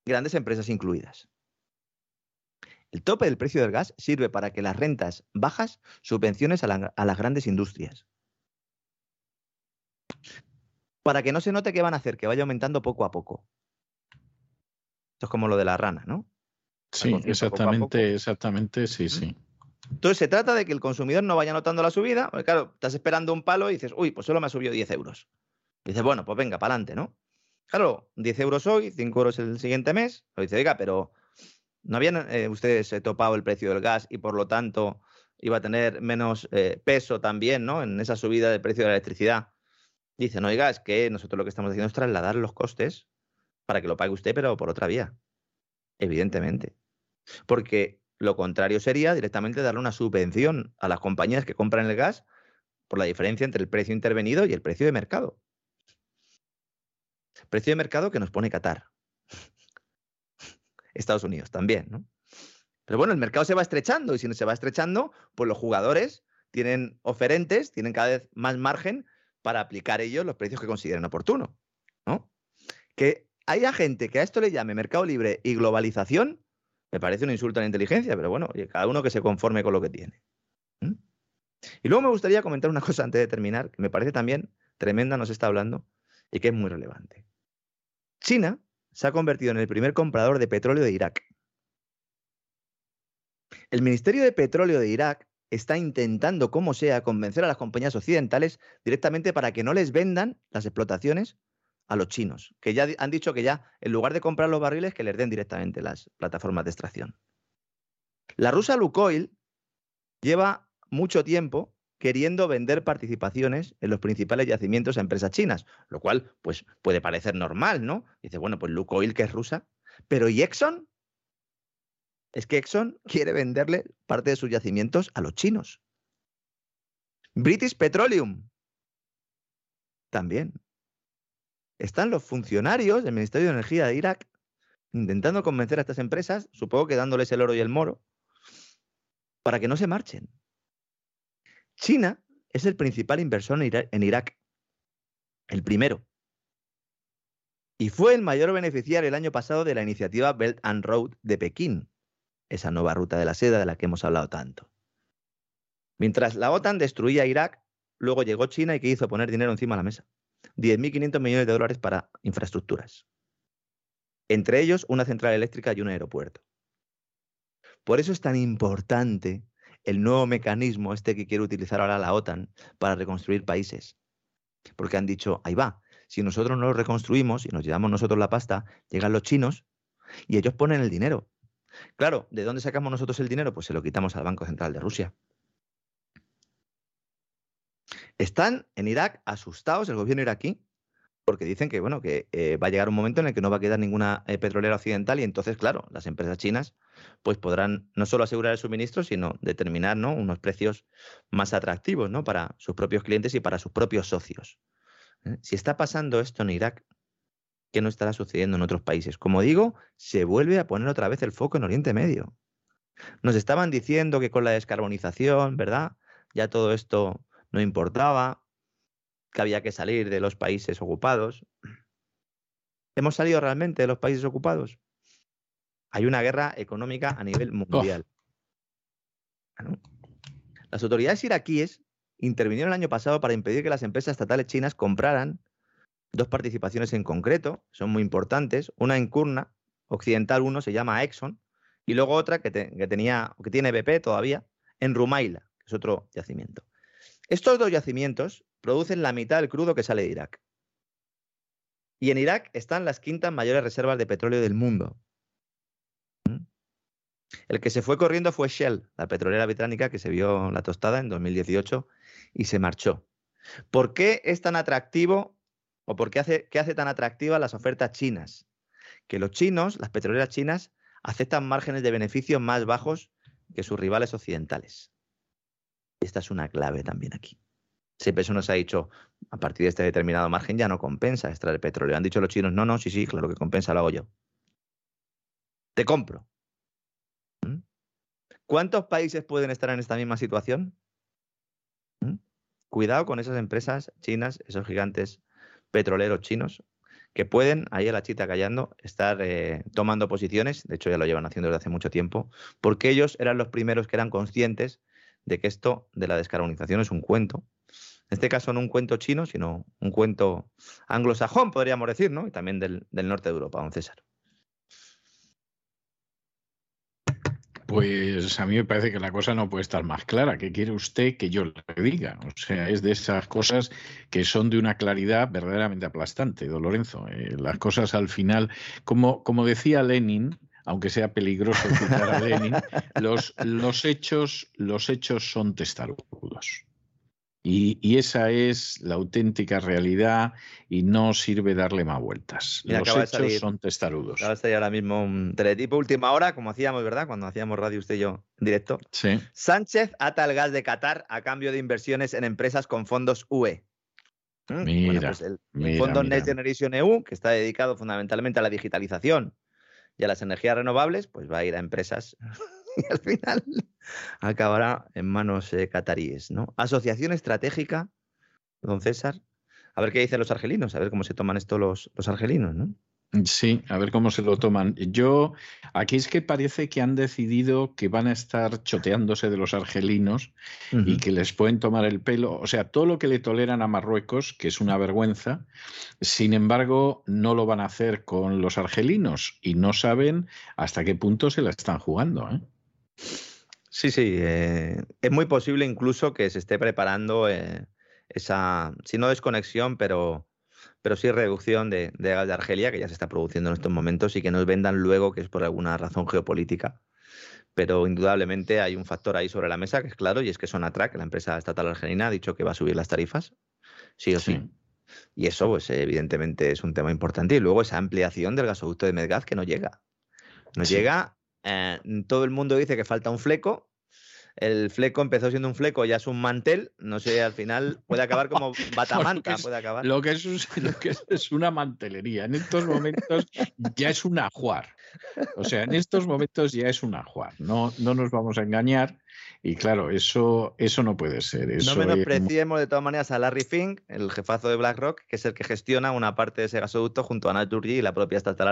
Grandes empresas incluidas. El tope del precio del gas sirve para que las rentas bajas subvenciones a, a las grandes industrias. Para que no se note que van a hacer, que vaya aumentando poco a poco. Esto es como lo de la rana, ¿no? Sí, exactamente, exactamente, sí, sí. Entonces se trata de que el consumidor no vaya notando la subida, porque claro, estás esperando un palo y dices, uy, pues solo me ha subido 10 euros. dices, bueno, pues venga, para adelante, ¿no? Claro, 10 euros hoy, 5 euros el siguiente mes. Lo dice, oiga, pero ¿no habían eh, ustedes eh, topado el precio del gas y por lo tanto iba a tener menos eh, peso también, ¿no? En esa subida del precio de la electricidad. Dicen, oiga, es que nosotros lo que estamos haciendo es trasladar los costes para que lo pague usted, pero por otra vía. Evidentemente. Porque lo contrario sería directamente darle una subvención a las compañías que compran el gas por la diferencia entre el precio intervenido y el precio de mercado. Precio de mercado que nos pone Qatar. Estados Unidos también, ¿no? Pero bueno, el mercado se va estrechando y si no se va estrechando, pues los jugadores tienen oferentes, tienen cada vez más margen para aplicar ellos los precios que consideren oportuno, ¿no? Que haya gente que a esto le llame mercado libre y globalización, me parece un insulto a la inteligencia, pero bueno, cada uno que se conforme con lo que tiene. Y luego me gustaría comentar una cosa antes de terminar, que me parece también tremenda, nos está hablando, y que es muy relevante. China se ha convertido en el primer comprador de petróleo de Irak. El Ministerio de Petróleo de Irak está intentando, como sea, convencer a las compañías occidentales directamente para que no les vendan las explotaciones a los chinos, que ya han dicho que ya, en lugar de comprar los barriles, que les den directamente las plataformas de extracción. La rusa Lukoil lleva mucho tiempo queriendo vender participaciones en los principales yacimientos a empresas chinas, lo cual pues puede parecer normal, ¿no? Dice, bueno, pues Lukoil que es rusa, pero ¿y Exxon? Es que Exxon quiere venderle parte de sus yacimientos a los chinos. British Petroleum también están los funcionarios del Ministerio de Energía de Irak intentando convencer a estas empresas, supongo que dándoles el oro y el moro, para que no se marchen. China es el principal inversor en Irak, el primero. Y fue el mayor beneficiario el año pasado de la iniciativa Belt and Road de Pekín, esa nueva ruta de la seda de la que hemos hablado tanto. Mientras la OTAN destruía Irak, luego llegó China y que hizo poner dinero encima de la mesa. 10.500 millones de dólares para infraestructuras. Entre ellos, una central eléctrica y un aeropuerto. Por eso es tan importante el nuevo mecanismo este que quiere utilizar ahora la OTAN para reconstruir países. Porque han dicho, ahí va, si nosotros no lo reconstruimos y nos llevamos nosotros la pasta, llegan los chinos y ellos ponen el dinero. Claro, ¿de dónde sacamos nosotros el dinero? Pues se lo quitamos al Banco Central de Rusia. Están en Irak asustados, el gobierno iraquí, porque dicen que, bueno, que eh, va a llegar un momento en el que no va a quedar ninguna eh, petrolera occidental y entonces, claro, las empresas chinas pues podrán no solo asegurar el suministro, sino determinar ¿no? unos precios más atractivos ¿no? para sus propios clientes y para sus propios socios. ¿eh? Si está pasando esto en Irak, ¿Qué no estará sucediendo en otros países? Como digo, se vuelve a poner otra vez el foco en Oriente Medio. Nos estaban diciendo que con la descarbonización, ¿verdad? Ya todo esto no importaba, que había que salir de los países ocupados. ¿Hemos salido realmente de los países ocupados? Hay una guerra económica a nivel mundial. Las autoridades iraquíes intervinieron el año pasado para impedir que las empresas estatales chinas compraran dos participaciones en concreto, son muy importantes, una en Kurna, Occidental 1 se llama Exxon, y luego otra que, tenía, que tiene BP todavía, en Rumaila, que es otro yacimiento. Estos dos yacimientos producen la mitad del crudo que sale de Irak. Y en Irak están las quintas mayores reservas de petróleo del mundo. El que se fue corriendo fue Shell, la petrolera británica que se vio la tostada en 2018 y se marchó. ¿Por qué es tan atractivo o por qué hace, qué hace tan atractivas las ofertas chinas? Que los chinos, las petroleras chinas, aceptan márgenes de beneficio más bajos que sus rivales occidentales. Esta es una clave también aquí. Siempre eso nos ha dicho, a partir de este determinado margen ya no compensa extraer petróleo. Han dicho los chinos, no, no, sí, sí, claro que compensa, lo hago yo. Te compro. ¿Mm? ¿Cuántos países pueden estar en esta misma situación? ¿Mm? Cuidado con esas empresas chinas, esos gigantes petroleros chinos, que pueden, ahí a la chita callando, estar eh, tomando posiciones, de hecho ya lo llevan haciendo desde hace mucho tiempo, porque ellos eran los primeros que eran conscientes de que esto de la descarbonización es un cuento, en este caso no un cuento chino, sino un cuento anglosajón, podríamos decir, ¿no? Y también del, norte de Europa, don César. Pues a mí me parece que la cosa no puede estar más clara. ¿Qué quiere usted que yo le diga? O sea, es de esas cosas que son de una claridad verdaderamente aplastante, don Lorenzo. Eh, las cosas al final, como, como decía Lenin, aunque sea peligroso citar a Lenin, los, los, hechos, los hechos son testarudos. Y, esa es la auténtica realidad y no sirve darle más vueltas. Los hechos son testarudos. Acaba de salir ahora mismo un teletipo última hora, como hacíamos, ¿verdad? Cuando hacíamos radio usted y yo en directo. Sí. Sánchez ata el gas de Qatar a cambio de inversiones en empresas con fondos UE. ¿Mm? Mira, pues el, fondo Next Generation EU, que está dedicado fundamentalmente a la digitalización y a las energías renovables, pues va a ir a empresas y al final acabará en manos cataríes. ¿no? Asociación estratégica, don César. A ver qué dicen los argelinos, a ver cómo se toman esto los, los argelinos, ¿no? Sí, a ver cómo se lo toman. Yo, aquí es que parece que han decidido que van a estar choteándose de los argelinos y que les pueden tomar el pelo. O sea, todo lo que le toleran a Marruecos, que es una vergüenza, sin embargo, no lo van a hacer con los argelinos y no saben hasta qué punto se la están jugando. ¿eh? Sí, sí. Eh, es muy posible incluso que se esté preparando eh, esa, si no desconexión, pero pero sí reducción de, gas de Argelia, que ya se está produciendo en estos momentos, y que nos vendan luego que es por alguna razón geopolítica. Pero indudablemente hay un factor ahí sobre la mesa que es claro, y es que Sonatrach, la empresa estatal argelina, ha dicho que va a subir las tarifas, sí o sí. Y eso, pues evidentemente es un tema importante. Y luego esa ampliación del gasoducto de Medgaz que no llega. No llega. Eh, todo el mundo dice que falta un fleco, el fleco empezó siendo un fleco, ya es un mantel, no sé, al final puede acabar como batamanta, puede acabar. Lo que, es, lo que es, una mantelería, en estos momentos ya es un ajuar. O sea, en estos momentos ya es un ajuar, no, no nos vamos a engañar. Y claro, eso, eso no puede ser. Eso no menospreciemos de todas maneras a Larry Fink, el jefazo de BlackRock, que es el que gestiona una parte de ese gasoducto junto a Naturgy y la propia estatal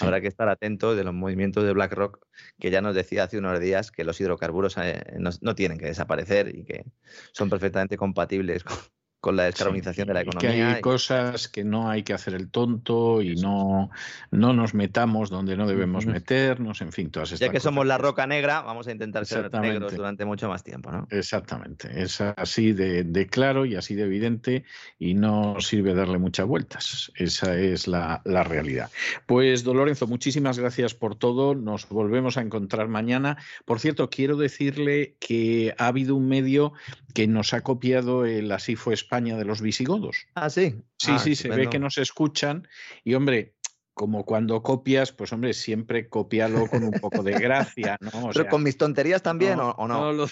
Habrá que estar atentos de los movimientos de BlackRock, que ya nos decía hace unos días que los hidrocarburos eh, no, tienen que desaparecer y que son perfectamente compatibles con, con la descarbonización de la economía. Que hay cosas que no hay que hacer el tonto y no, no nos metamos donde no debemos meternos, en fin, todas estas Ya que somos la roca negra, vamos a intentar ser negros durante mucho más tiempo, ¿no? Exactamente, es así de, claro y así de evidente y no sirve darle muchas vueltas. Esa es la, la realidad. Pues, don Lorenzo, muchísimas gracias por todo. Nos volvemos a encontrar mañana. Por cierto, quiero decirle que ha habido un medio que nos ha copiado el Así fue España de los visigodos. Ah, sí. Sí, ah, sí, se ve que nos escuchan y, hombre, como cuando copias, pues hombre, siempre copialo con un poco de gracia, ¿no? Pero con mis tonterías también, ¿o, no? no lo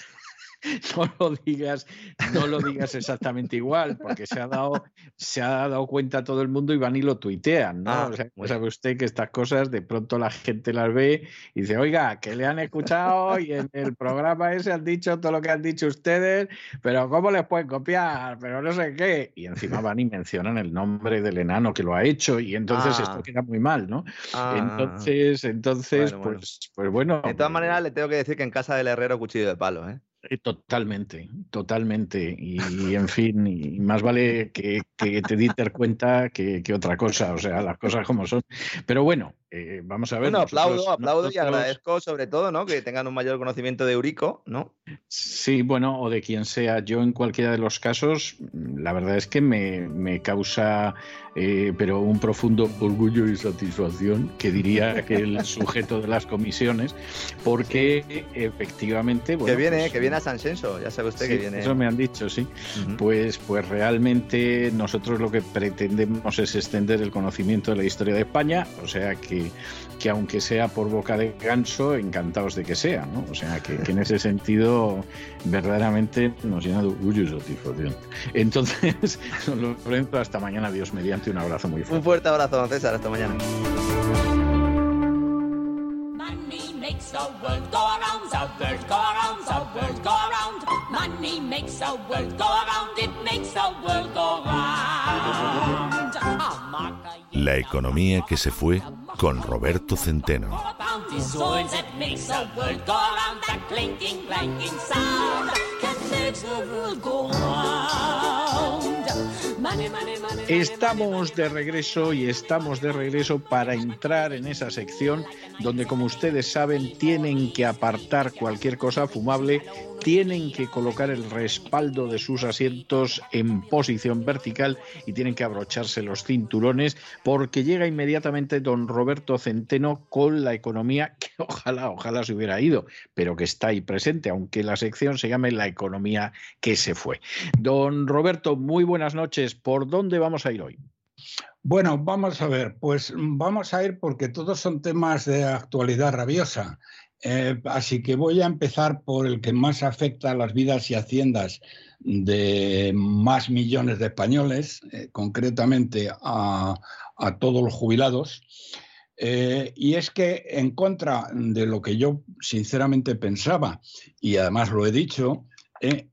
digas, no lo digas exactamente igual, porque se ha dado, se ha dado cuenta todo el mundo y van y lo tuitean, ¿no? Ah, o sea, sabe usted que estas cosas de pronto la gente las ve y dice, oiga, que le han escuchado y en el programa ese han dicho todo lo que han dicho ustedes, pero ¿cómo les pueden copiar? Pero no sé qué. Y encima van y mencionan el nombre del enano que lo ha hecho y entonces Ah. esto queda muy mal, ¿no? Ah. Entonces, entonces, Bueno, bueno. pues, pues bueno. De todas maneras, le tengo que decir que en casa del herrero cuchillo de palo, ¿eh? Eh, Totalmente, totalmente. Y, en fin, y más vale que, que te diste cuenta que, que otra cosa, o sea, las cosas como son. Pero bueno, eh, vamos a ver. Bueno, aplaudo, nosotros- aplaudo y nosotros- agradezco sobre todo, ¿no? Que tengan un mayor conocimiento de Eurico, ¿no? Sí, bueno, o de quien sea. Yo en cualquiera de los casos, la verdad es que me, me causa, eh, pero un profundo orgullo y satisfacción, que diría que el sujeto de las comisiones, porque efectivamente... que viene, pues, que viene a San Senso, ya sabe usted sí, que viene. Eso me han dicho, sí. Pues, pues realmente nosotros lo que pretendemos es extender el conocimiento de la historia de España, o sea que, que aunque sea por boca de ganso, encantados de que sea, ¿no? O sea que, que en ese sentido verdaderamente nos llena de orgullo y satisfacción. Entonces, Lorenzo, hasta mañana, Dios mediante, un abrazo muy fuerte. Un fuerte abrazo, don César, hasta mañana. Money makes the world go around, the world go around, the world go around. Money makes the world go around, it makes the world go round. A mark a year, La economía que se fue con Roberto Centeno. Estamos de regreso y estamos de regreso para entrar en esa sección donde, como ustedes saben, tienen que apartar cualquier cosa fumable, tienen que colocar el respaldo de sus asientos en posición vertical y tienen que abrocharse los cinturones porque llega inmediatamente don Roberto Centeno con la economía que ojalá, ojalá se hubiera ido, pero que está ahí presente, aunque la sección se llame La economía que se fue. Don Roberto, muy buenas noches. ¿Por dónde vamos a ir hoy? Bueno, vamos a ver, pues vamos a ir porque todos son temas de actualidad rabiosa. Eh, así que voy a empezar por el que más afecta a las vidas y haciendas de más millones de españoles, eh, concretamente a, todos los jubilados. Eh, y es que en contra de lo que yo sinceramente pensaba, y además lo he dicho,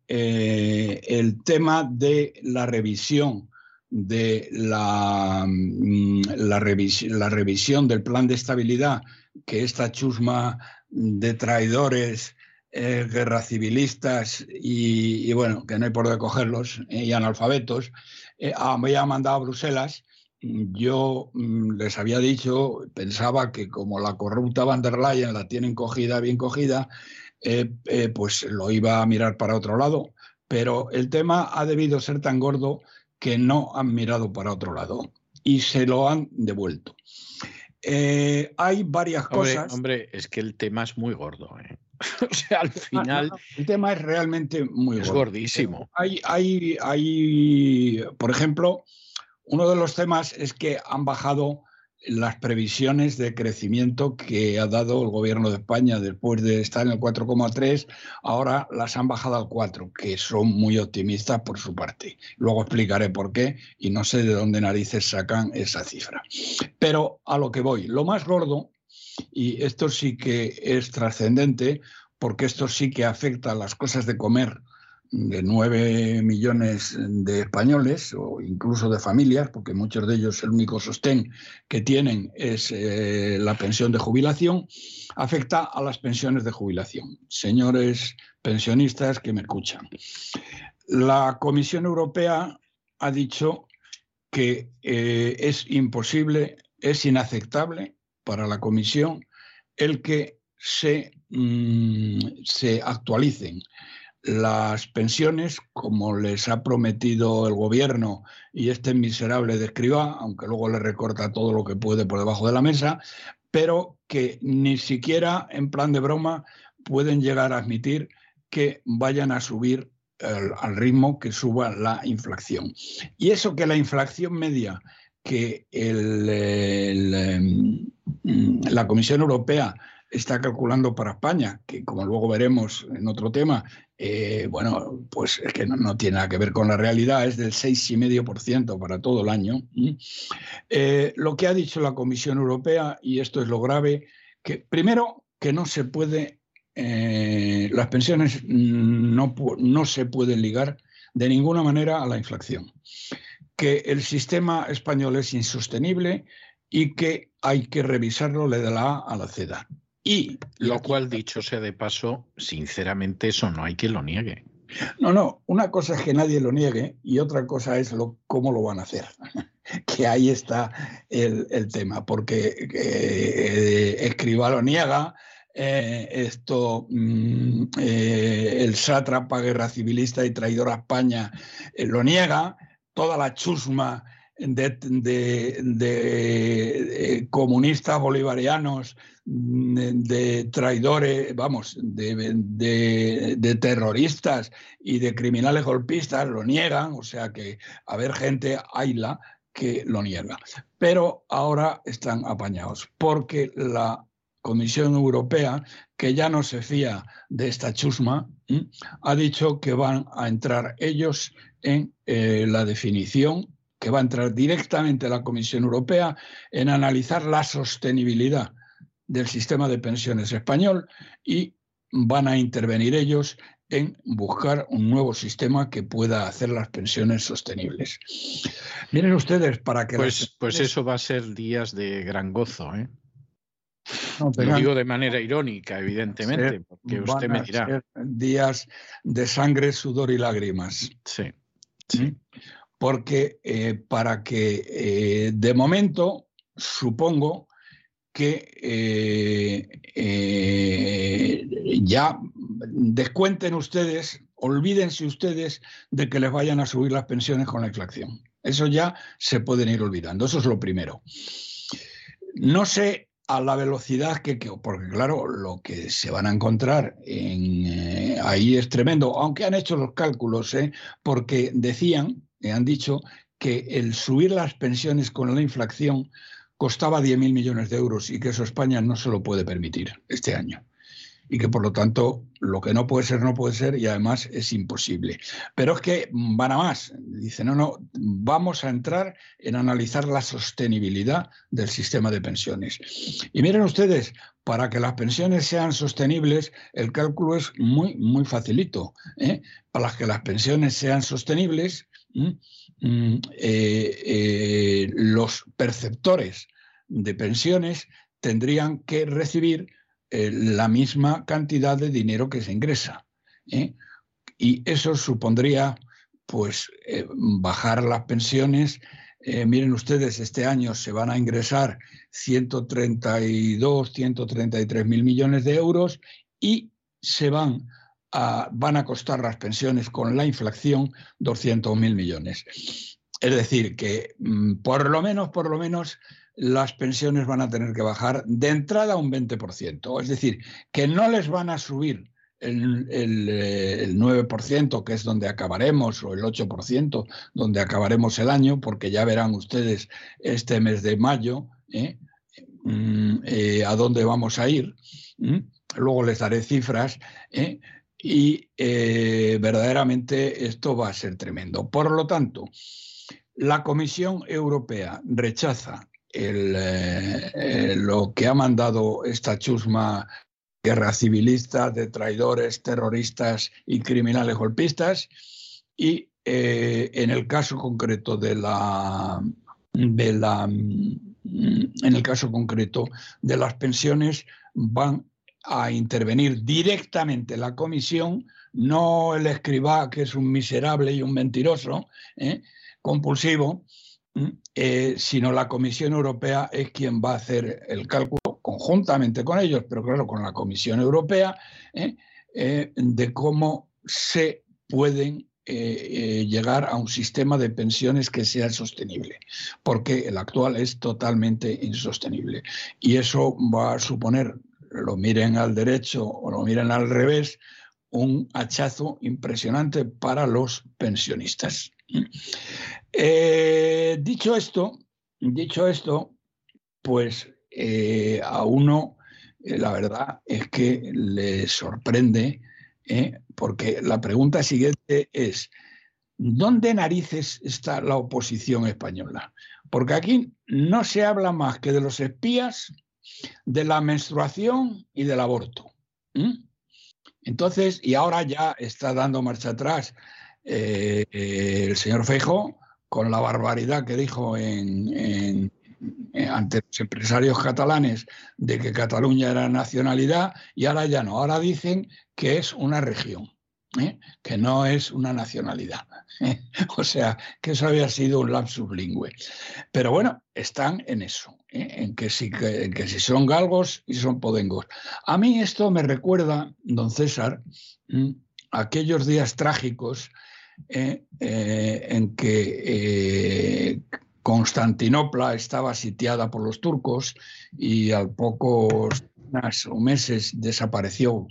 el tema de la revisión de la, mm, la, la revisión del plan de estabilidad que esta chusma de traidores, eh, guerra civilistas y, bueno, que no hay por dónde cogerlos, eh, y analfabetos, eh, había mandado a Bruselas. Yo mm, les había dicho, pensaba que como la corrupta van der Leyen la tienen cogida, bien cogida, eh, eh, pues lo iba a mirar para otro lado. Pero el tema ha debido ser tan gordo que no han mirado para otro lado y se lo han devuelto. Eh, hay varias Hombre, cosas. hombre, es que el tema es muy gordo. ¿eh? o sea, al final no, no, el tema es realmente muy es gordo. gordísimo. Hay, hay, hay, por ejemplo, uno de los temas es que han bajado las previsiones de crecimiento que ha dado el gobierno de España después de estar en el 4,3, ahora las han bajado al 4, que son muy optimistas por su parte. Luego explicaré por qué y no sé de dónde narices sacan esa cifra. Pero a lo que voy, lo más gordo, y esto sí que es trascendente, porque esto sí que afecta a las cosas de comer de 9 millones de españoles o incluso de familias, porque muchos de ellos el único sostén que tienen es eh, la pensión de jubilación, afecta a las pensiones de jubilación. Señores pensionistas que me escuchan. La Comisión Europea ha dicho que eh, es imposible, es inaceptable para la Comisión el que se, mmm, se actualicen las pensiones, como les ha prometido el gobierno y este miserable de aunque luego le recorta todo lo que puede por debajo de la mesa, pero que ni siquiera en plan de broma pueden llegar a admitir que vayan a subir al ritmo que suba la inflación. Y eso que la inflación media que el, la Comisión Europea está calculando para España, que como luego veremos en otro tema, eh, bueno, pues es que no, tiene nada que ver con la realidad, es del 6,5% para todo el año. Eh, lo que ha dicho la Comisión Europea, y esto es lo grave, que primero que no se puede, eh, las pensiones no, no se pueden ligar de ninguna manera a la inflación, que el sistema español es insostenible y que hay que revisarlo de la A a la Z. Y lo cual, dicho sea de paso, sinceramente eso no hay quien lo niegue. No, no, una cosa es que nadie lo niegue y otra cosa es lo, cómo lo van a hacer. que ahí está el, tema, porque eh, Escriba lo niega, eh, esto, mm, eh, el sátrapa guerra civilista y traidor a España lo niega, toda la chusma de, comunistas bolivarianos, de, traidores, vamos, de, terroristas y de criminales golpistas lo niegan, o sea que a ver gente, hayla, que lo niega. Pero ahora están apañados, porque la Comisión Europea, que ya no se fía de esta chusma, ha dicho que van a entrar ellos en eh, la definición que va a entrar directamente la Comisión Europea en analizar la sostenibilidad del sistema de pensiones español y van a intervenir ellos en buscar un nuevo sistema que pueda hacer las pensiones sostenibles. Miren ustedes, para que... Pues, pues eso va a ser días de gran gozo, ¿eh? Lo digo de manera irónica, evidentemente, porque usted me dirá. Días de sangre, sudor y lágrimas. Sí. sí. ¿Mm? Porque eh, para que eh, de momento supongo que eh, ya descuenten ustedes, olvídense ustedes de que les vayan a subir las pensiones con la inflación. Eso ya se pueden ir olvidando, eso es lo primero. No sé a la velocidad que, porque claro, lo que se van a encontrar ahí es tremendo, aunque han hecho los cálculos, porque decían me han dicho que el subir las pensiones con la inflación costaba 10.000 millones de euros y que eso España no se lo puede permitir este año. Y que por lo tanto lo que no puede ser, no puede ser y además es imposible. Pero es que van a más. Dicen, no, no, vamos a entrar en analizar la sostenibilidad del sistema de pensiones. Y miren ustedes, para que las pensiones sean sostenibles, el cálculo es muy, muy facilito. ¿eh? Para que las pensiones sean sostenibles, eh, eh, los perceptores de pensiones tendrían que recibir eh, la misma cantidad de dinero que se ingresa. Y eso supondría pues bajar las pensiones. miren ustedes, este año se van a ingresar 132, 133 mil millones de euros y se van van a costar las pensiones con la inflación 200.000 millones. Es decir, que mm, por lo menos, por lo menos, las pensiones van a tener que bajar de entrada un 20%. Es decir, que no les van a subir el, 9%, que es donde acabaremos, o el 8%, donde acabaremos el año, porque ya verán ustedes este mes de mayo ¿eh? Mm, eh, a dónde vamos a ir. Luego les daré cifras. ¿eh? Y eh, verdaderamente esto va a ser tremendo. Por lo tanto, la Comisión Europea rechaza eh, eh, lo que ha mandado esta chusma guerra civilista de traidores, terroristas y criminales golpistas y en el caso concreto de la, de la en el caso concreto de las pensiones van a intervenir directamente la comisión, no el escriba, que es un miserable y un mentiroso, ¿eh? compulsivo, eh, sino la Comisión Europea es quien va a hacer el cálculo conjuntamente con ellos, pero claro, con la Comisión Europea, ¿eh? de cómo se pueden llegar a un sistema de pensiones que sea sostenible, porque el actual es totalmente insostenible. Y eso va a suponer lo miren al derecho o lo miren al revés, un hachazo impresionante para los pensionistas. Eh, dicho esto, dicho esto, pues eh, a uno eh, la verdad es que le sorprende, porque la pregunta siguiente es, ¿dónde narices está la oposición española? Porque aquí no se habla más que de los espías, de la menstruación y del aborto. Entonces, y ahora ya está dando marcha atrás eh, el señor Feijo con la barbaridad que dijo en, ante los empresarios catalanes de que Cataluña era nacionalidad y ahora ya no, ahora dicen que es una región. ¿Eh? que no es una nacionalidad. ¿eh? O sea, que eso había sido un lapsus lingüe. Pero bueno, están en eso, ¿eh? en, que si, que, si son galgos y son podengos. A mí esto me recuerda, don César, aquellos días trágicos en que Constantinopla estaba sitiada por los turcos y al pocos meses desapareció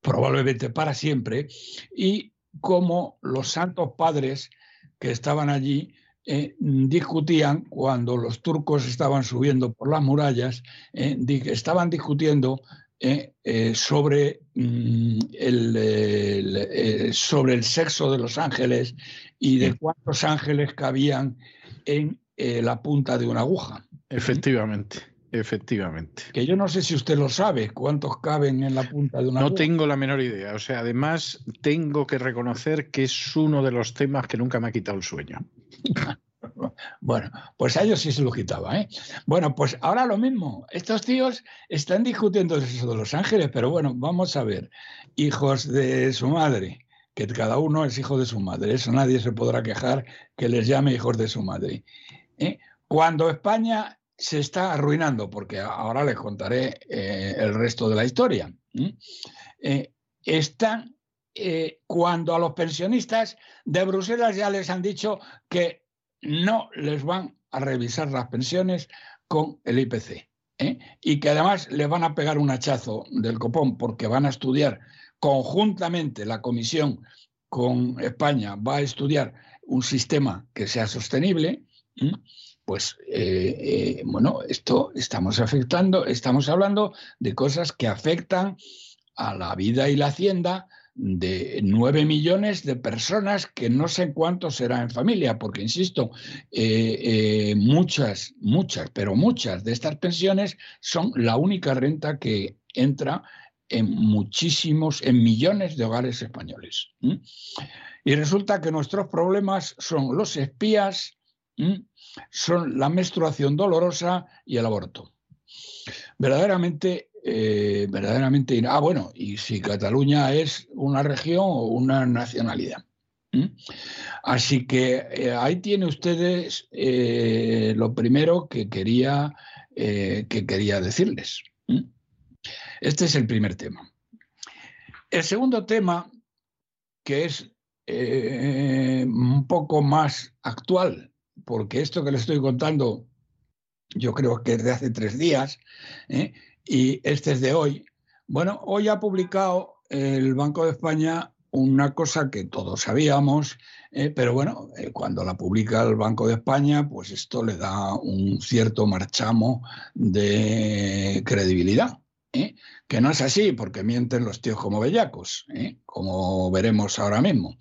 probablemente para siempre, y como los santos padres que estaban allí eh, discutían cuando los turcos estaban subiendo por las murallas, eh, estaban discutiendo eh, sobre, mm, el, sobre el sexo de los ángeles y de cuántos ángeles cabían en la punta de una aguja. Efectivamente. Efectivamente. Que yo no sé si usted lo sabe, cuántos caben en la punta de una. No tengo la menor idea. O sea, además tengo que reconocer que es uno de los temas que nunca me ha quitado el sueño. bueno, pues a ellos sí se lo quitaba. ¿eh? Bueno, pues ahora lo mismo. Estos tíos están discutiendo eso de Los Ángeles, pero bueno, vamos a ver. Hijos de su madre, que cada uno es hijo de su madre. Eso nadie se podrá quejar que les llame hijos de su madre. ¿eh? Cuando España se está arruinando, porque ahora les contaré eh, el resto de la historia. Eh, están eh, cuando a los pensionistas de Bruselas ya les han dicho que no les van a revisar las pensiones con el IPC y que además les van a pegar un hachazo del copón porque van a estudiar conjuntamente la comisión con España va a estudiar un sistema que sea sostenible pues eh, eh, bueno, esto estamos afectando, estamos hablando de cosas que afectan a la vida y la hacienda de nueve millones de personas que no sé cuántos será en familia, porque insisto, eh, muchas, muchas, pero muchas de estas pensiones son la única renta que entra en muchísimos, en millones de hogares españoles. Y resulta que nuestros problemas son los espías, son la menstruación dolorosa y el aborto. Verdaderamente, eh, verdaderamente. Ah, bueno, y si Cataluña es una región o una nacionalidad. Así que eh, ahí tiene ustedes eh, lo primero que quería, que quería decirles. Este es el primer tema. El segundo tema, que es un poco más actual, porque esto que le estoy contando, yo creo que es de hace tres días, ¿eh? y este es de hoy. Bueno, hoy ha publicado el Banco de España una cosa que todos sabíamos, ¿eh? pero bueno, eh, cuando la publica el Banco de España, pues esto le da un cierto marchamo de credibilidad. Que no es así, porque mienten los tíos como bellacos, como veremos ahora mismo.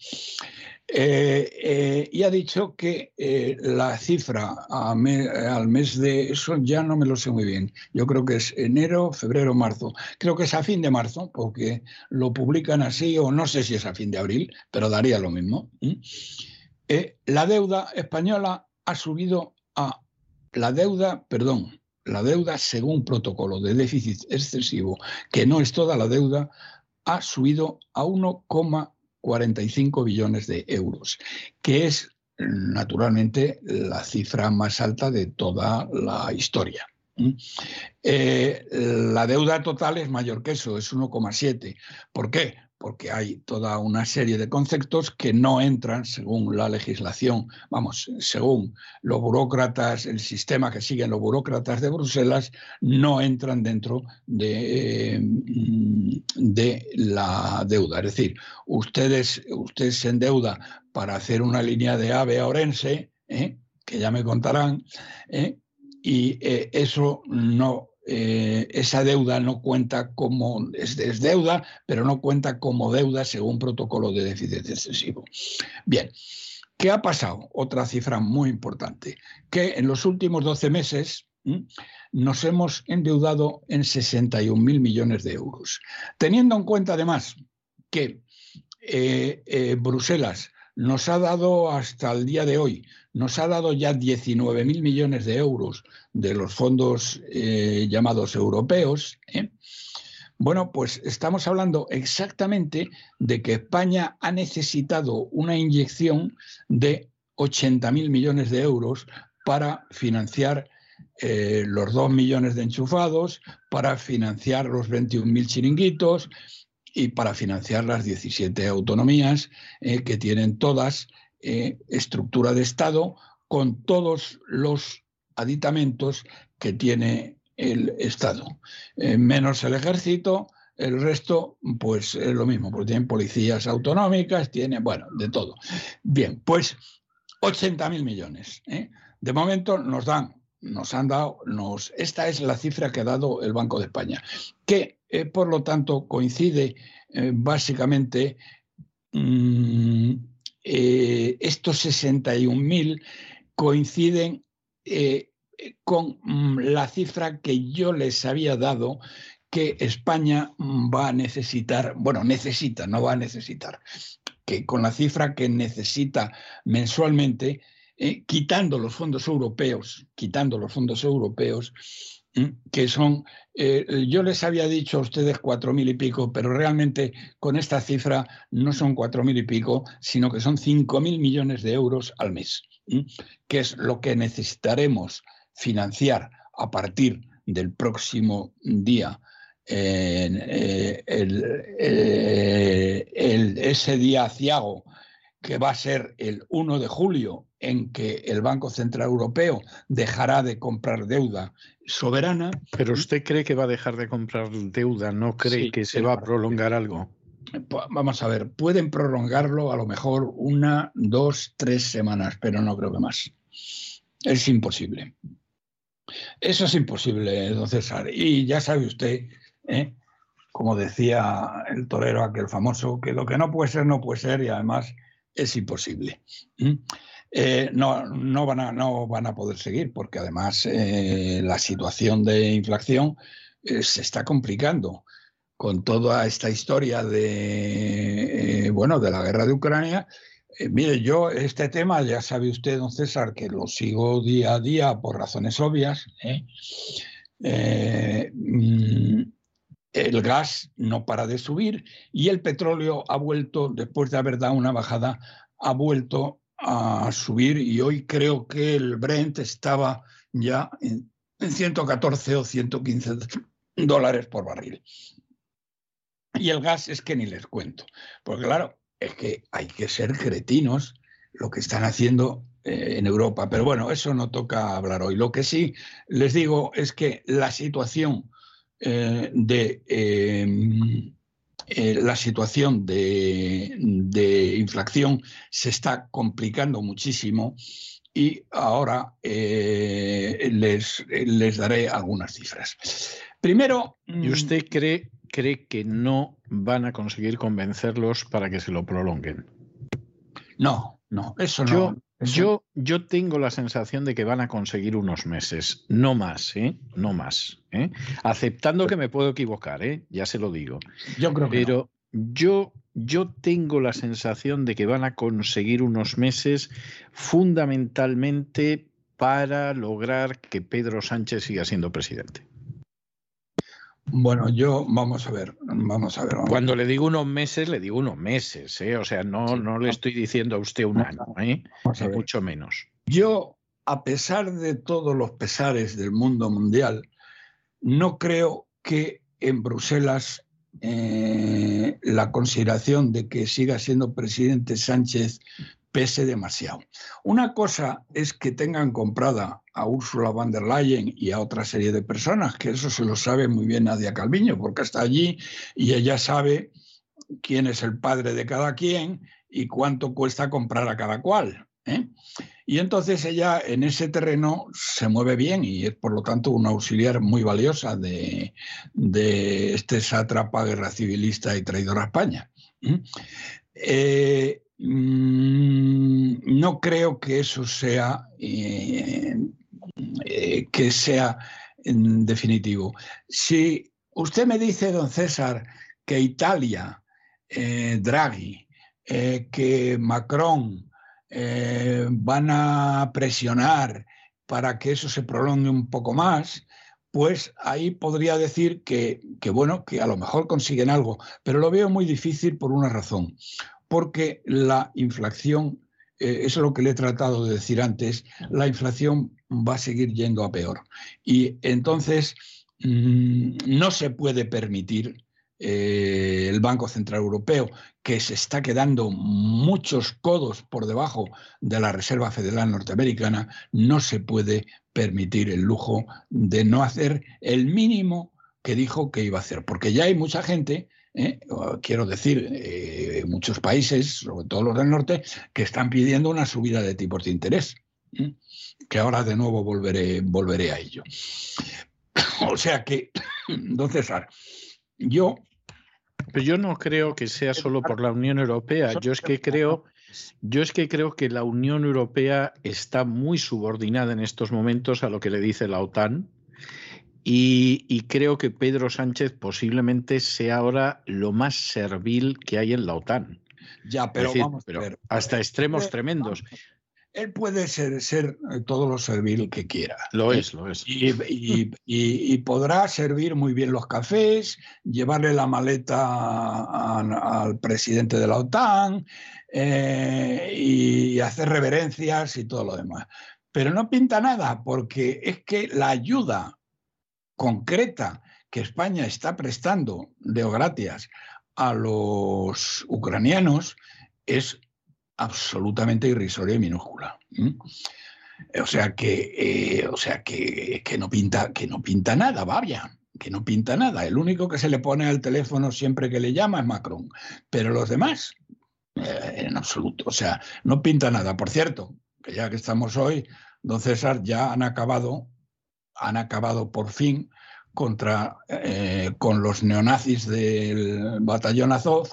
Eh, eh, y ha dicho que eh, la cifra al mes de eso ya no me lo sé muy bien. Yo creo que es enero, febrero, marzo. Creo que es a fin de marzo, porque lo publican así, o no sé si es a fin de abril, pero daría lo mismo. la deuda española ha subido a la deuda, perdón, la deuda según protocolo de déficit excesivo, que no es toda la deuda, ha subido a 1,1 45 billones de euros, que es naturalmente la cifra más alta de toda la historia. Eh, la deuda total es mayor que eso, es 1,7. ¿Por qué? Porque hay toda una serie de conceptos que no entran según la legislación, vamos, según los burócratas, el sistema que siguen los burócratas de Bruselas, no entran dentro de, mm, de la deuda. Es decir, ustedes, ustedes se endeuda para hacer una línea de AVE a Orense, ¿eh? que ya me contarán, ¿eh? y eh, eso no eh, esa deuda no cuenta como, es, deuda, pero no cuenta como deuda según protocolo de déficit excesivo. Bien, ¿qué ha pasado? Otra cifra muy importante, que en los últimos 12 meses nos hemos endeudado en 61 mil millones de euros, teniendo en cuenta además que eh, eh, Bruselas nos ha dado hasta el día de hoy, nos ha dado ya 19 mil millones de euros de los fondos eh, llamados europeos. Bueno, pues estamos hablando exactamente de que España ha necesitado una inyección de 80 mil millones de euros para financiar los 2 millones de enchufados, para financiar los 21.000 chiringuitos, y para financiar las 17 autonomías eh, que tienen todas eh, estructura de Estado con todos los aditamentos que tiene el Estado, eh, menos el ejército, el resto, pues es lo mismo, porque tienen policías autonómicas, tienen, bueno, de todo. Bien, pues 80 mil millones. De momento nos dan, nos han dado, nos, esta es la cifra que ha dado el Banco de España, que eh, por lo tanto, coincide eh, básicamente mm, eh, estos 61.000 coinciden con mm, la cifra que yo les había dado que España mm, va a necesitar, bueno, necesita, no va a necesitar, que con la cifra que necesita mensualmente, quitando los fondos europeos, quitando los fondos europeos, que son, eh, yo les había dicho a ustedes cuatro mil y pico, pero realmente con esta cifra no son cuatro mil y pico, sino que son cinco mil millones de euros al mes, que es lo que necesitaremos financiar a partir del próximo día. Eh, el, ese día aciago que va a ser el 1 de julio, en que el Banco Central Europeo dejará de comprar deuda soberana. Pero usted cree que va a dejar de comprar deuda, ¿no cree que se va a prolongar algo? Vamos a ver, pueden prolongarlo a lo mejor una, dos, tres semanas, pero no creo que más. Es imposible. Eso es imposible, don César. Y ya sabe usted, ¿eh? como decía el torero aquel famoso, que lo que no puede ser, no puede ser y además es imposible. Eh, no, no, van a, no van a poder seguir porque además eh, la situación de inflación eh, se está complicando con toda esta historia de, bueno, de la guerra de Ucrania. mire, yo este tema, ya sabe usted, don César, que lo sigo día a día por razones obvias. Mm, el gas no para de subir y el petróleo ha vuelto, después de haber dado una bajada, ha vuelto a subir y hoy creo que el Brent estaba ya en, 114 o 115 dólares por barril. Y el gas es que ni les cuento, porque claro, es que hay que ser cretinos lo que están haciendo eh, en Europa. Pero bueno, eso no toca hablar hoy. Lo que sí les digo es que la situación eh, de em, eh, la situación de, inflación se está complicando muchísimo y ahora eh, les, les, daré algunas cifras. Primero... ¿Y usted cree, cree que no van a conseguir convencerlos para que se lo prolonguen? No, no, eso no. Yo, yo tengo la sensación de que van a conseguir unos meses, no más, ¿eh? No más. ¿eh? Aceptando que me puedo equivocar, ¿eh? Ya se lo digo. Yo creo que Pero yo, yo tengo la sensación de que van a conseguir unos meses fundamentalmente para lograr que Pedro Sánchez siga siendo presidente. Bueno, yo vamos a ver, vamos a ver. Cuando le digo unos meses, le digo unos meses, ¿eh? o sea, no, no le estoy diciendo a usted un año, ¿eh? mucho menos. Yo, a pesar de todos los pesares del mundo mundial, no creo que en Bruselas eh, la consideración de que siga siendo presidente Sánchez pese demasiado. Una cosa es que tengan comprada a Ursula von der Leyen y a otra serie de personas, que eso se lo sabe muy bien Nadia Calviño, porque está allí y ella sabe quién es el padre de cada quien y cuánto cuesta comprar a cada cual. ¿eh? Y entonces ella en ese terreno se mueve bien y es por lo tanto una auxiliar muy valiosa de, este sátrapa guerra civilista y traidor a España. Eh, mm, no creo que eso sea eh, que sea en definitivo. Si usted me dice, don César, que Italia, Draghi, que Macron, eh, van a presionar para que eso se prolongue un poco más, pues ahí podría decir que, bueno, que a lo mejor consiguen algo, pero lo veo muy difícil por una razón, porque la inflación, eh, eso es lo que le he tratado de decir antes, la inflación va a seguir yendo a peor. Y entonces mm, no se puede permitir eh, el Banco Central Europeo, que se está quedando muchos codos por debajo de la Reserva Federal Norteamericana, no se puede permitir el lujo de no hacer el mínimo que dijo que iba a hacer, porque ya hay mucha gente, eh, quiero decir, eh, muchos países, sobre todo los del norte, que están pidiendo una subida de tipos de interés, que ahora de nuevo volveré, volveré a ello. o sea que, don César, yo pero yo no creo que sea solo por la Unión Europea. Yo es que creo, yo es que creo que la Unión Europea está muy subordinada en estos momentos a lo que le dice la OTAN. Y, creo que Pedro Sánchez posiblemente sea ahora lo más servil que hay en la OTAN. Ya, pero, vamos a ver. hasta extremos tremendos él puede ser, ser, eh, todo lo servil que quiera. Lo es, lo es. Y, podrá servir muy bien los cafés, llevarle la maleta al presidente de la OTAN eh, y hacer reverencias y todo lo demás. Pero no pinta nada, porque es que la ayuda concreta que España está prestando de gratias a los ucranianos es absolutamente irrisoria y minúscula. O sea que, eh, o sea que, que, no pinta, que no pinta nada, vaya, que no pinta nada. El único que se le pone al teléfono siempre que le llama es Macron, pero los demás, eh, en absoluto. O sea, no pinta nada. Por cierto, que ya que estamos hoy, don César, ya han acabado, han acabado por fin contra, eh, con los neonazis del batallón Azov,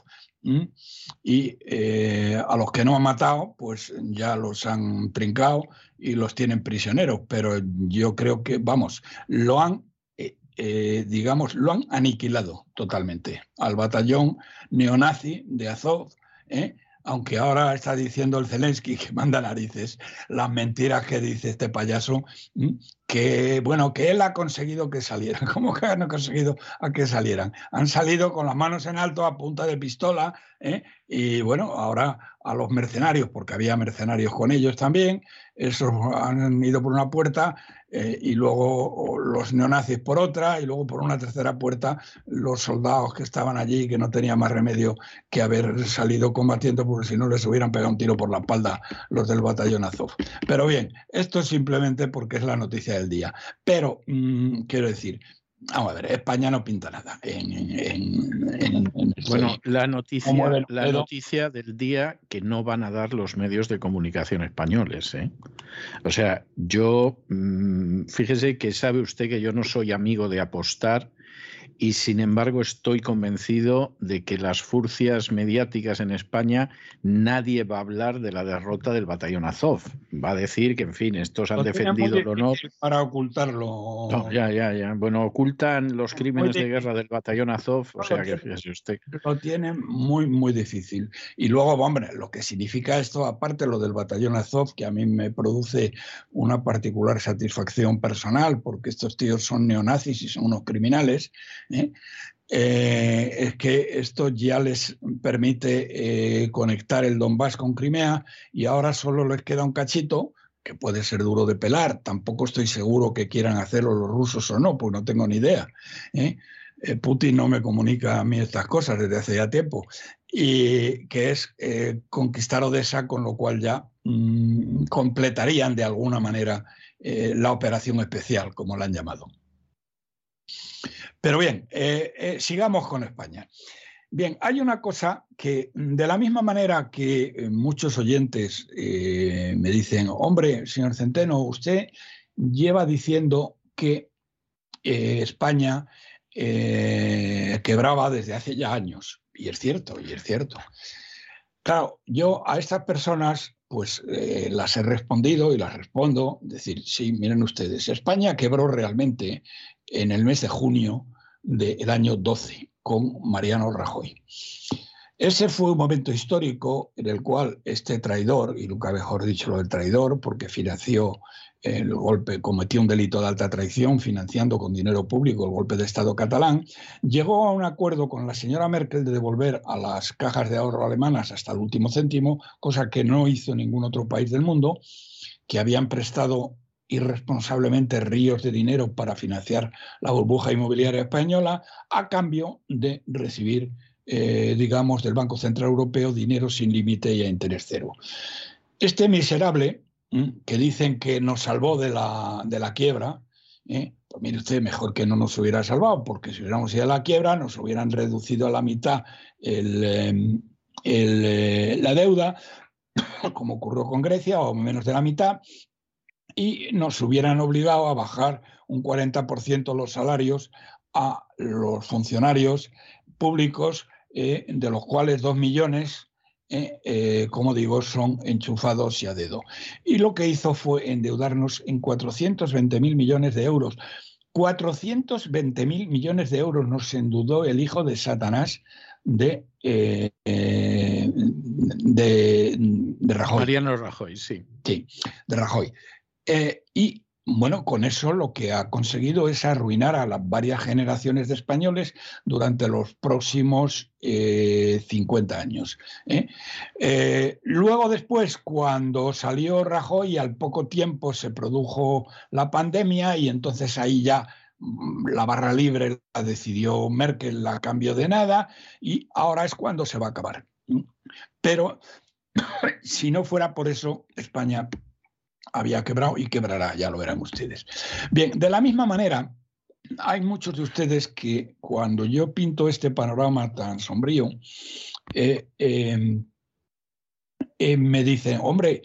y eh, a los que no han matado, pues ya los han trincado y los tienen prisioneros. Pero yo creo que, vamos, lo han, eh, digamos, lo han aniquilado totalmente al batallón neonazi de Azov. Aunque ahora está diciendo el Zelensky que manda narices las mentiras que dice este payaso, que bueno, que él ha conseguido que salieran. ¿Cómo que han conseguido a que salieran? Han salido con las manos en alto a punta de pistola ¿eh? y bueno, ahora a los mercenarios, porque había mercenarios con ellos también, esos han ido por una puerta eh, y luego los neonazis por otra y luego por una tercera puerta los soldados que estaban allí que no tenían más remedio que haber salido combatiendo porque si no les hubieran pegado un tiro por la espalda los del batallón Azov. Pero bien, esto es simplemente porque es la noticia del día. Pero mm, quiero decir, Vamos a ver, España no pinta nada. bueno, la noticia, la noticia del día que no van a dar los medios de comunicación españoles. ¿eh? O sea, yo, mm, fíjese que sabe usted que yo no soy amigo de apostar y sin embargo estoy convencido de que las furcias mediáticas en España nadie va a hablar de la derrota del batallón Azov. Va a decir que, en fin, estos han defendido el honor. Para ocultarlo. ya, ya, ya. Bueno, ocultan los crímenes de guerra del batallón Azov, o sea que fíjese usted. Lo tienen muy, muy difícil. Y luego, hombre, lo que significa esto, aparte lo del batallón Azov, que a mí me produce una particular satisfacción personal, porque estos tíos son neonazis y son unos criminales, ¿eh? Eh, es que esto ya les permite eh, conectar el Donbass con Crimea y ahora solo les queda un cachito que puede ser duro de pelar. Tampoco estoy seguro que quieran hacerlo los rusos o no, pues no tengo ni idea. Putin no me comunica a mí estas cosas desde hace ya tiempo. Y que es conquistar Odessa, con lo cual ya mm, completarían de alguna manera la operación especial, como la han llamado. Pero bien, eh, eh, sigamos con España. Bien, hay una cosa que de la misma manera que eh, muchos oyentes me dicen, hombre, señor Centeno, usted lleva diciendo que España quebraba desde hace ya años. Y es cierto, y es cierto. Claro, yo a estas personas pues las he respondido y las respondo, decir, sí, miren ustedes, España quebró realmente en el mes de junio del año 12 con Mariano Rajoy. Ese fue un momento histórico en el cual este traidor, y nunca mejor dicho lo del traidor, porque financió el golpe, cometió un delito de alta traición financiando con dinero público el golpe de Estado catalán, llegó a un acuerdo con la señora Merkel de devolver a las cajas de ahorro alemanas hasta el último céntimo, cosa que no hizo ningún otro país del mundo, que habían prestado irresponsablemente ríos de dinero para financiar la burbuja inmobiliaria española a cambio de recibir, eh, digamos, del Banco Central Europeo dinero sin límite y a interés cero. Este miserable, que dicen que nos salvó de la, de la quiebra, ¿eh? pues mire usted, mejor que no nos hubiera salvado, porque si hubiéramos ido a la quiebra nos hubieran reducido a la mitad em, eh, la deuda, como ocurrió con Grecia, o menos de la mitad, y nos hubieran obligado a bajar un 40% los salarios a los funcionarios públicos, eh, de los cuales dos millones, eh, eh, como digo, son enchufados y a dedo. Y lo que hizo fue endeudarnos en 420 mil millones de euros. 420 mil millones de euros nos endeudó el hijo de Satanás de, de, de Rajoy. Mariano Rajoy, sí. Sí, de Rajoy. Eh, y bueno, con eso lo que ha conseguido es arruinar a las varias generaciones de españoles durante los próximos 50 eh, años. ¿eh? luego después, cuando salió Rajoy, al poco tiempo se produjo la pandemia y entonces ahí ya mm, la barra libre la decidió Merkel a cambio de nada y ahora es cuando se va a acabar. Pero si no fuera por eso, España había quebrado y quebrará, ya lo verán ustedes. Bien, de la misma manera, hay muchos de ustedes que cuando yo pinto este panorama tan sombrío, eh, em, eh, me dicen, hombre,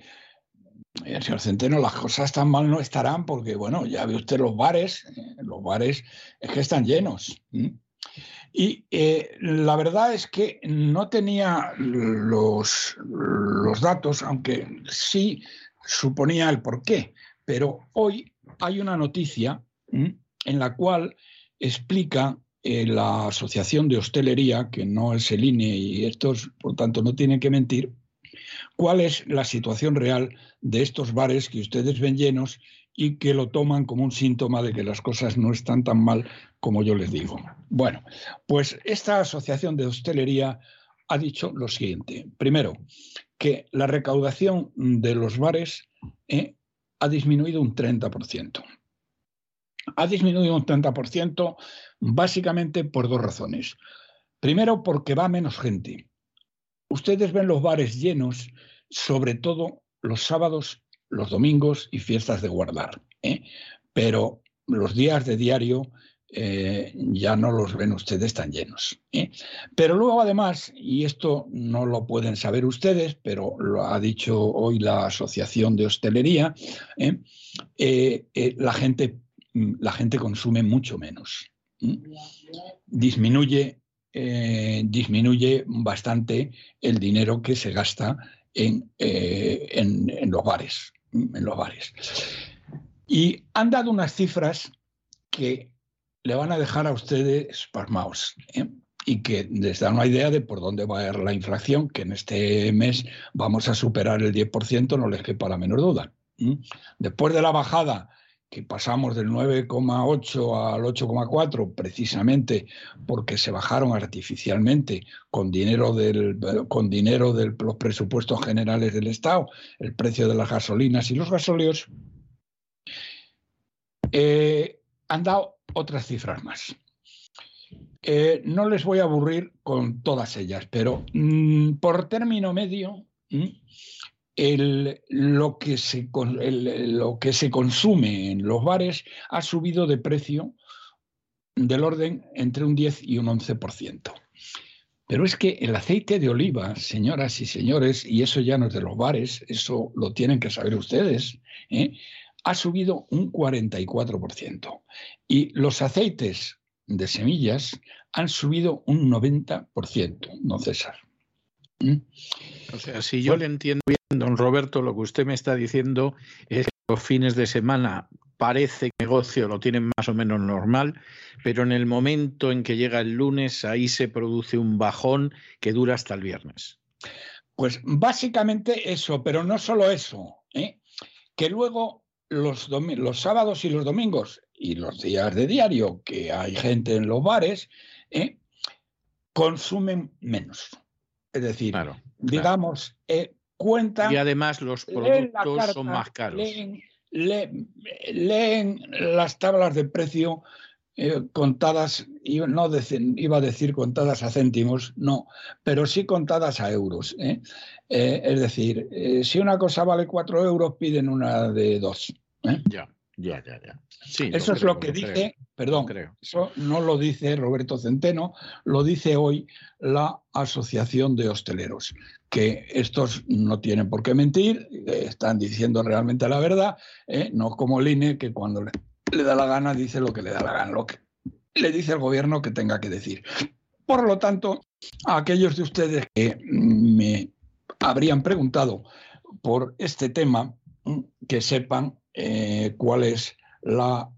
eh, señor Centeno, las cosas tan mal no estarán porque, bueno, ya ve usted los bares, los bares es que están llenos. Y la verdad es que no tenía los, los datos, aunque sí suponía el porqué, pero hoy hay una noticia en la cual explica eh, la Asociación de Hostelería, que no es el INE y estos, por tanto, no tienen que mentir, cuál es la situación real de estos bares que ustedes ven llenos y que lo toman como un síntoma de que las cosas no están tan mal como yo les digo. Bueno, pues esta Asociación de Hostelería ha dicho lo siguiente. Primero, que la recaudación de los bares eh, ha disminuido un 30%. Ha disminuido un 30% básicamente por dos razones. Primero, porque va menos gente. Ustedes ven los bares llenos, sobre todo los sábados, los domingos y fiestas de guardar. ¿eh? Pero los días de diario eh, ya no los ven ustedes tan llenos. ¿eh? Pero luego además, y esto no lo pueden saber ustedes, pero lo ha dicho hoy la Asociación de Hostelería, ¿eh? la, gente, la gente consume mucho menos. Disminuye, disminuye bastante el dinero que se gasta en, en los bares. En los bares. Y han dado unas cifras que le van a dejar a ustedes pasmaos. ¿eh? Y que les da una idea de por dónde va a ir la inflación, que en este mes vamos a superar el 10%, no les quepa la menor duda. Después de la bajada que pasamos del 9,8 al 8,4 precisamente porque se bajaron artificialmente con dinero, del, con dinero de los presupuestos generales del Estado, el precio de las gasolinas y los gasóleos, eh, han dado otras cifras más. Eh, no les voy a aburrir con todas ellas, pero mm, por término medio, mm, lo, que se, lo que se consume en los bares ha subido de precio del orden entre un 10 y un 11%. Pero es que el aceite de oliva, señoras y señores, y eso ya no es de los bares, eso lo tienen que saber ustedes, ¿eh? Ha subido un 44%. Y los aceites de semillas han subido un 90%, don César. ¿Mm? O sea, si yo le entiendo bien, don Roberto, lo que usted me está diciendo es que los fines de semana parece que el negocio lo tienen más o menos normal, pero en el momento en que llega el lunes, ahí se produce un bajón que dura hasta el viernes. Pues básicamente eso, pero no solo eso, ¿eh? que luego los, los sábados y los domingos y los días de diario que hay gente en los bares, ¿eh? consumen menos. Es decir, digamos, eh, cuentan... Y además los productos son más caros leen las tablas de precio eh, contadas, no iba a decir contadas a céntimos, no, pero sí contadas a euros. ¿eh? Es decir, si una cosa vale cuatro euros, piden una de dos. Ya, ya, ya, ya. eso es lo que dice, perdón, eso no lo dice Roberto Centeno, lo dice hoy la Asociación de Hosteleros, que estos no tienen por qué mentir, están diciendo realmente la verdad, ¿eh? no como el INE, que cuando le, da la gana dice lo que le da la gana, lo que le dice el gobierno que tenga que decir. Por lo tanto, a aquellos de ustedes que me habrían preguntado por este tema, que sepan eh, cuál es la,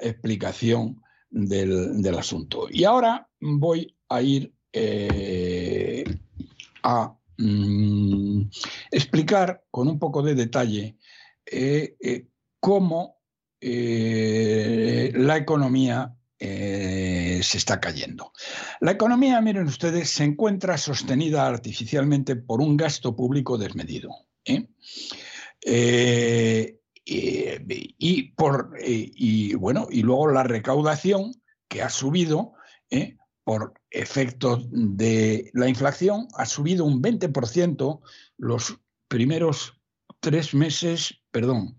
explicación del, asunto. Y ahora voy a ir eh, a Mm, explicar con un poco de detalle eh, eh, cómo eh, la economía se está cayendo. La economía, miren ustedes, se encuentra sostenida artificialmente por un gasto público desmedido. Y, por, y, bueno, y luego la recaudación que ha subido por efectos de la inflación, ha subido un 20% los primeros tres meses, perdón,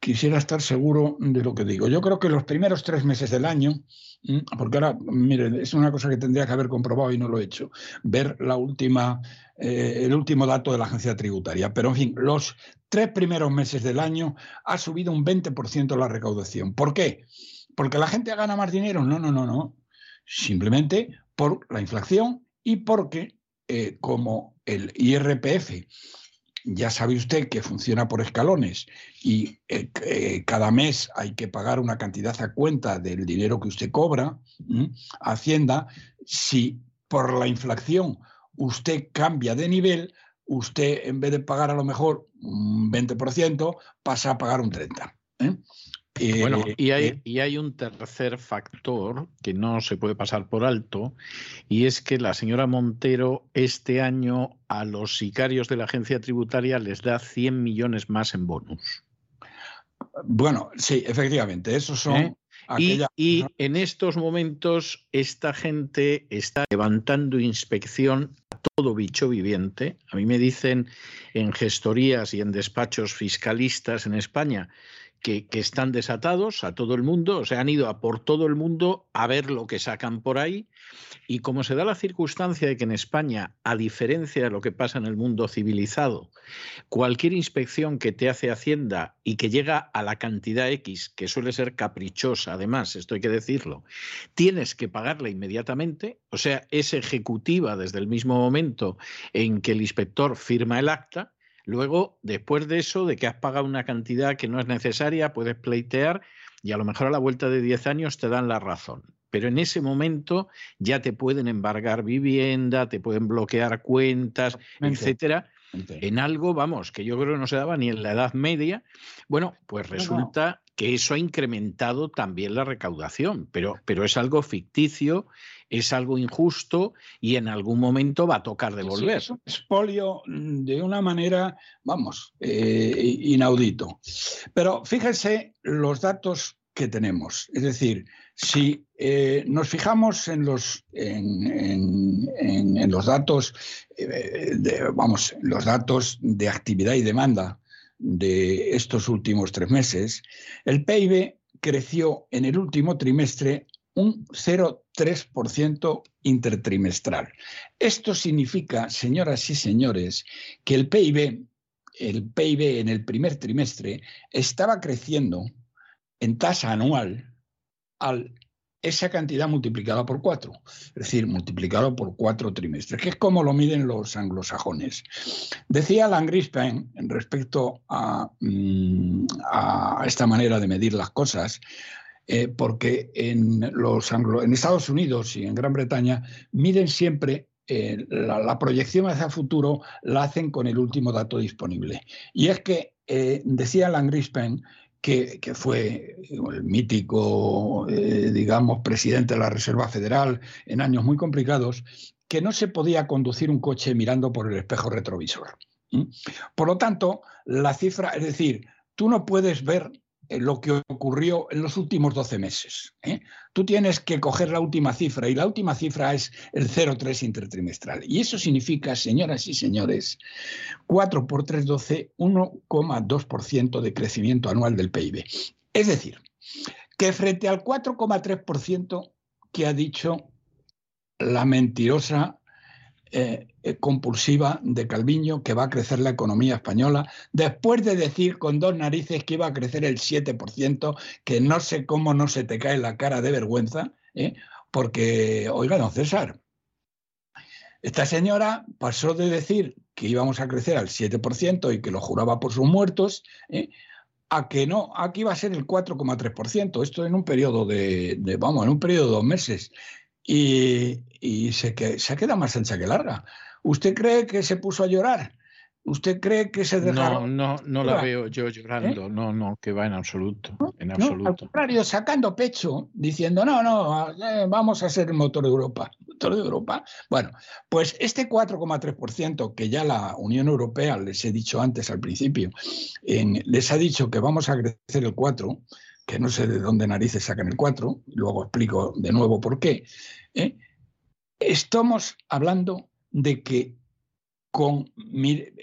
quisiera estar seguro de lo que digo. Yo creo que los primeros tres meses del año, porque ahora, miren, es una cosa que tendría que haber comprobado y no lo he hecho, ver la última, eh, el último dato de la agencia tributaria. Pero, en fin, los tres primeros meses del año ha subido un 20% la recaudación. ¿Por qué? ¿Porque la gente gana más dinero? No, no, no, no simplemente por la inflación y porque eh, como el IRPF ya sabe usted que funciona por escalones y eh, eh, cada mes hay que pagar una cantidad a cuenta del dinero que usted cobra, Hacienda, si por la inflación usted cambia de nivel, usted en vez de pagar a lo mejor un 20%, pasa a pagar un 30%. Bueno, eh, y hay, eh, y hay un tercer factor que no se puede pasar por alto, y es que la señora Montero este año a los sicarios de la agencia tributaria les da 100 millones más en bonus. Bueno, sí, efectivamente, esos son... ¿Eh? Y, y, en estos momentos esta gente está levantando inspección a todo bicho viviente. A mí me dicen en gestorías y en despachos fiscalistas en España que, están desatados a todo el mundo, o sea, han ido a por todo el mundo a ver lo que sacan por ahí. Y como se da la circunstancia de que en España, a diferencia de lo que pasa en el mundo civilizado, cualquier inspección que te hace Hacienda y que llega a la cantidad X, que suele ser caprichosa, además, esto hay que decirlo, tienes que pagarla inmediatamente, o sea, es ejecutiva desde el mismo momento en que el inspector firma el acta, Luego, después de eso, de que has pagado una cantidad que no es necesaria, puedes pleitear y a lo mejor a la vuelta de 10 años te dan la razón. Pero en ese momento ya te pueden embargar vivienda, te pueden bloquear cuentas, etcétera. En algo, vamos, que yo creo que no se daba ni en la Edad Media. Bueno, pues resulta que eso ha incrementado también la recaudación, pero, pero es algo ficticio es algo injusto y en algún momento va a tocar devolver. es un expolio de una manera, vamos, eh, inaudito. Pero fíjense los datos que tenemos. Es decir, si eh, nos fijamos en los, en, los datos, eh, de, vamos, los datos de actividad y demanda de estos últimos tres meses, el PIB creció en el último trimestre un 0,3% intertrimestral. Esto significa, señoras y señores, que el PIB, el PIB en el primer trimestre estaba creciendo en tasa anual al esa cantidad multiplicada por cuatro, es decir, multiplicado por cuatro trimestres, que es como lo miden los anglosajones. Decía Alan Greenspan respecto mm, a esta manera de medir las cosas, eh, porque en, los en Estados Unidos y en Gran Bretaña miden siempre eh, la, proyección hacia futuro la hacen con el último dato disponible. Y es que, eh, decía Alan Greenspan, que, fue el mítico, digamos, presidente de la Reserva Federal en años muy complicados, que no se podía conducir un coche mirando por el espejo retrovisor. Por lo tanto, la cifra, es decir, tú no puedes ver lo que ocurrió en los últimos 12 meses. ¿eh? Tú tienes que coger la última cifra y la última cifra es el 0,3 intertrimestral. Y eso significa, señoras y señores, 4 por 3, 12, 1,2% de crecimiento anual del PIB. Es decir, que frente al 4,3% que ha dicho la mentirosa eh, eh, compulsiva de Calviño que va a crecer la economía española, después de decir con dos narices que iba a crecer el 7%, que no sé cómo no se te cae la cara de vergüenza, ¿eh? porque, oiga, don César, esta señora pasó de decir que íbamos a crecer al 7% y que lo juraba por sus muertos, a que no, aquí va a ser el 4,3%, esto en un periodo de, de, vamos, en un periodo de dos meses. Y, se, que, se queda más ancha que larga. ¿Usted cree que se puso a llorar? ¿Usted cree que se dejaron? No, no, no la veo yo llorando, ¿Eh? no, no, que va en absoluto, en absoluto. al contrario, sacando pecho, diciendo, no, no, eh, vamos a ser el motor de Europa. ¿Motor de Europa? Bueno, pues este 4,3% que ya la Unión Europea, les he dicho antes al principio, les ha dicho que vamos a crecer el 4%, que no sé de dónde narices sacan el 4, luego explico de nuevo por qué, ¿eh? Estamos hablando de que con,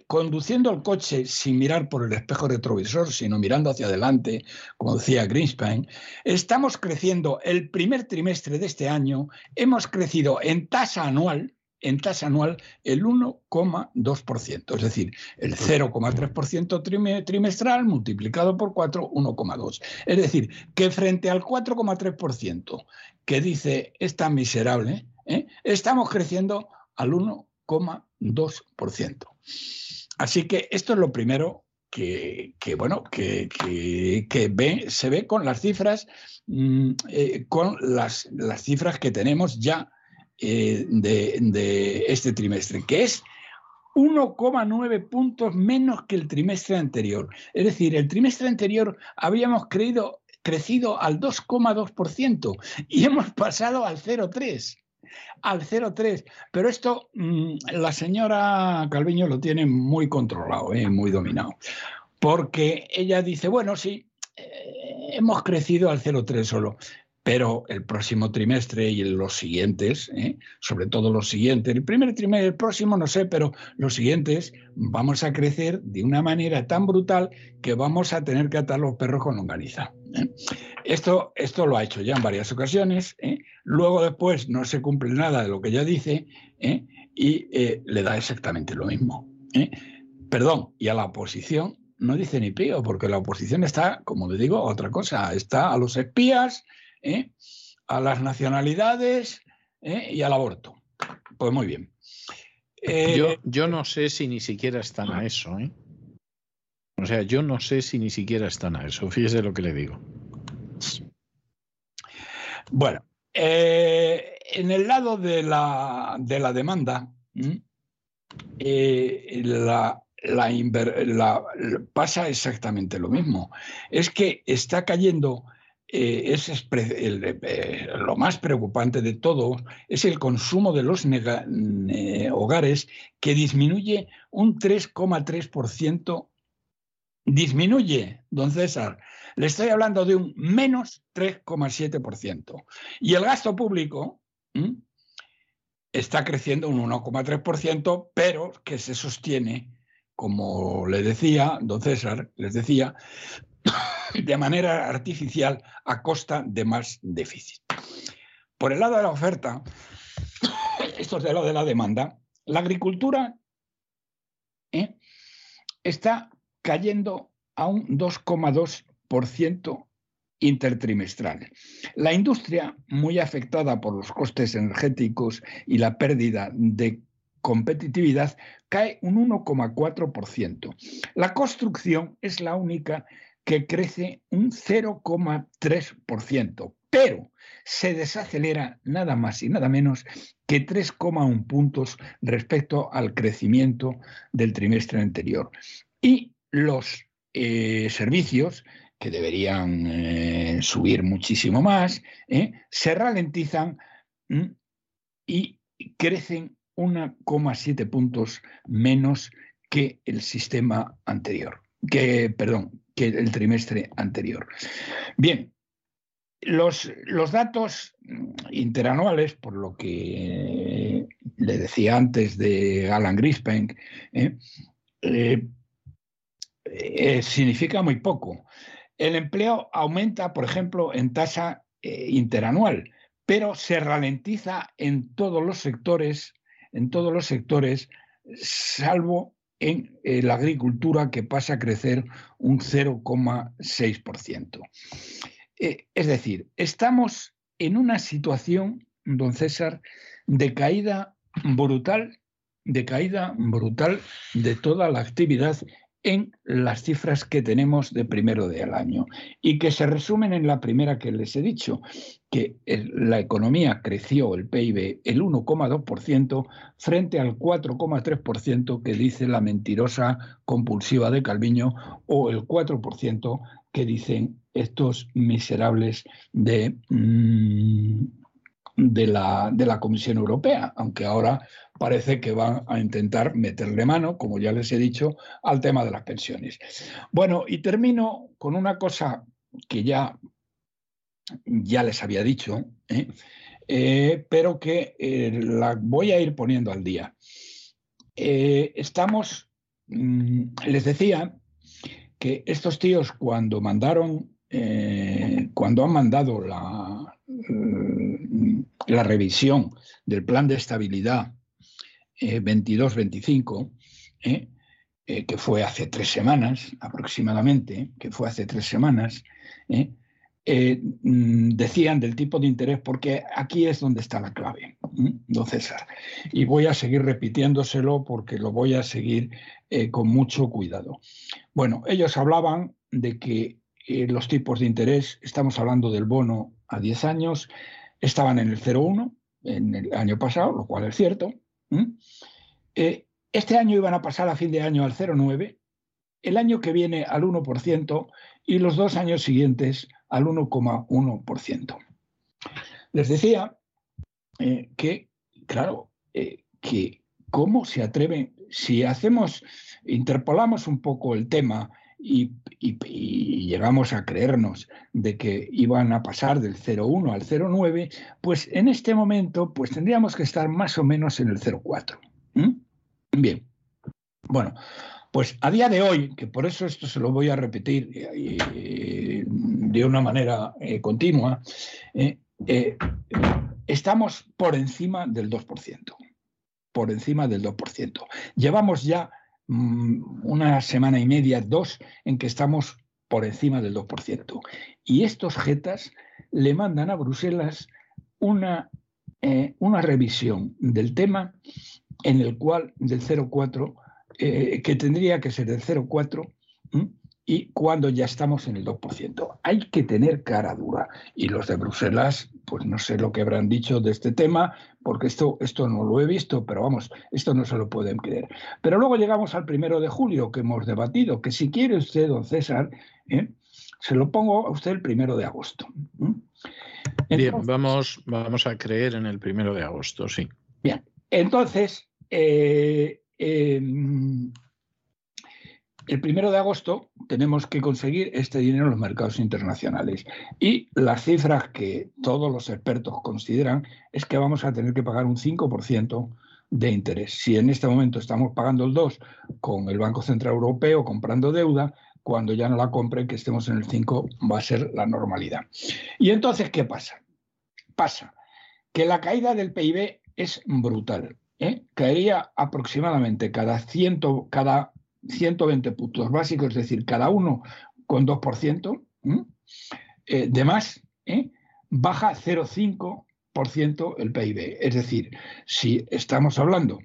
conduciendo el coche sin mirar por el espejo retrovisor, sino mirando hacia adelante, como decía Greenspan, estamos creciendo el primer trimestre de este año, hemos crecido en tasa anual en tasa anual el 1,2%, es decir, el 0,3% trimestral multiplicado por 4, 1,2. Es decir, que frente al 4,3% que dice esta miserable, ¿eh? estamos creciendo al 1,2%. Así que esto es lo primero que, bueno, que, se ve con las cifras, mm, eh, con las, las cifras que tenemos ya eh, de, este trimestre, que es 1,9 puntos menos que el trimestre anterior. Es decir, el trimestre anterior habíamos creído, crecido al 2,2% y hemos pasado al 0,3 al 0,3. Pero esto mm, la señora Calviño lo tiene muy controlado, eh, muy dominado. Porque ella dice, bueno, sí, eh, hemos crecido al 0,3 solo pero el próximo trimestre y los siguientes, ¿eh? sobre todo los siguientes, el primer trimestre, el próximo no sé, pero los siguientes vamos a crecer de una manera tan brutal que vamos a tener que atar los perros con longaniza. ¿eh? Esto, esto lo ha hecho ya en varias ocasiones, ¿eh? luego después no se cumple nada de lo que ella dice y le da exactamente lo mismo. Perdón, y a la oposición no dice ni pío, porque la oposición está, como le digo, a otra cosa, está a los espías, ¿eh? a las nacionalidades ¿eh? y al aborto. Pues muy bien. Eh, yo, no sé si ni siquiera están a eso. O sea, yo no sé si ni siquiera están a eso. Fíjese lo que le digo. Bueno, en el lado de la, de la demanda, la, pasa exactamente lo mismo. Es que está cayendo eh, es eh, lo más preocupante de todo es el consumo de los hogares que disminuye un 3,3%. Disminuye, don César. Le estoy hablando de un menos 3,7%. Y el gasto público está creciendo un 1,3%, pero que se sostiene, como le decía, don César, les decía, de manera artificial a costa de más déficit. por el lado de la oferta, esto es de lo de la demanda, la agricultura ¿eh? está cayendo a un 2,2% intertrimestral. La industria, muy afectada por los costes energéticos y la pérdida de competitividad, cae un 1,4%. La construcción es la única que crece un 0,3%, pero se desacelera nada más y nada menos que 3,1 puntos respecto al crecimiento del trimestre anterior. Y los eh, servicios, que deberían eh, subir muchísimo más, eh, se ralentizan mm, y crecen 1,7 puntos menos que el sistema anterior, que, perdón, que el trimestre anterior. Bien, los, los, datos interanuales, por lo que le decía antes de Alan Grispenk, eh, eh, eh, significa muy poco. El empleo aumenta, por ejemplo, en tasa interanual, pero se ralentiza en todos los sectores, en todos los sectores, salvo en la agricultura que pasa a crecer un 0,6%. Eh, es decir, estamos en una situación, don César, de caída brutal, de caída brutal de toda la actividad en las cifras que tenemos de primero del año y que se resumen en la primera que les he dicho, que la economía creció el PIB el 1,2% frente al 4,3% que dice la mentirosa compulsiva de Calviño o el 4% que dicen estos miserables de, mm, de, la, de la Comisión Europea, aunque ahora parece que van a intentar meterle mano, como ya les he dicho, al tema de las pensiones. Bueno, y termino con una cosa que ya, ya les había dicho, ¿eh? Eh, pero que eh, la voy a ir poniendo al día. estamos, mm, les decía que estos tíos cuando mandaron, cuando han mandado la, la revisión del plan de estabilidad 22-25, eh, eh, eh, que fue hace tres semanas aproximadamente, que fue hace tres semanas, mm, decían del tipo de interés, porque aquí es donde está la clave, don César. Y voy a seguir repitiéndoselo porque lo voy a seguir con mucho cuidado. Bueno, ellos hablaban de que los tipos de interés, estamos hablando del bono a 10 años, estaban en el 0,1 en el año pasado, lo cual es cierto. Eh, este año iban a pasar a fin de año al 0,9, el año que viene al 1% y los dos años siguientes al 1,1%. Les decía eh, que, claro, eh, que cómo se atreven, si hacemos, interpolamos un poco el tema y, llegamos a creernos de que iban a pasar del 0,1 al 0,9, pues en este momento pues tendríamos que estar más o menos en el 0,4. Bien, bueno, pues a día de hoy, que por eso esto se lo voy a repetir eh, de una manera eh, continua, eh, estamos por encima del 2%, por encima del 2%. Llevamos ya una semana y media, dos, en que estamos por encima del 2%. Y estos jetas le mandan a Bruselas una, eh, una revisión del tema en el cual del 0,4, eh, que tendría que ser del 0,4, y cuando ya estamos en el 2%. Hay que tener cara dura. Y los de Bruselas, pues no sé lo que habrán dicho de este tema, porque esto, esto no lo he visto, pero vamos, esto no se lo pueden creer. Pero luego llegamos al primero de julio que hemos debatido, que si quiere usted, don César, ¿eh? se lo pongo a usted el primero de agosto. Bien, vamos, vamos a creer en el primero de agosto, sí. Bien, entonces, eh, em, el primero de agosto tenemos que conseguir este dinero en los mercados internacionales. Y las cifras que todos los expertos consideran es que vamos a tener que pagar un 5% de interés. Si en este momento estamos pagando el 2 con el Banco Central Europeo comprando deuda, cuando ya no la compren, que estemos en el 5, va a ser la normalidad. Y entonces, ¿qué pasa? Pasa que la caída del PIB es brutal. ¿eh? Caería aproximadamente cada, 100, cada 120 puntos básicos, es decir, cada uno con 2%. Eh, de más, ¿eh? baja 0,5% el PIB. Es decir, si estamos hablando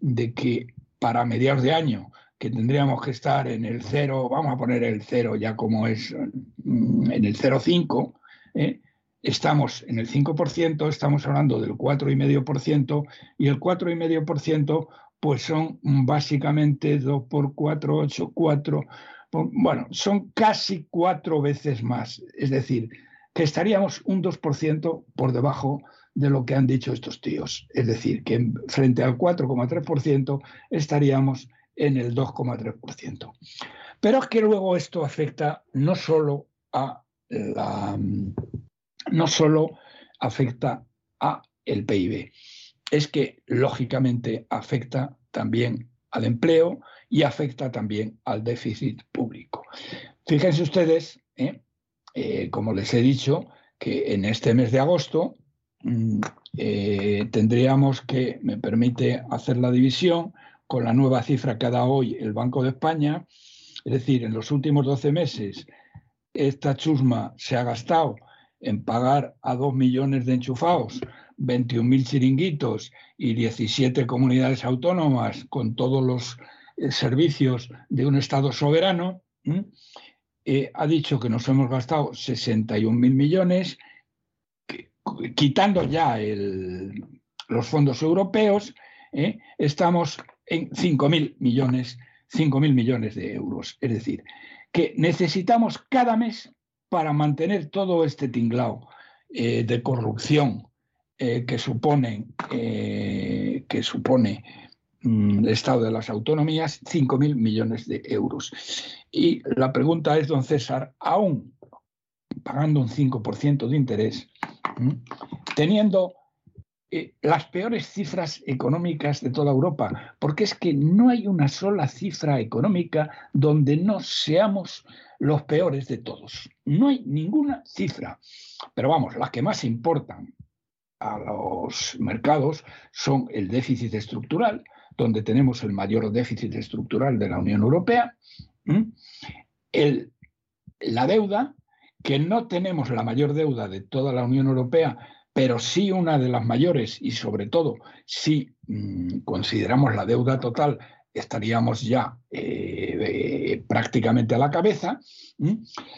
de que para mediados de año que tendríamos que estar en el 0, vamos a poner el 0 ya como es mm, en el 0,5, ¿eh? estamos en el 5%, estamos hablando del 4,5% y el 4,5% pues son básicamente 2 por 4, 8, 4, bueno, son casi cuatro veces más. Es decir, que estaríamos un 2% por debajo de lo que han dicho estos tíos. Es decir, que frente al 4,3% estaríamos en el 2,3%. Pero es que luego esto afecta no solo a la no solo afecta a el PIB, es que lógicamente afecta también al empleo y afecta también al déficit público. Fíjense ustedes, ¿eh? Eh, como les he dicho, que en este mes de agosto mm, eh, tendríamos que, me permite hacer la división con la nueva cifra que dado hoy el Banco de España, es decir, en los últimos 12 meses esta chusma se ha gastado en pagar a dos millones de enchufados 21.000 chiringuitos y 17 comunidades autónomas con todos los eh, servicios de un Estado soberano, eh, ha dicho que nos hemos gastado 61.000 millones, quitando ya los fondos europeos, ¿eh? estamos en 5.000 millones, 5.000 millones de euros. Es decir, que necesitamos cada mes para mantener todo este tinglao de corrupción, eh, que, supone, eh, que supone mm, el Estado de las Autonomías 5.000 millones de euros. Y la pregunta es, don César, aún pagando un 5% de interés, teniendo eh, las peores cifras económicas de toda Europa, porque es que no hay una sola cifra económica donde no seamos los peores de todos. No hay ninguna cifra. Pero vamos, las que más importan a los mercados son el déficit estructural, donde tenemos el mayor déficit estructural de la Unión Europea, el, la deuda, que no tenemos la mayor deuda de toda la Unión Europea, pero sí una de las mayores y sobre todo si mm, consideramos la deuda total estaríamos ya eh, prácticamente a la cabeza.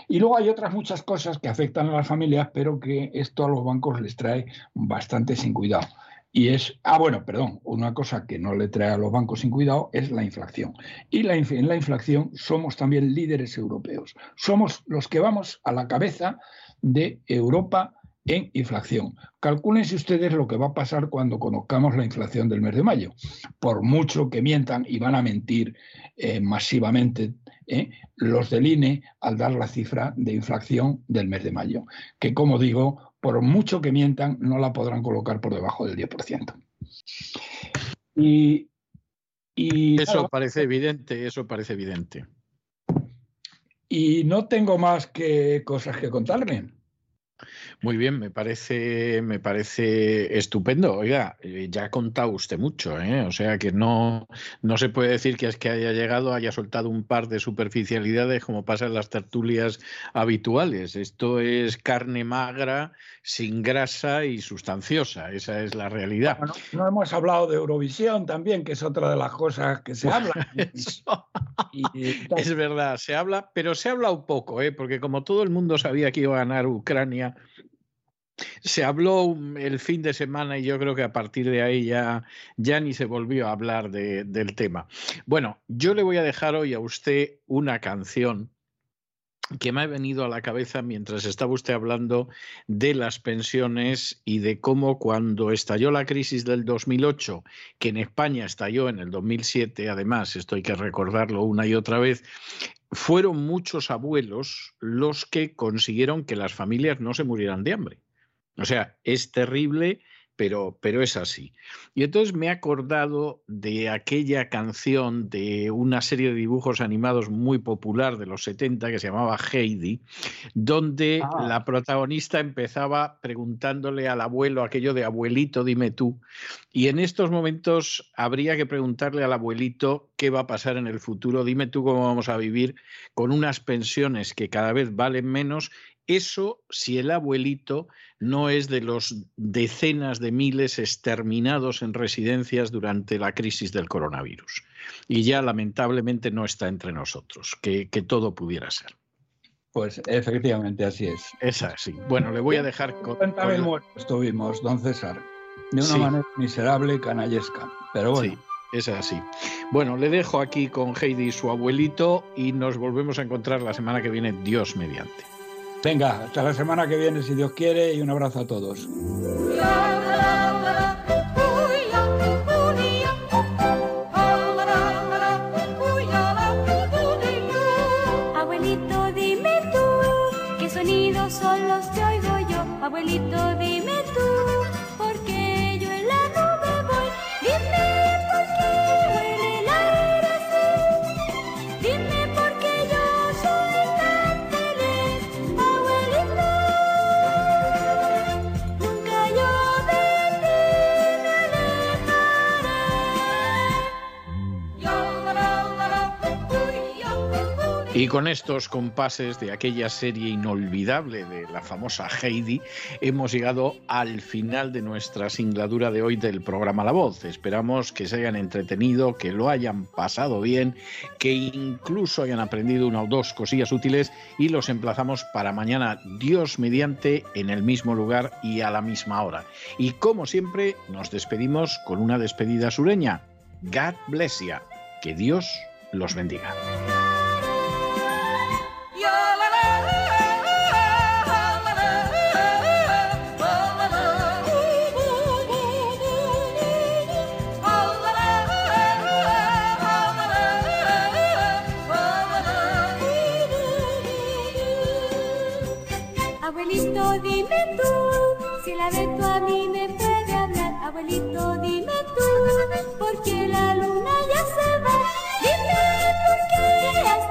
Y luego hay otras muchas cosas que afectan a las familias, pero que esto a los bancos les trae bastante sin cuidado. Y es, ah, bueno, perdón, una cosa que no le trae a los bancos sin cuidado es la inflación. Y la, en la inflación somos también líderes europeos. Somos los que vamos a la cabeza de Europa en inflación. Calcúlense ustedes lo que va a pasar cuando conozcamos la inflación del mes de mayo. Por mucho que mientan y van a mentir eh, masivamente eh, los del INE al dar la cifra de inflación del mes de mayo, que como digo, por mucho que mientan, no la podrán colocar por debajo del 10%. Y, y eso parece evidente, eso parece evidente. Y no tengo más que cosas que contarle. Muy bien, me parece, me parece estupendo. Oiga, eh, ya ha contado usted mucho, ¿eh? o sea que no, no se puede decir que es que haya llegado, haya soltado un par de superficialidades como pasa en las tertulias habituales. Esto es carne magra, sin grasa y sustanciosa. Esa es la realidad. no hemos hablado de Eurovisión también, que es otra de las cosas que se habla. es verdad, se habla, pero se habla un poco, ¿eh? porque como todo el mundo sabía que iba a ganar Ucrania, se habló el fin de semana y yo creo que a partir de ahí ya, ya ni se volvió a hablar del tema. Bueno, yo le voy a dejar hoy a usted una canción que me ha venido a la cabeza mientras estaba usted hablando de las pensiones y de cómo cuando estalló la crisis del 2008, que en España estalló en el 2007, además, esto hay que recordarlo una y otra vez, fueron muchos abuelos los que consiguieron que las familias no se murieran de hambre. O sea, es terrible pero, pero es así. Y entonces me he acordado de aquella canción de una serie de dibujos animados muy popular de los 70 que se llamaba Heidi, donde Ah. la protagonista empezaba preguntándole al abuelo aquello de abuelito, dime tú. Y en estos momentos habría que preguntarle al abuelito qué va a pasar en el futuro, dime tú cómo vamos a vivir con unas pensiones que cada vez valen menos eso si el abuelito no es de los decenas de miles exterminados en residencias durante la crisis del coronavirus. Y ya lamentablemente no está entre nosotros, que, que todo pudiera ser. Pues efectivamente así es. Es así. Bueno, le voy a dejar con... 50.000 con- muertos tuvimos, don César. De una Sí. manera miserable y canallesca. Pero bueno, Sí, es así. Bueno, le dejo aquí con Heidi y su abuelito y nos volvemos a encontrar la semana que viene, Dios mediante. Venga, hasta la semana que viene, si Dios quiere, y un abrazo a todos. Y con estos compases de aquella serie inolvidable de la famosa Heidi, hemos llegado al final de nuestra singladura de hoy del programa La Voz. Esperamos que se hayan entretenido, que lo hayan pasado bien, que incluso hayan aprendido una o dos cosillas útiles y los emplazamos para mañana, Dios mediante, en el mismo lugar y a la misma hora. Y como siempre, nos despedimos con una despedida sureña. God bless ya. Que Dios los bendiga. Abuelito,